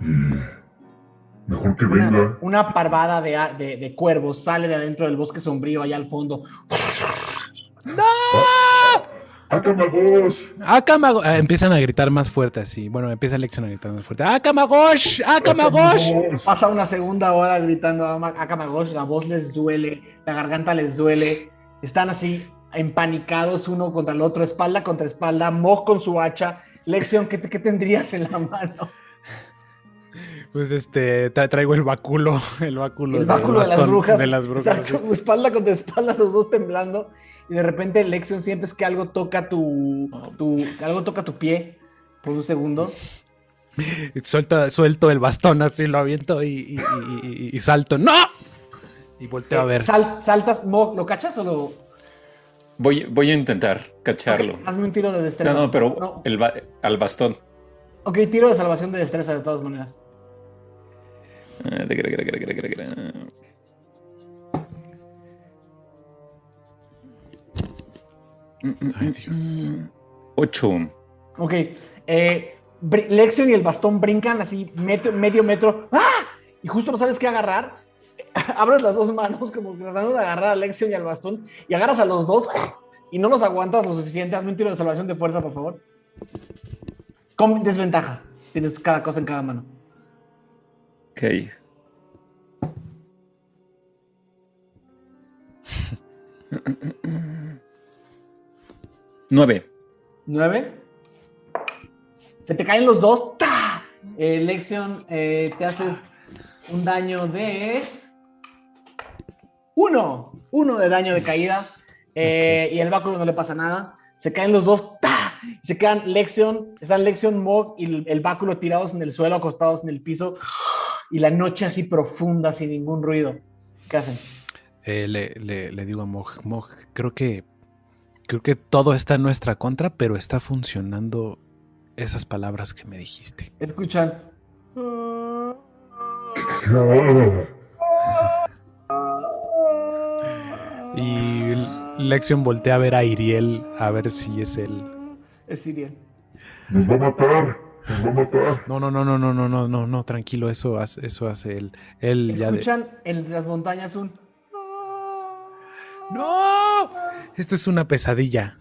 y mejor que venga. una parvada de, de, de cuervos sale de adentro del bosque sombrío allá al fondo. ¡Aka Magosh! Akamagosh. Ah, empiezan a gritar más fuerte así. Bueno, empieza la lección a gritar más fuerte. Akamagosh, Akamagosh. Pasa una segunda hora gritando Akamagosh, la voz les duele, la garganta les duele. Están así empanicados uno contra el otro, espalda contra espalda, Mog con su hacha. Lexion, ¿qué, te- qué tendrías en la mano? Pues este, tra- traigo el báculo, el báculo, El báculo de las bastón brujas. De las brujas. Exacto, espalda contra espalda, los dos temblando. Y de repente, Lexion, sientes que algo toca tu, tu, algo toca tu pie por un segundo. sí. Suelto, suelto el bastón así, lo aviento y, y- y- y- y salto. ¡No! Y volteo a ver. Sal- saltas, Mog, ¿lo cachas o lo...? Voy, voy a intentar cacharlo. Hazme un tiro de destreza. No, no, pero No. el ba- al bastón. Ok, tiro de salvación de destreza de todas maneras. Ay, Dios. Ocho. Ok. Eh, Lexion y el bastón brincan así metro- medio metro. ¡Ah! Y justo no sabes qué agarrar. Abres las dos manos como tratando de agarrar a Lexion y al bastón. Y agarras a los dos y no los aguantas lo suficiente. Hazme un tiro de salvación de fuerza, por favor. Con desventaja. Tienes cada cosa en cada mano. Ok. Nueve. Nueve. Se te caen los dos. ¡Ta! Eh, Lexion, eh, te haces un daño de. Uno. Uno de daño de caída. Eh, Y el báculo no le pasa nada. Se caen los dos. ¡Ta! Se quedan Lexion. Están Lexion, Mog y el, el báculo tirados en el suelo, acostados en el piso. Y la noche así profunda, sin ningún ruido. ¿Qué hacen? Eh, le, le- le digo a Moj, Moj, creo que creo que todo está en nuestra contra, pero está funcionando esas palabras que me dijiste. Escuchan. Y Lexion voltea a ver a Iriel a ver si es él. Es Sirian. ¡Nos va a matar! ¡Nos va a matar! No, no, no, no, no, no, no, no, no, tranquilo, eso hace, eso hace él. Él ya de- Escuchan en las montañas un. ¡No! Esto es una pesadilla.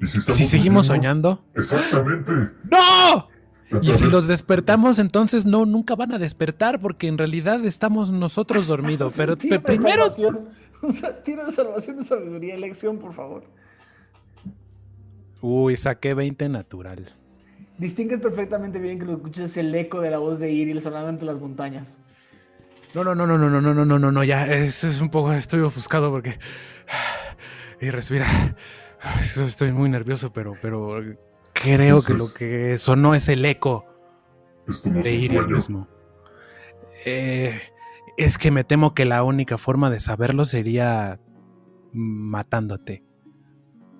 ¿Y si, ¿Y estamos si seguimos soñando? Exactamente. ¡No! Y si los despertamos, entonces no, nunca van a despertar porque en realidad estamos nosotros dormidos. Pero, Tiro pero primero, salvación. Tiro de salvación de sabiduría, elección, por favor. uy, saqué 20 natural. Distingues perfectamente bien que lo escuches el eco de la voz de Iril sonando entre las montañas. No, no, no, no, no, no, no, no, no, no, no, ya, es, es un poco, estoy ofuscado porque... Y respira. Eso, Estoy muy nervioso, pero, pero creo que lo que sonó es el eco Esto no es de sueño. mismo. Eh, es que me temo que la única forma de saberlo sería matándote.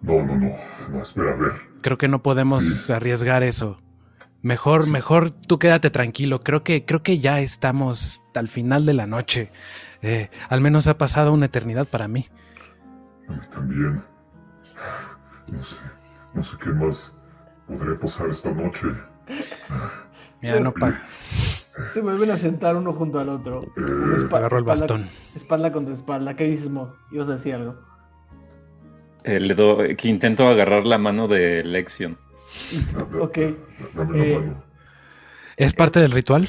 No, no, no. No, espera, a ver. Creo que no podemos arriesgar eso. Mejor, mejor tú quédate tranquilo. Creo que, creo que ya estamos al final de la noche. Eh, al menos ha pasado una eternidad para mí. A mí también. No sé, no sé qué más podré pasar esta noche. Mira, no pa. Se vuelven a sentar uno junto al otro. Eh, Agarro el espalda- bastón. Espalda contra espalda. ¿Qué dices, Mo? Ibas a decir algo. Eh, le doy, que intento agarrar la mano de Lexion. Ok. Dame la Eh, mano. ¿Es parte del ritual?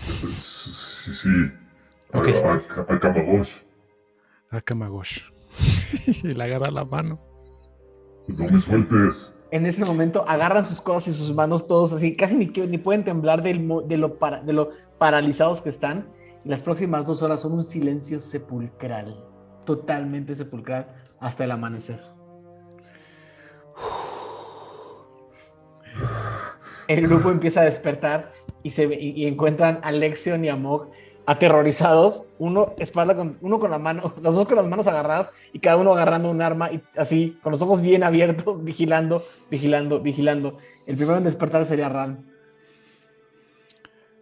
Sí, sí. A, Ok. a, a Kamagosh. A Kamagosh. y le agarra la mano. No me sueltes. En ese momento agarran sus cosas y sus manos todos así, casi ni, que- ni pueden temblar del de, lo para- de lo paralizados que están. Y las próximas dos horas son un silencio sepulcral, totalmente sepulcral, hasta el amanecer. El grupo empieza a despertar y, se y, y encuentran a Lexion y a Mog aterrorizados, uno espalda con uno con la mano, los dos con las manos agarradas y cada uno agarrando un arma y así con los ojos bien abiertos, vigilando, vigilando, vigilando. El primero en despertar sería Ran.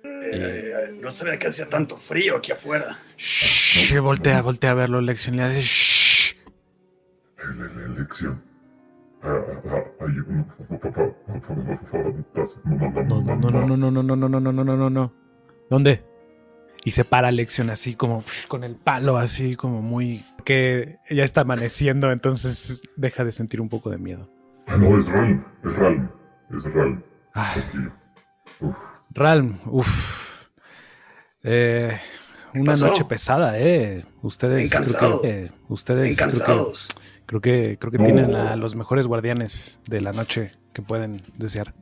Eh, no sabía que hacía tanto frío aquí afuera. Shh, voltea, voltea a verlo, Lexion. Le hace shh. El- el- Elección. No, no, no, no, no, no, no, no, no, no, no, no, no. ¿Dónde? Y se para Lexion así como con el palo, así como muy... que ya está amaneciendo, entonces deja de sentir un poco de miedo. Ah, no, es Ralm. Es Ralm. Es Ralm. Ah. Ralm, uff. Eh, una pasó? noche pesada, ¿eh? Ustedes, creo ustedes, creo. Creo que, creo que No. tienen a los mejores guardianes de la noche que pueden desear.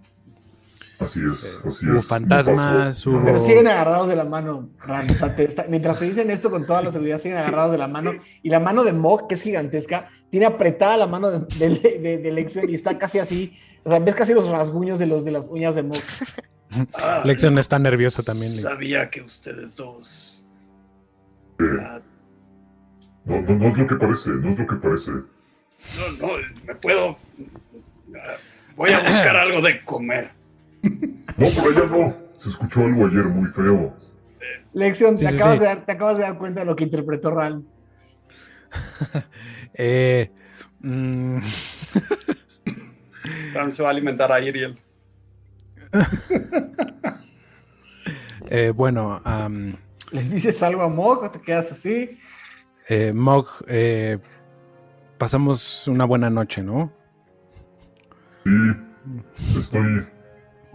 Así es, así Hubo es. fantasmas, hubo- Pero siguen agarrados de la mano, Ran. O sea, te- está- mientras te dicen esto con toda la seguridad, siguen agarrados de la mano. Y la mano de Mog, que es gigantesca, tiene apretada la mano de, de, de- de Lexion y está casi así. O sea, ves casi los rasguños de, los, de las uñas de Mog. Ah, Lexion está nervioso también. Sabía que ustedes dos. Eh, No, no, no es lo que parece, no es lo que parece. no, no, me puedo. ah, voy a buscar algo de comer. No, por allá no. Se escuchó algo ayer muy feo. Sí, te, sí, acabas sí. De dar, te acabas de dar cuenta de lo que interpretó Ran. Eh, mm, Ram se va a alimentar a Iriel. eh, bueno, am, Le dices algo a Mog, te quedas así. Eh, Mog, eh, pasamos una buena noche, ¿no? Sí, estoy.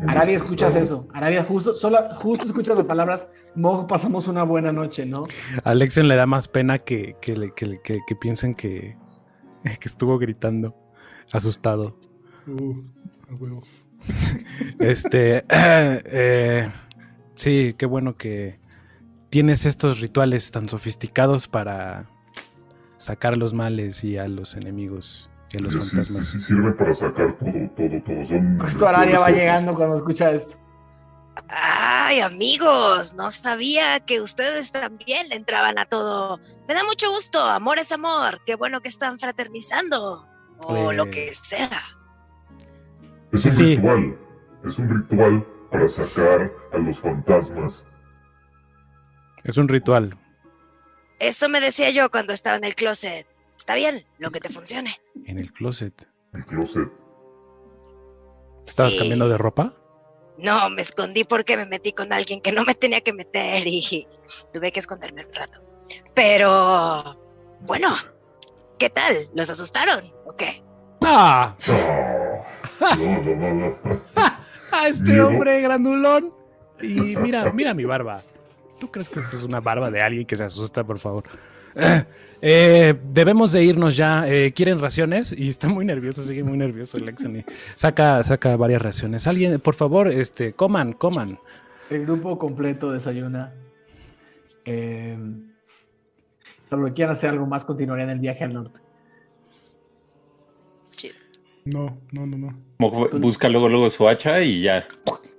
Arabia, escuchas estresado. eso. Arabia, justo, solo, justo escuchas las palabras. Mog, pasamos una buena noche, ¿no? A Lexion le da más pena que, que, que- que piensen que, que estuvo gritando, asustado. Uh, a huevo. Este, eh, sí, qué bueno que tienes estos rituales tan sofisticados para sacar los males y a los enemigos y a los Sí, sí, sí, fantasmas. sí, sirve para sacar todo, todo, todo. Son Justo Arabia va llegando cuando escucha esto. Ay, amigos, no sabía que ustedes también le entraban a todo. Me da mucho gusto, amor es amor. Qué bueno que están fraternizando. O Eh. lo que sea. Es un sí. ritual. Es un ritual para sacar a los fantasmas. Es un ritual. Eso me decía yo cuando estaba en el closet. Está bien, lo que te funcione. En el closet. El closet. ¿Estabas Sí. cambiando de ropa? No, me escondí porque me metí con alguien que no me tenía que meter y tuve que esconderme un rato. Pero, bueno, ¿qué tal? ¿Los asustaron o qué? ¡Ah! Ah, no, no, no, no. ¡A este hombre grandulón! Y mira, mira mi barba. ¿Tú crees que esto es una barba de alguien que se asusta, por favor? Eh, eh, debemos de irnos ya. Eh, ¿Quieren raciones? Y está muy nervioso, sigue muy nervioso Lexion. y Saca, saca varias raciones. Alguien, por favor, este, coman, coman. El grupo completo desayuna. Eh, salvo que quieran hacer algo más, continuarían el viaje al norte. No, no, no, no. Busca luego, luego su hacha y ya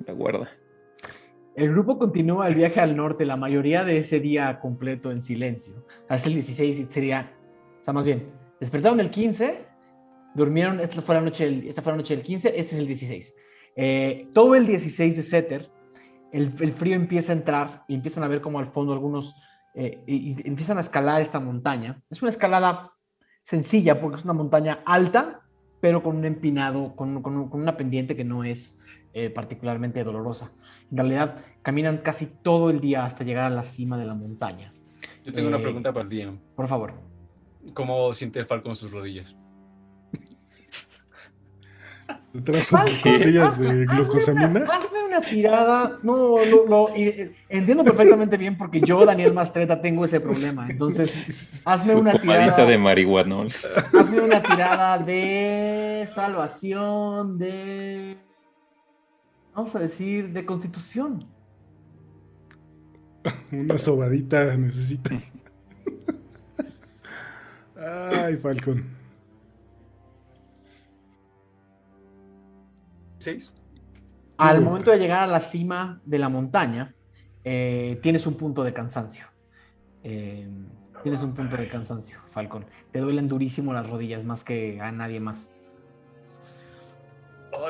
la guarda. El grupo continúa el viaje al norte, la mayoría de ese día completo en silencio. Hasta el 16 y sería, o sea, más bien, despertaron el 15, durmieron, esta fue la noche del, esta fue la noche del 15, este es el 16. Eh, todo el 16 de Setter, el, frío empieza a entrar y empiezan a ver como al fondo algunos, eh, y, empiezan a escalar esta montaña. Es una escalada sencilla porque es una montaña alta, pero con un empinado, con- con una pendiente que no es eh, particularmente dolorosa. En realidad, caminan casi todo el día hasta llegar a la cima de la montaña. Yo tengo una Eh, pregunta para el DM. Por favor. ¿Cómo siente Falcon sus rodillas? ¿Te trajo sus pastillas de glucosamina? Hazme una tirada. No, no, no. y, eh, entiendo perfectamente bien porque yo, Daniel Mastreta, tengo ese problema. Entonces, hazme Su una tirada. de marihuanol. Hazme una tirada de salvación, de. Vamos a decir, de constitución. Una sobadita necesita. Ay, Falcon. ¿Seis? Al Uy. momento de llegar a la cima de la montaña, eh, tienes un punto de cansancio. Eh, tienes un punto de cansancio, Falcon. Te duelen durísimo las rodillas, más que a nadie más.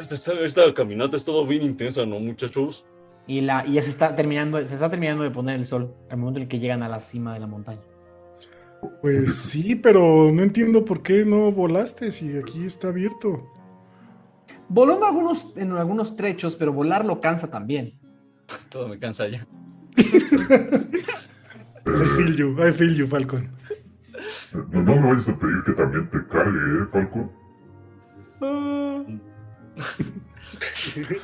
Esta, esta- esta caminata es todo bien intensa, ¿no, muchachos? Y, la, y ya se está, terminando, se está terminando de poner el sol al momento en el que llegan a la cima de la montaña. Pues sí, pero no entiendo por qué no volaste si aquí está abierto. Voló en algunos, en algunos trechos, pero volar lo cansa también. Todo me cansa ya. I feel you, I feel you, Falcon. No, no me vayas a pedir que también te cargue, ¿eh, Falco?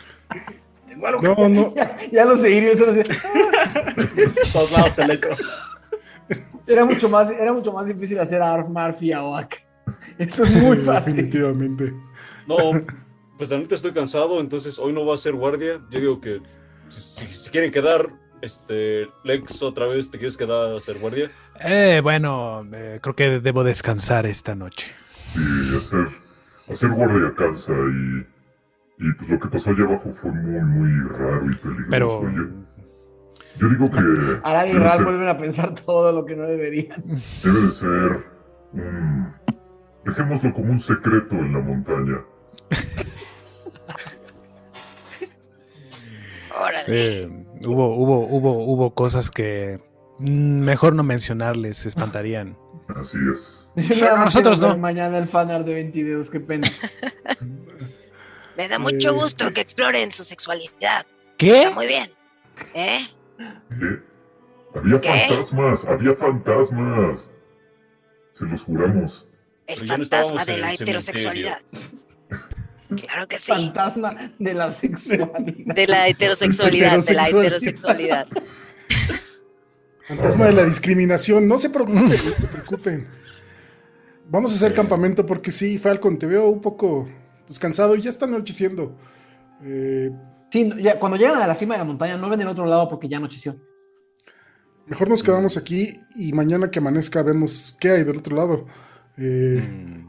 Tengo algo No, no, Ya, ya lo seguiría. eso lo- Todos lados. Era mucho más, era mucho más difícil hacer a Arf Murphy a Oak. Esto es muy sí, fácil. definitivamente. No, pues la neta estoy cansado, entonces hoy no va a ser guardia. Yo digo que si, si- si quieren quedar, este, Lex, otra vez, ¿te quieres quedar a ser guardia? Eh, bueno, eh, creo que debo descansar esta noche. Y hacer, hacer guardia cansa y, y pues lo que pasó allá abajo fue muy, muy raro y peligroso. Pero Yo, yo digo que Arad y ser, vuelven a pensar todo lo que no deberían. debe de ser. Dejémoslo como un secreto en la montaña. Órale. eh, hubo, hubo, hubo, hubo cosas que mejor no mencionarles, espantarían. Así es. Nosotros no. Mañana el fanart de 20 videos, qué pena. Me da mucho Eh. gusto que exploren su sexualidad. ¿Qué? Está muy bien. ¿Eh? ¿Eh? Había ¿Qué? fantasmas, había fantasmas. Se los juramos. El Pero ya no fantasma de la heterosexualidad. Claro que sí. Fantasma de la sexualidad. De la heterosexualidad, de la Heterosexualidad. heterosexualidad. Fantasma de la discriminación. No se preocupen, no se preocupen. Vamos a hacer campamento porque sí, Falcon, te veo un poco pues, cansado y ya está anocheciendo. Eh, Sí, ya, cuando llegan a la cima de la montaña no ven el otro lado porque ya anocheció. mejor nos quedamos aquí y mañana que amanezca vemos qué hay del otro lado. Eh,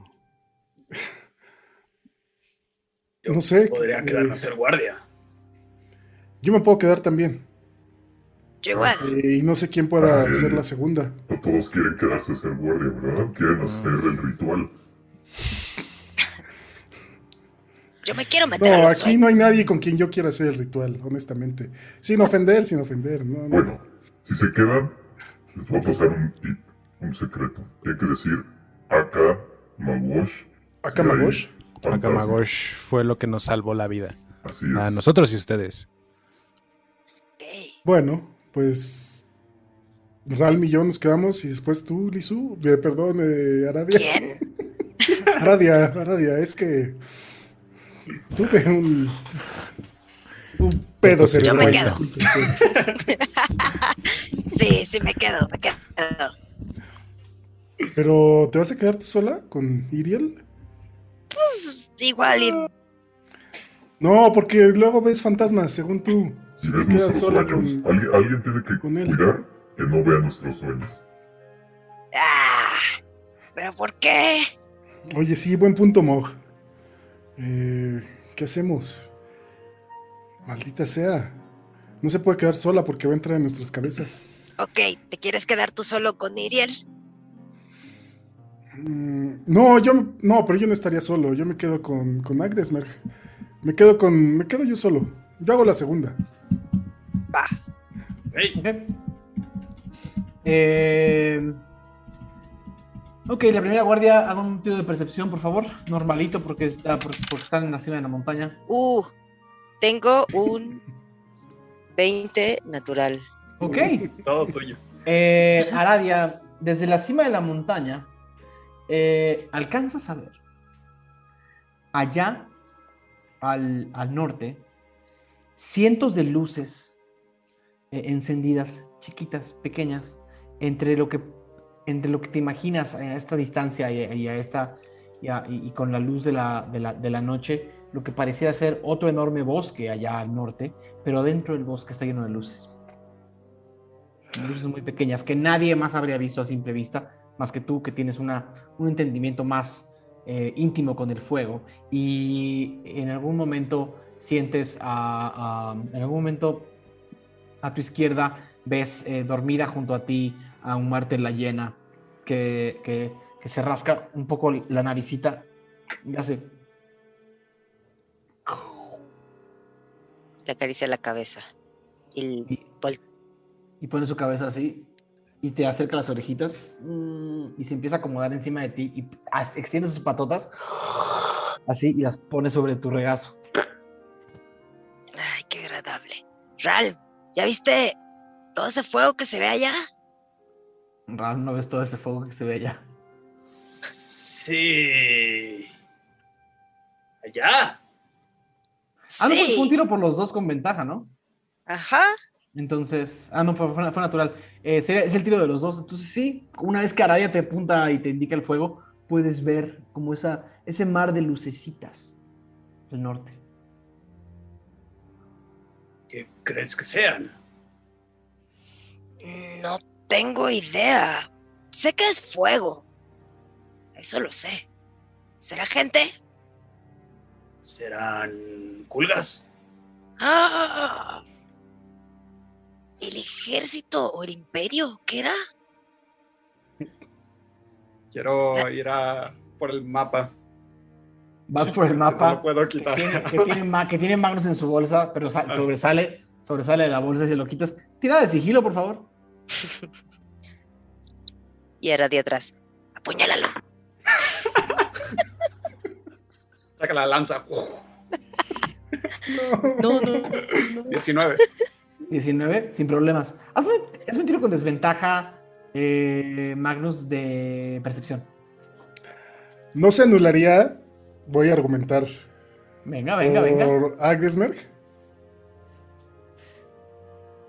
Mm, no sé. Podría eh, quedarme a ser guardia. yo me puedo quedar también. Yo igual. Eh, y no sé quién pueda Ay. ser la segunda. No todos quieren quedarse a ser guardia, ¿verdad? Quieren hacer el ritual. Yo me quiero meter a No, los aquí no hay nadie con quien yo quiera hacer el ritual, honestamente. Sin ofender, sin ofender. No, no. Bueno, si se quedan, les voy a pasar un tip, un secreto. Tienen que decir Aka Magosh. Akamagosh. Akamagosh fue lo que nos salvó la vida. Así es. A nosotros y ustedes. Bueno, pues. Ralm y yo nos quedamos y después tú, Lizu. Eh, perdón, eh, Aradia. ¿Quién? Aradia, Aradia, es que. Tuve un. Un pedo Yo me quedo. Sí, sí, me quedo, me quedo. Pero, ¿te vas a quedar tú sola con Iriel? Pues igual y No, porque luego ves fantasmas, según tú. Si te ves quedas nuestros sola sueños, con. alguien, alguien tiene que con él. cuidar que no vea nuestros sueños. Ah, ¿Pero por qué? Oye, sí, buen punto, Mog. Eh, ¿Qué hacemos? Maldita sea. No se puede quedar sola porque va a entrar en nuestras cabezas. Ok, ¿te quieres quedar tú solo con Iriel? Mm, no, yo no, pero yo no estaría solo. Yo me quedo con, con Agdesmerg. Me quedo con. Me quedo yo solo. Yo hago la segunda. Va. Ok. Eh, ok, la primera guardia, haga un tiro de percepción, por favor. Normalito, porque, está, porque, porque están en la cima de la montaña. Uh, tengo un 20 natural. Ok. Todo tuyo. Eh, Aradia, desde la cima de la montaña, eh, alcanzas a ver allá al, al norte cientos de luces eh, encendidas, chiquitas, pequeñas, entre lo que, entre lo que te imaginas a esta distancia y, a esta, y, y- con la luz de la, de, la, noche, lo que parecía ser otro enorme bosque allá al norte, pero dentro del bosque está lleno de luces. Luces muy pequeñas que nadie más habría visto a simple vista, más que tú que tienes una, un entendimiento más eh, íntimo con el fuego. Y en algún momento sientes a, a- en algún momento a tu izquierda ves eh, dormida junto a ti a un Marte la llena que, que, que se rasca un poco la naricita y hace Le acaricia la cabeza. Y y, y pone su cabeza así y te acerca las orejitas mm, y se empieza a acomodar encima de ti y extiende sus patotas así y las pone sobre tu regazo. Ay, qué agradable. Ral, ¿ya viste todo ese fuego que se ve allá? Raro, no ves todo ese fuego que se ve allá. Sí. Allá. Ah, no, pues Sí. fue un tiro por los dos con ventaja, ¿no? Ajá. Entonces, ah, no, fue, natural. Eh, sería- es el tiro de los dos. Entonces, sí, una vez que Araya te apunta y te indica el fuego, puedes ver como esa, ese mar de lucecitas del norte. ¿Qué crees que sean? No tengo idea. Sé que es fuego. Eso lo sé. ¿Será gente? ¿Serán culgas? Ah. ¿El ejército o el imperio? ¿Qué era? Quiero ir a por el mapa. Vas por el mapa. no lo puedo que quitar. tiene, que tiene que tiene Magnus en su bolsa, pero Ah. sobresale, sobresale de la bolsa y se lo quitas. Tira de sigilo, por favor. Y era de atrás. Apuñálalo. Saca la lanza. No, no. 19. 19, sin problemas. Hazme, hazme un tiro con desventaja, eh, Magnus, de percepción. No se anularía. Voy a argumentar. Venga, venga, venga. por Agdesmerg.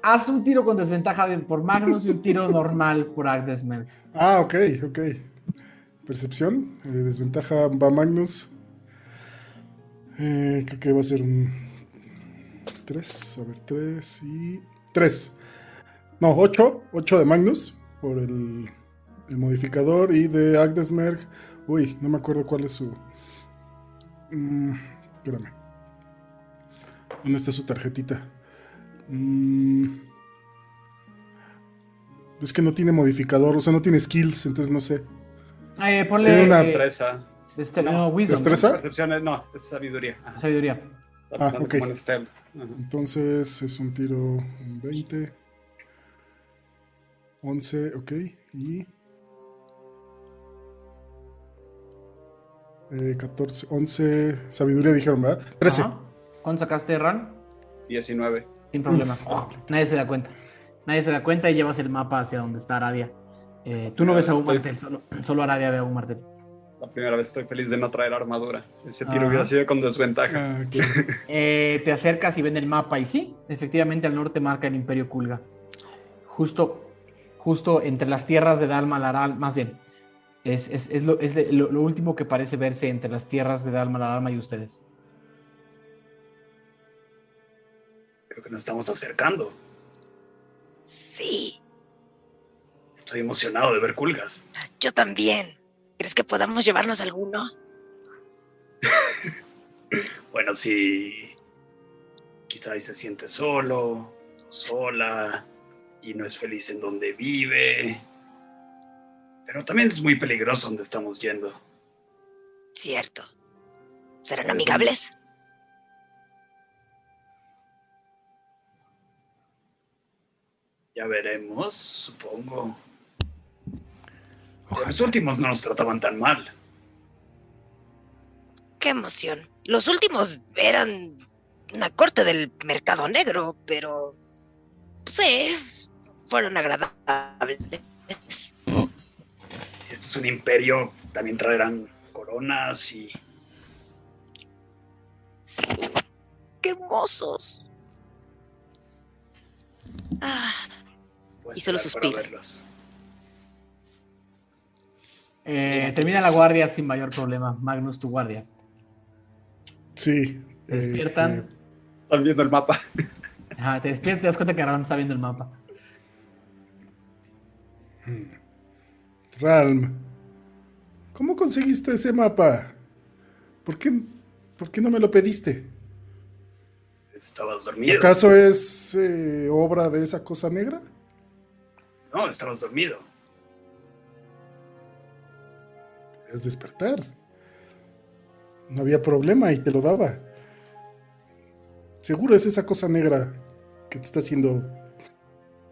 Haz un tiro con desventaja de- por Magnus y un tiro normal por Agdesmer. Ah, ok, ok. Percepción. eh, desventaja va Magnus. Eh, creo que va a ser un 3. A ver, 3 y. 3. No, 8. 8 de Magnus. Por el, el modificador. Y de Agdesmerg. Uy, no me acuerdo cuál es su. Mm, espérame. ¿Dónde está su tarjetita? Mm, es que no tiene modificador, o sea, no tiene skills, entonces no sé. Eh, ponle Tiene una- eh, Destreza. este, No, no, wisdom. ¿Destreza? No, es sabiduría. Ajá. Sabiduría. Ah, ok. Entonces es un tiro en 20. 11, ok. Y. Eh, 14, 11. Sabiduría dijeron, ¿verdad? 13. Ajá. ¿Cuánto sacaste, Ran? 19. Sin problema. Nadie se da cuenta. Nadie se da cuenta y llevas el mapa hacia donde está Aradia. Eh, tú no ves a un Estoy- martel, solo, solo Aradia ve a un martel. La primera vez estoy feliz de no traer armadura. Ese tiro Ajá. hubiera sido con desventaja. Ah. Eh, te acercas y ven el mapa y sí, efectivamente al norte marca el Imperio Kulga. Justo, justo entre las tierras de Dalma Laral, más bien, es, es- es lo, es de- lo- lo último que parece verse entre las tierras de Dalma Laral y ustedes. Creo que nos estamos acercando. Sí, Estoy emocionado de ver culgas. yo también. ¿Crees que podamos llevarnos alguno? Bueno, si quizá ahí se siente solo, sola, y no es feliz en donde vive. Pero también es muy peligroso donde estamos yendo. Cierto. ¿Serán amigables? Ya veremos, supongo. Los últimos no nos trataban tan mal. Qué emoción. Los últimos eran una corte del mercado negro, pero sí, fueron agradables. Si este es un imperio, también traerán coronas y Sí, qué hermosos. Ah, pues Y solo suspira. Eh, termina la guardia sin mayor problema. Magnus, tu guardia. Sí. Te eh, despiertan. Están viendo el mapa. Ajá, te despiertas te das cuenta que Aaron está viendo el mapa. eh, Ralm, ¿cómo conseguiste ese mapa? ¿Por qué, por qué no me lo pediste? Estabas dormido. ¿Acaso es eh, obra de esa cosa negra? No, estabas dormido. Podías despertar. No había problema y te lo daba. Seguro es esa cosa negra que te está haciendo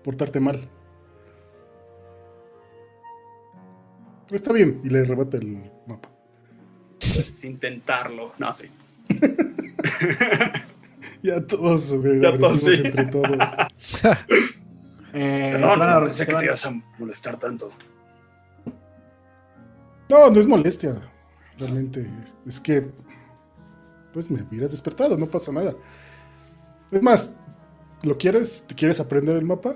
portarte mal. Pero está bien, y le arrebata el mapa. Puedes intentarlo. No, sí. Ya todos Ya todos, sí. entre todos. Eh, Perdón, se van a- no pensé que te ibas a molestar tanto. No, no es molestia. Realmente es, es que pues me hubieras despertado, no pasa nada. Es más, ¿lo quieres? ¿Te quieres aprender el mapa?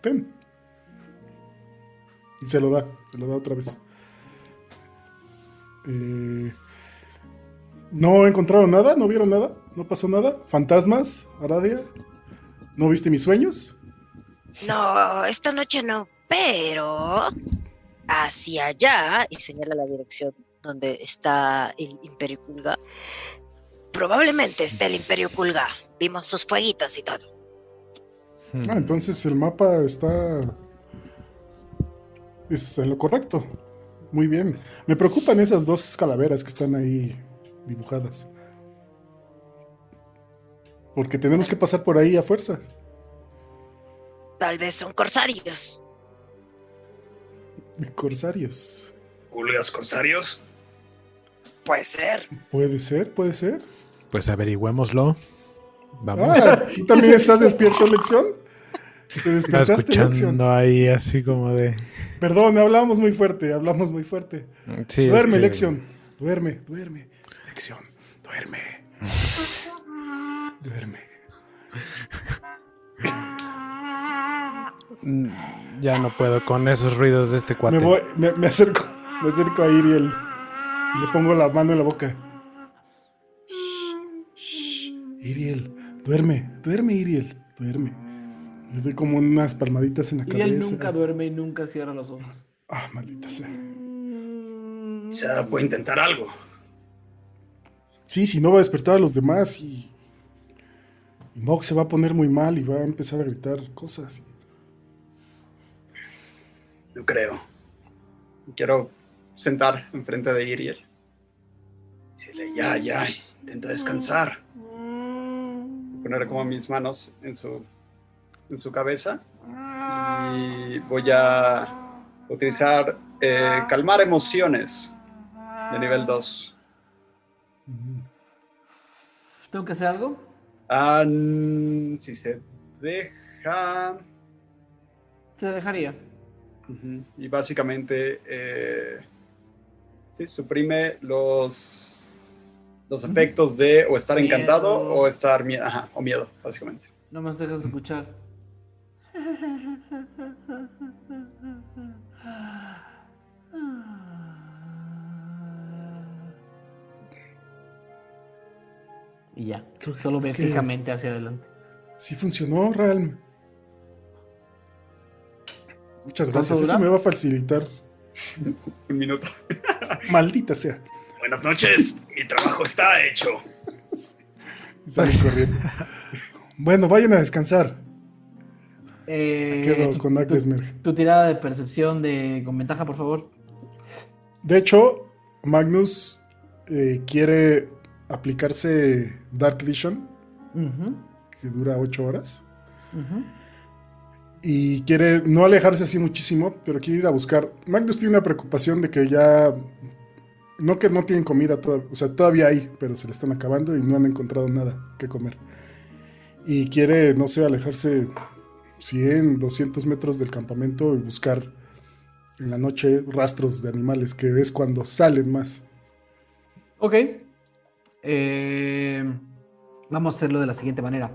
Ten. Y se lo da, se lo da otra vez. Eh, no encontraron nada, no vieron nada, no pasó nada. Fantasmas, Aradia. ¿No viste mis sueños? No, esta noche no, pero hacia allá, y señala la dirección donde está el Imperio Kulga, probablemente esté el Imperio Kulga. Vimos sus fueguitos y todo. Hmm. Ah, entonces el mapa está. Es en lo correcto. Muy bien. Me preocupan esas dos calaveras que están ahí dibujadas. Porque tenemos que pasar por ahí a fuerzas. Tal vez son corsarios. Corsarios. ¿Culgas corsarios? Puede ser. Puede ser, puede ser. Pues averigüémoslo. Vamos. Ah, ¿tú también estás despierto, Lección? ¿Te despertaste, Lección? escuchando ahí así como de... Perdón, hablamos muy fuerte, hablamos muy fuerte. Sí, es duerme, que- Lección. Duerme, duerme. Lección, duerme. duerme. Ya no puedo con esos ruidos de este cuate. Me, voy, me, me acerco, me acerco a Iriel y le pongo la mano en la boca. Shh, shh, Iriel, duerme, duerme, Iriel, duerme. Le doy como unas palmaditas en la Y él cabeza. nunca duerme y nunca cierra los ojos. Ah, maldita sea. Quizá puede intentar algo. Sí, si no va a despertar a los demás y. Y Mog se va a poner muy mal y va a empezar a gritar cosas. No creo. Quiero sentar enfrente de Iriel. Dile, ya, ya, intenta descansar. Poner como mis manos en su, en su cabeza. Y voy a utilizar eh, calmar emociones de nivel 2. ¿Tengo que hacer algo? Ah, si se deja. Se dejaría. Y básicamente eh, sí, suprime los, los efectos de o estar encantado Miedo. o estar mie- ajá, o miedo, básicamente. No me dejas escuchar. Y ya. Creo que- Solo ve fijamente hacia adelante. Sí funcionó, Realm. Muchas ¿Cuánto gracias. Eso me va a facilitar. Un minuto. Maldita sea. Buenas noches, mi trabajo está hecho. Y sale corriendo. Bueno, vayan a descansar. Eh, Quedo tu- con tu- Aglesmerg. Tu tirada de percepción de con ventaja, por favor. De hecho, Magnus eh, quiere aplicarse Dark Vision, que dura 8 horas. ujú. Y quiere no alejarse así muchísimo, pero quiere ir a buscar. Magnus tiene una preocupación de que ya. No que no tienen comida, todavía, o sea, todavía hay, pero se le están acabando y no han encontrado nada que comer. Y quiere, no sé, alejarse 100, 200 metros del campamento y buscar en la noche rastros de animales, que es cuando salen más. Ok. Eh, vamos a hacerlo de la siguiente manera.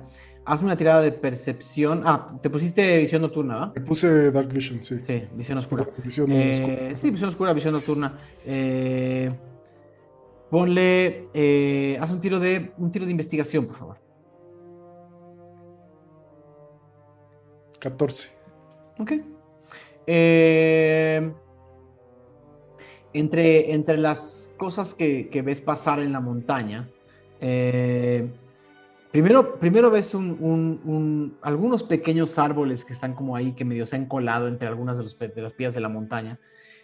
Hazme una tirada de percepción. Ah, te pusiste visión nocturna, ¿va? Me puse Dark Vision, sí. Sí, visión oscura. Visión Eh, oscura. Sí, visión oscura, visión nocturna. Eh, ponle. eh, haz un tiro de. un tiro de investigación, por favor. 14. Ok. Eh, entre, entre las cosas que, que ves pasar en la montaña, eh, primero, primero ves un- un- un- algunos pequeños árboles que están como ahí, que medio se han colado entre algunas de, los pe- de las piedras de la montaña.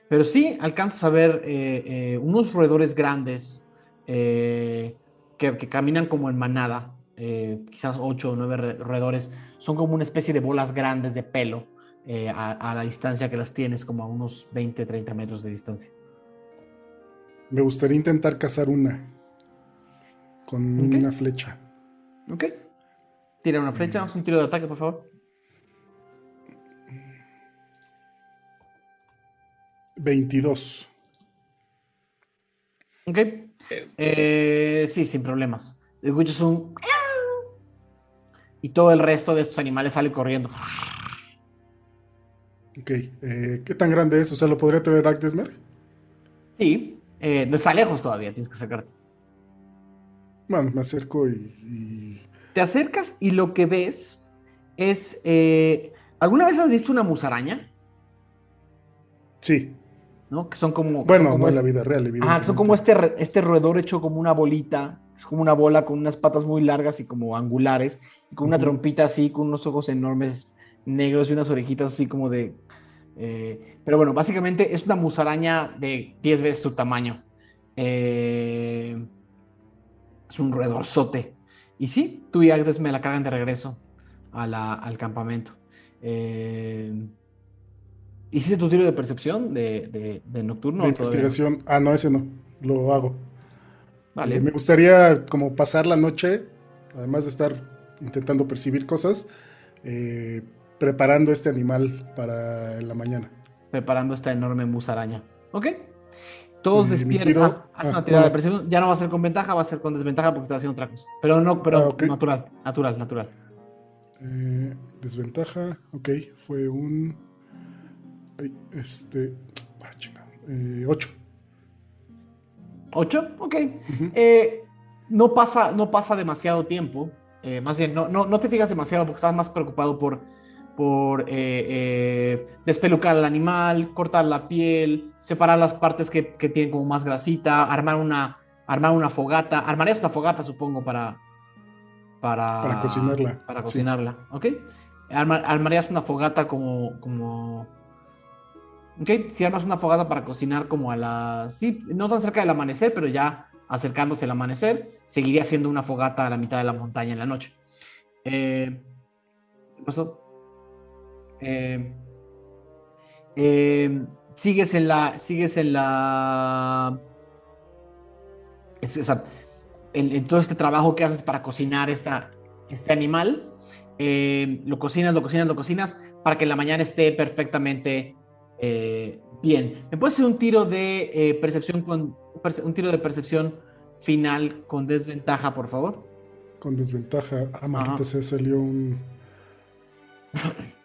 Pero sí alcanzas a ver eh, eh, unos roedores grandes eh, que, que caminan como en manada, quizás ocho o nueve re- roedores. Son como una especie de bolas grandes de pelo a, a la distancia que las tienes, como a unos 20, 30 metros de distancia. Me gustaría intentar cazar una. Con una flecha. Ok. Tira una flecha, haz un tiro de ataque, por favor. 22. Ok. Eh, sí, sin problemas. Escuchas un... Y todo el resto de estos animales sale corriendo. Ok. eh, ¿Qué tan grande es? O sea, ¿lo podría traer Agdesmer? Sí, eh, no está lejos todavía, tienes que acercarte. Bueno, me acerco y. y- Te acercas y lo que ves es... eh, ¿Alguna vez has visto una musaraña? Sí. ¿No? Que son como... Bueno, son como no en es- la vida real, evidentemente. son como este, este roedor hecho como una bolita, es como una bola con unas patas muy largas y como angulares, y con una trompita así, con unos ojos enormes negros y unas orejitas así como de... eh, pero bueno, básicamente es una musaraña de 10 veces su tamaño. Eh, es un roedorzote. Y sí, tú y Agnes me la cargan de regreso a la- al campamento. Eh, ¿Hiciste tu tiro de percepción de, de- de nocturno? de todavía investigación. Ah, no, ese no. Lo hago. Vale. Eh, me gustaría como pasar la noche, además de estar intentando percibir cosas, eh, preparando este animal para la mañana. preparando esta enorme musaraña. ¿Ok? Todos despiertan. tiro- Ah, haz ah, una tirada de percepción. Ya no va a ser con ventaja, va a ser con desventaja porque está haciendo otra cosa. Pero no, pero Ah, natural, natural, natural. Eh, desventaja, ok, fue un... ay, este... Ah, chingado. Eh, 8. ¿Ocho? Ok. Eh, no, pasa, no pasa demasiado tiempo. eh, más bien, no, no, no te fijas demasiado porque estás más preocupado por, por eh, eh, despelucar al animal, cortar la piel, separar las partes que, que tienen como más grasita, armar una, armar una fogata. Armarías una fogata, supongo, para... Para, Para cocinarla, Para sí. cocinarla, ¿ok? Arma- armarías una fogata como... como Ok, si armas una fogata para cocinar como a las... Sí, no tan cerca del amanecer, pero ya acercándose al amanecer, seguiría siendo una fogata a la mitad de la montaña en la noche. Eh, ¿Qué pasó? Eh, eh, sigues en la... Sigues en la... es- o sea, en, en todo este trabajo que haces para cocinar esta, este animal, eh, lo cocinas, lo cocinas, lo cocinas, para que en la mañana esté perfectamente eh, bien. ¿Me puedes hacer un tiro de eh, percepción con perce- un tiro de percepción final con desventaja, por favor? Con desventaja. Ah, maldita sea, salió un...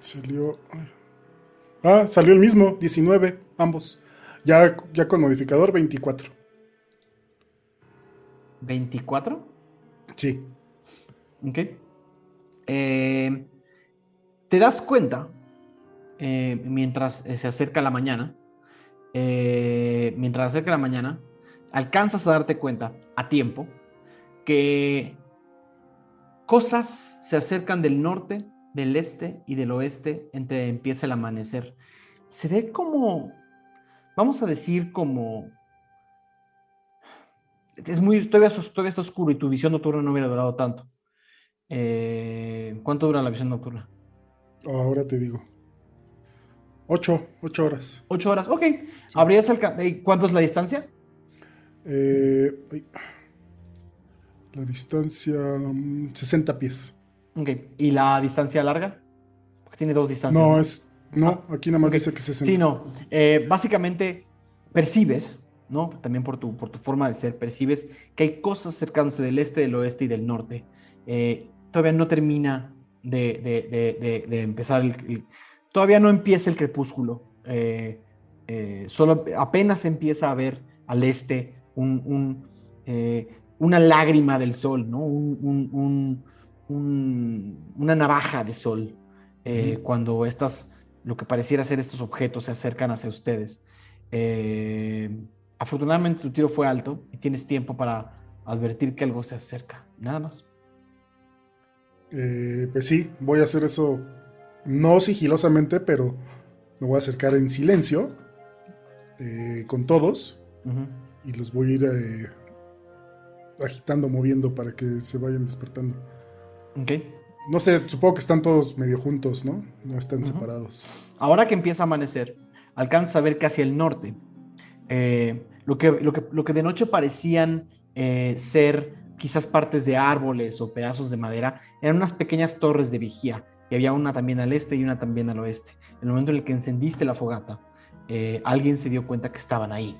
Salió... Ah, salió el mismo, 19, ambos. Ya, ya con modificador, 24. ¿24? Sí. Ok. Eh, te das cuenta, eh, mientras eh, se acerca la mañana, eh, mientras se acerca la mañana, alcanzas a darte cuenta a tiempo que cosas se acercan del norte, del este y del oeste entre empieza el amanecer. Se ve como, vamos a decir como es muy, todavía, todavía está oscuro y tu visión nocturna no hubiera durado tanto. Eh, ¿Cuánto dura la visión nocturna? Ahora te digo. Ocho, ocho horas. Ocho horas, ok. ¿Habrías alcanzado? ¿Cuánto es la distancia? Eh, la distancia, mm, 60 pies. Ok. ¿Y la distancia larga? Porque tiene dos distancias. No, es. No, aquí nada más dice que 60. Sí, no. Eh, básicamente percibes, ¿no? También por tu, por tu forma de ser, percibes que hay cosas cercanas del este, del oeste y del norte. Eh, todavía no termina de, de- de- empezar el, el- Todavía no empieza el crepúsculo. Eh, solo apenas empieza a ver al este un, un, una lágrima del sol, ¿no? Un- un- un- un- una navaja de sol. eh. Cuando estas, lo que pareciera ser estos objetos se acercan hacia ustedes. Eh, afortunadamente tu tiro fue alto y tienes tiempo para advertir que algo se acerca. Nada más. Eh, pues sí, voy a hacer eso. No sigilosamente, pero me voy a acercar en silencio. eh, con todos. Y los voy a ir agitando, moviendo para que se vayan despertando. Ok. No sé, supongo que están todos medio juntos, ¿no? No están separados. Ahora que empieza a amanecer, alcanzas a ver que hacia el norte, eh, lo, que, lo, que, lo que de noche parecían eh, ser quizás partes de árboles o pedazos de madera, eran unas pequeñas torres de vigía, y había una también al este y una también al oeste. En el momento en el que encendiste la fogata, eh, alguien se dio cuenta que estaban ahí.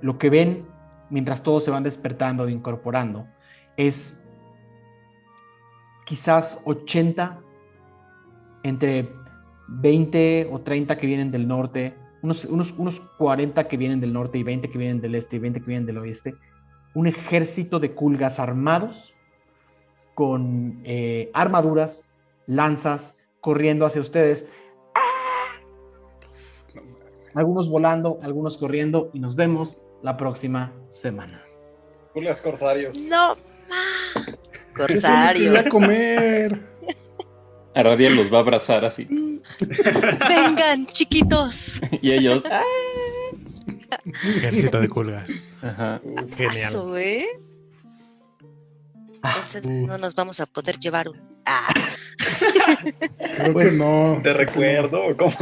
Lo que ven mientras todos se van despertando e incorporando es quizás 80 entre 20 o 30 que vienen del norte, unos, unos, unos 40 que vienen del norte y 20 que vienen del este y 20 que vienen del oeste, un ejército de culgas armados con eh, armaduras, lanzas, corriendo hacia ustedes. Algunos volando, algunos corriendo y nos vemos la próxima semana. Pulgas corsarios. No. Corsario. comer. A Radial los va a abrazar así. Vengan, chiquitos. Y ellos. Ejército de culgas. Ajá. Genial. Paso, ¿eh? Ah, Entonces no nos vamos a poder llevar un. Ah, Creo que no. ¿Te recuerdo? o ¿Cómo?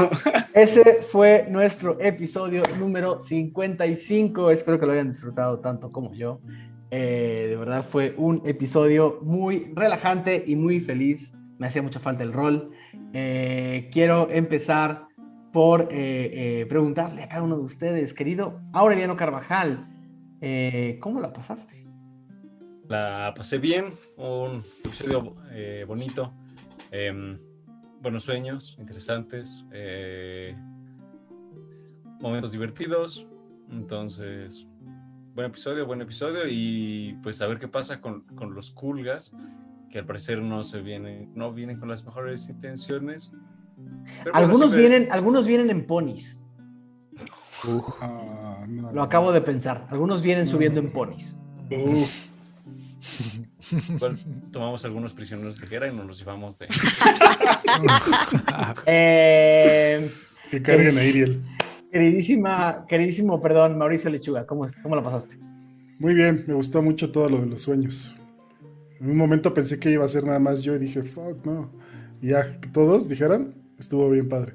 Ese fue nuestro episodio número 55. Espero que lo hayan disfrutado tanto como yo. Eh, de verdad fue un episodio muy relajante y muy feliz. Me hacía mucha falta el rol. Eh, quiero empezar por eh, preguntarle a cada uno de ustedes, querido Aureliano Carvajal, ¿cómo la pasaste? La pasé bien, un episodio bonito, em, buenos sueños, interesantes, momentos divertidos, entonces, buen episodio, buen episodio y pues a ver qué pasa con, con los culgas, que al parecer no se vienen, no vienen con las mejores intenciones. Pero Algunos vienen, algunos vienen en ponis. Ah, no, Lo no. acabo de pensar. Algunos vienen subiendo en ponis. Tomamos algunos prisioneros de guerra y nos los llevamos de... Eh, Que carguen a Iriel. Queridísima, queridísimo, perdón, Mauricio Lechuga, ¿cómo, es- cómo la pasaste? Muy bien, me gustó mucho todo lo de los sueños. En un momento pensé que iba a ser nada más yo y dije, fuck, no. Y ya, que todos dijeran, estuvo bien padre.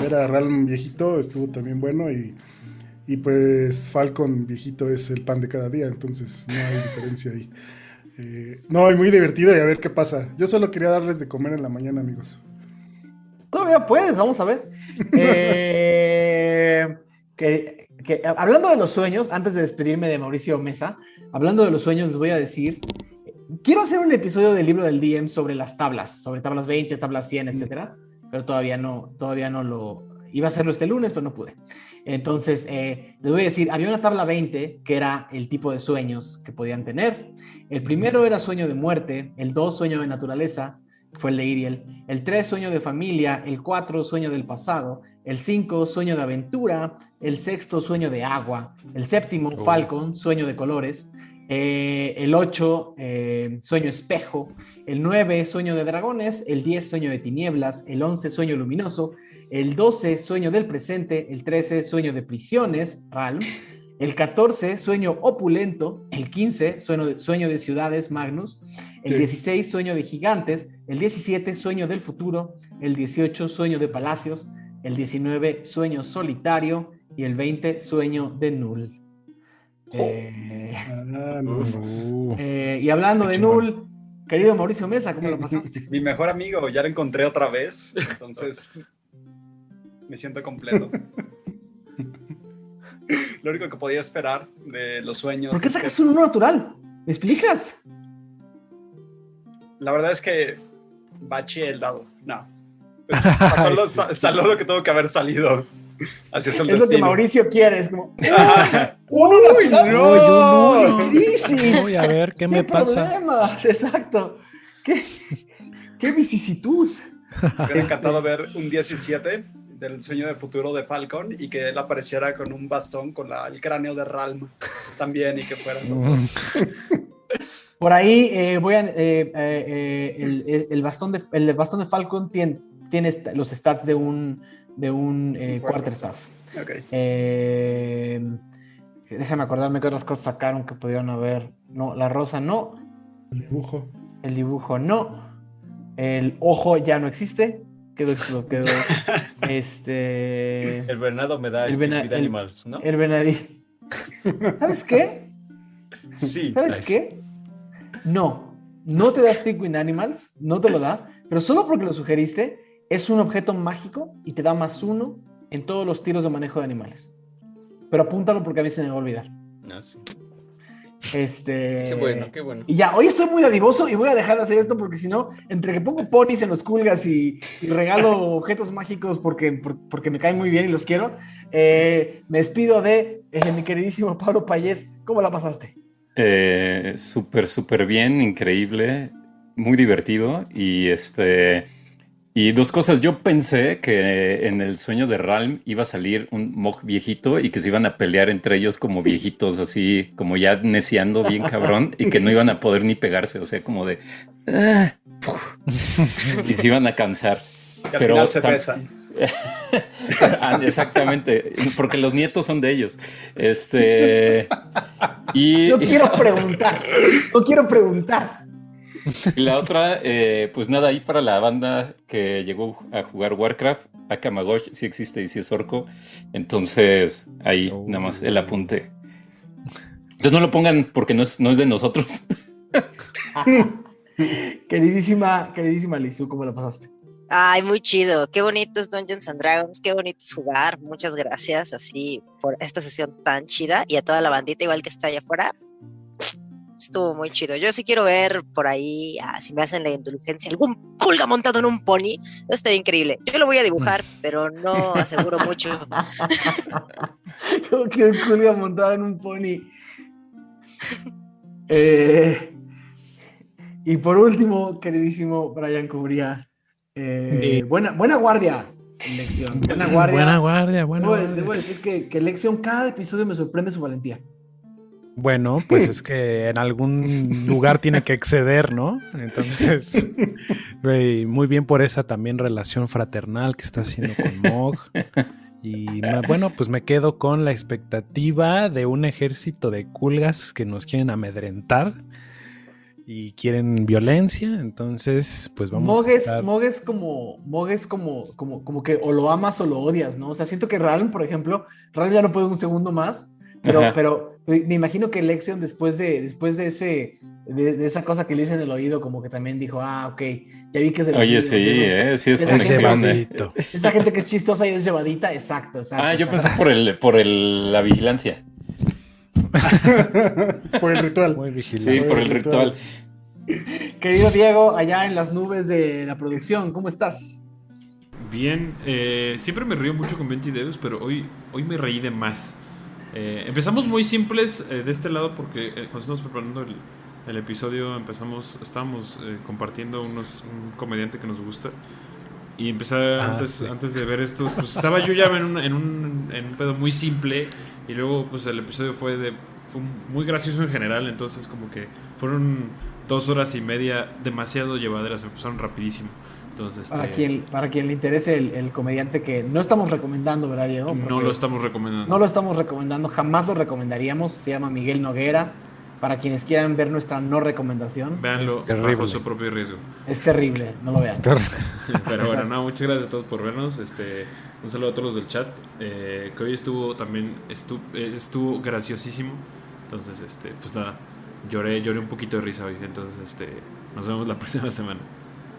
Ver a Ralm viejito estuvo también bueno y, y pues Falcon viejito es el pan de cada día, entonces no hay diferencia ahí. Eh, no, y muy divertido y a ver qué pasa. Yo solo quería darles de comer en la mañana, amigos. Todavía puedes, vamos a ver. Eh, que, que- hablando de los sueños, antes de despedirme de Mauricio Mesa, hablando de los sueños, les voy a decir, quiero hacer un episodio del libro del DM sobre las tablas, sobre tablas 20, tablas 100, etcétera, pero todavía no, todavía no lo, iba a hacerlo este lunes, pero no pude. Entonces, eh, les voy a decir, había una tabla 20 que era el tipo de sueños que podían tener. El primero era sueño de muerte, el 2 sueño de naturaleza, que fue el de Iriel, el 3 sueño de familia, el 4 sueño del pasado, el 5 sueño de aventura, el sexto sueño de agua, el séptimo Oh. Falcon, sueño de colores, eh, el 8 sueño espejo, el 9 sueño de dragones, el 10 sueño de tinieblas, el 11 sueño luminoso, el 12 sueño del presente, el 13 sueño de prisiones, Ralm, el 14 sueño opulento, el 15 sueño de, sueño de ciudades, Magnus, El Sí. 16, sueño de gigantes. El 17, sueño del futuro. El 18, sueño de palacios. El 19, sueño solitario. Y el 20, sueño de null. Eh, Ah, no, eh, y hablando Qué de chingón. null, querido Mauricio Mesa, ¿cómo lo pasaste? Mi mejor amigo, ya lo encontré otra vez, entonces me siento completo. Lo único que podía esperar de los sueños. ¿Por qué es que- sacas un uno natural? ¿Me explicas? La verdad es que baché el dado. No. Sacó lo, salió lo que tuvo que haber salido. Así es el Es lo que. Mauricio quiere, es como... ¡Uno natural! no! ¡Uy, crisis! Uy, a ver, ¿qué me pasa? Exacto. ¿Qué, qué vicisitud? Me hubiera encantado ver un 17 del sueño de futuro de Falcon y que él apareciera con un bastón con la- el cráneo de Ralm también y que fuera. Por ahí eh, voy a... eh, eh, eh, el, el- el bastón de, el bastón de Falcon tiene, tiene los stats de un, de un eh, Quarterstaff. Eh, déjame acordarme que otras cosas sacaron que pudieron haber. No, la rosa no. El dibujo. El dibujo no. El ojo ya no existe. Quedó, quedó, quedó este. El Bernardo me da El vena- el- Animals, ¿no? El venadí. ¿Sabes qué? Sí. ¿Sabes nice. qué? No, no te da Speak with Animals, no te lo da, pero solo porque lo sugeriste, es un objeto mágico y te da más uno en todos los tiros de manejo de animales. Pero apúntalo porque a mí se me va a olvidar. Ah, sí. Este. Qué bueno, qué bueno. Y ya, hoy estoy muy dadivoso y voy a dejar de hacer esto porque si no, entre que pongo ponis en los culgas y, y regalo objetos mágicos porque, por- porque me caen muy bien y los quiero, eh, me despido de eh, mi queridísimo Pablo Payés. ¿Cómo la pasaste? Eh, súper, súper bien, increíble, muy divertido. Y este. Y dos cosas. Yo pensé que en el sueño de Ralm iba a salir un Mog viejito y que se iban a pelear entre ellos como viejitos, así como ya neciando bien cabrón, y que no iban a poder ni pegarse. O sea, como de. "Ah", y se iban a cansar. Que al Pero final se besan. Ah, Exactamente, porque los nietos son de ellos. Este. Y, No quiero preguntar, no quiero preguntar. Y la otra, eh, pues nada, ahí para la banda que llegó a jugar Warcraft, Akamagosh sí existe y sí es orco. Entonces, ahí Oh. nada más el apunte. Entonces no lo pongan porque no es, no es de nosotros. queridísima, queridísima Lizu, ¿cómo la pasaste? Ay, muy chido. Qué bonito es Dungeons and Dragons. Qué bonito es jugar. Muchas gracias así por esta sesión tan chida y a toda la bandita igual que está allá afuera. Estuvo muy chido. Yo sí quiero ver por ahí, ah, si me hacen la indulgencia, algún pulga montado en un pony. Eso estaría increíble. Yo lo voy a dibujar, pero no aseguro mucho. Como que un culiao montado en un pony. Eh, y por último, queridísimo Brian Cubría, eh, buena, buena guardia, Lección. Buena guardia. Buena guardia, buena debo, guardia. debo decir que, que Lección cada episodio me sorprende su valentía. Bueno, pues es que en algún lugar tiene que exceder, ¿no? Entonces, muy bien por esa también relación fraternal que está haciendo con Mog. Y bueno, pues me quedo con la expectativa de un ejército de culgas que nos quieren amedrentar y quieren violencia. Entonces, pues vamos Mog a es, estar... Mog es como, Mog es como, como, como que o lo amas o lo odias, ¿no? O sea, siento que Ralm, por ejemplo, Ralm ya no puede un segundo más, pero, Ajá. pero me imagino que Lexion después de, después de ese, de, de esa cosa que le hice en el oído, como que también dijo, ah, ok, ya vi que es los Oye, sí, eh, sí es esa conexión. gente- eh. Esa gente que es chistosa y es llevadita, exacto, exacto. Ah, yo exacto. pensé por el, por el, la vigilancia. Por el ritual. Muy vigilante. Sí, por el ritual. Querido Diego, allá en las nubes de la producción, ¿cómo estás? Bien, eh, siempre me río mucho con 20 dedos, pero hoy, hoy me reí de más. Eh, empezamos muy simples eh, de este lado porque eh, cuando estábamos preparando el, el episodio empezamos, estábamos eh, compartiendo unos, un comediante que nos gusta. Y empecé Ah, antes, sí. antes de ver esto, pues estaba yo ya en un, en, un, en un pedo muy simple y luego pues el episodio fue de fue muy gracioso en general, entonces como que fueron dos horas y media demasiado llevaderas, me pasaron rapidísimo. Entonces, Para, este, quien, para quien le interese el, el comediante que no estamos recomendando, ¿verdad, Diego? no lo estamos recomendando. No lo estamos recomendando, jamás lo recomendaríamos. Se llama Miguel Noguera. para quienes quieran ver nuestra no recomendación. Véanlo Es, bajo su propio riesgo. es terrible, no lo vean. Pero bueno, no, muchas gracias a todos por vernos. Este, un saludo a todos los del chat. eh, que hoy estuvo también estu- eh, estuvo graciosísimo. Entonces, este, pues nada, lloré, lloré un poquito de risa hoy. Entonces, este, nos vemos la próxima semana.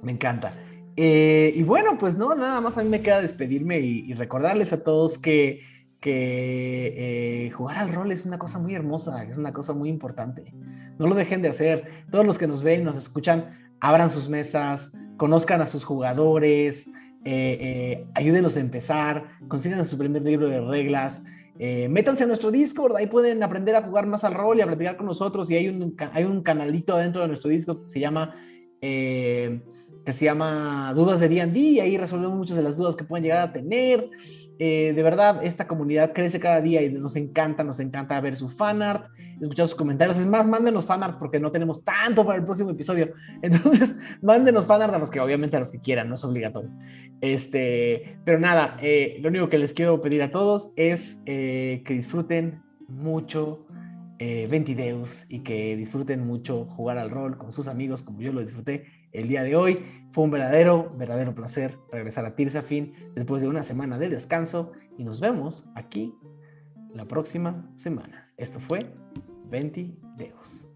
Me encanta. Eh, y bueno, pues no, nada más a mí me queda despedirme y, recordarles a todos que, eh, jugar al rol es una cosa muy hermosa, es una cosa muy importante. No lo dejen de hacer. Todos los que nos ven, nos escuchan, abran sus mesas, conozcan a sus jugadores, eh, eh, ayúdenlos a empezar, consigan su primer libro de reglas. métanse a nuestro Discord, ahí pueden aprender a jugar más al rol y a platicar con nosotros. Y hay un, hay un canalito dentro de nuestro Discord que se llama que se llama Dudas de D&D y ahí resolvemos muchas de las dudas que pueden llegar a tener. Eh, de verdad, esta comunidad crece cada día y nos encanta, nos encanta ver su fanart, escuchar sus comentarios. Es más, mándenos fanart porque no tenemos tanto para el próximo episodio. Entonces, mándenos fanart a los que, obviamente, a los que quieran, no es obligatorio. Este, pero nada, eh, lo único que les quiero pedir a todos es eh, que disfruten mucho Ventideus y que disfruten mucho jugar al rol con sus amigos como yo lo disfruté el día de hoy. Fue un verdadero, verdadero placer regresar a Tirsafin después de una semana de descanso y nos vemos aquí la próxima semana. Esto fue Ventideus.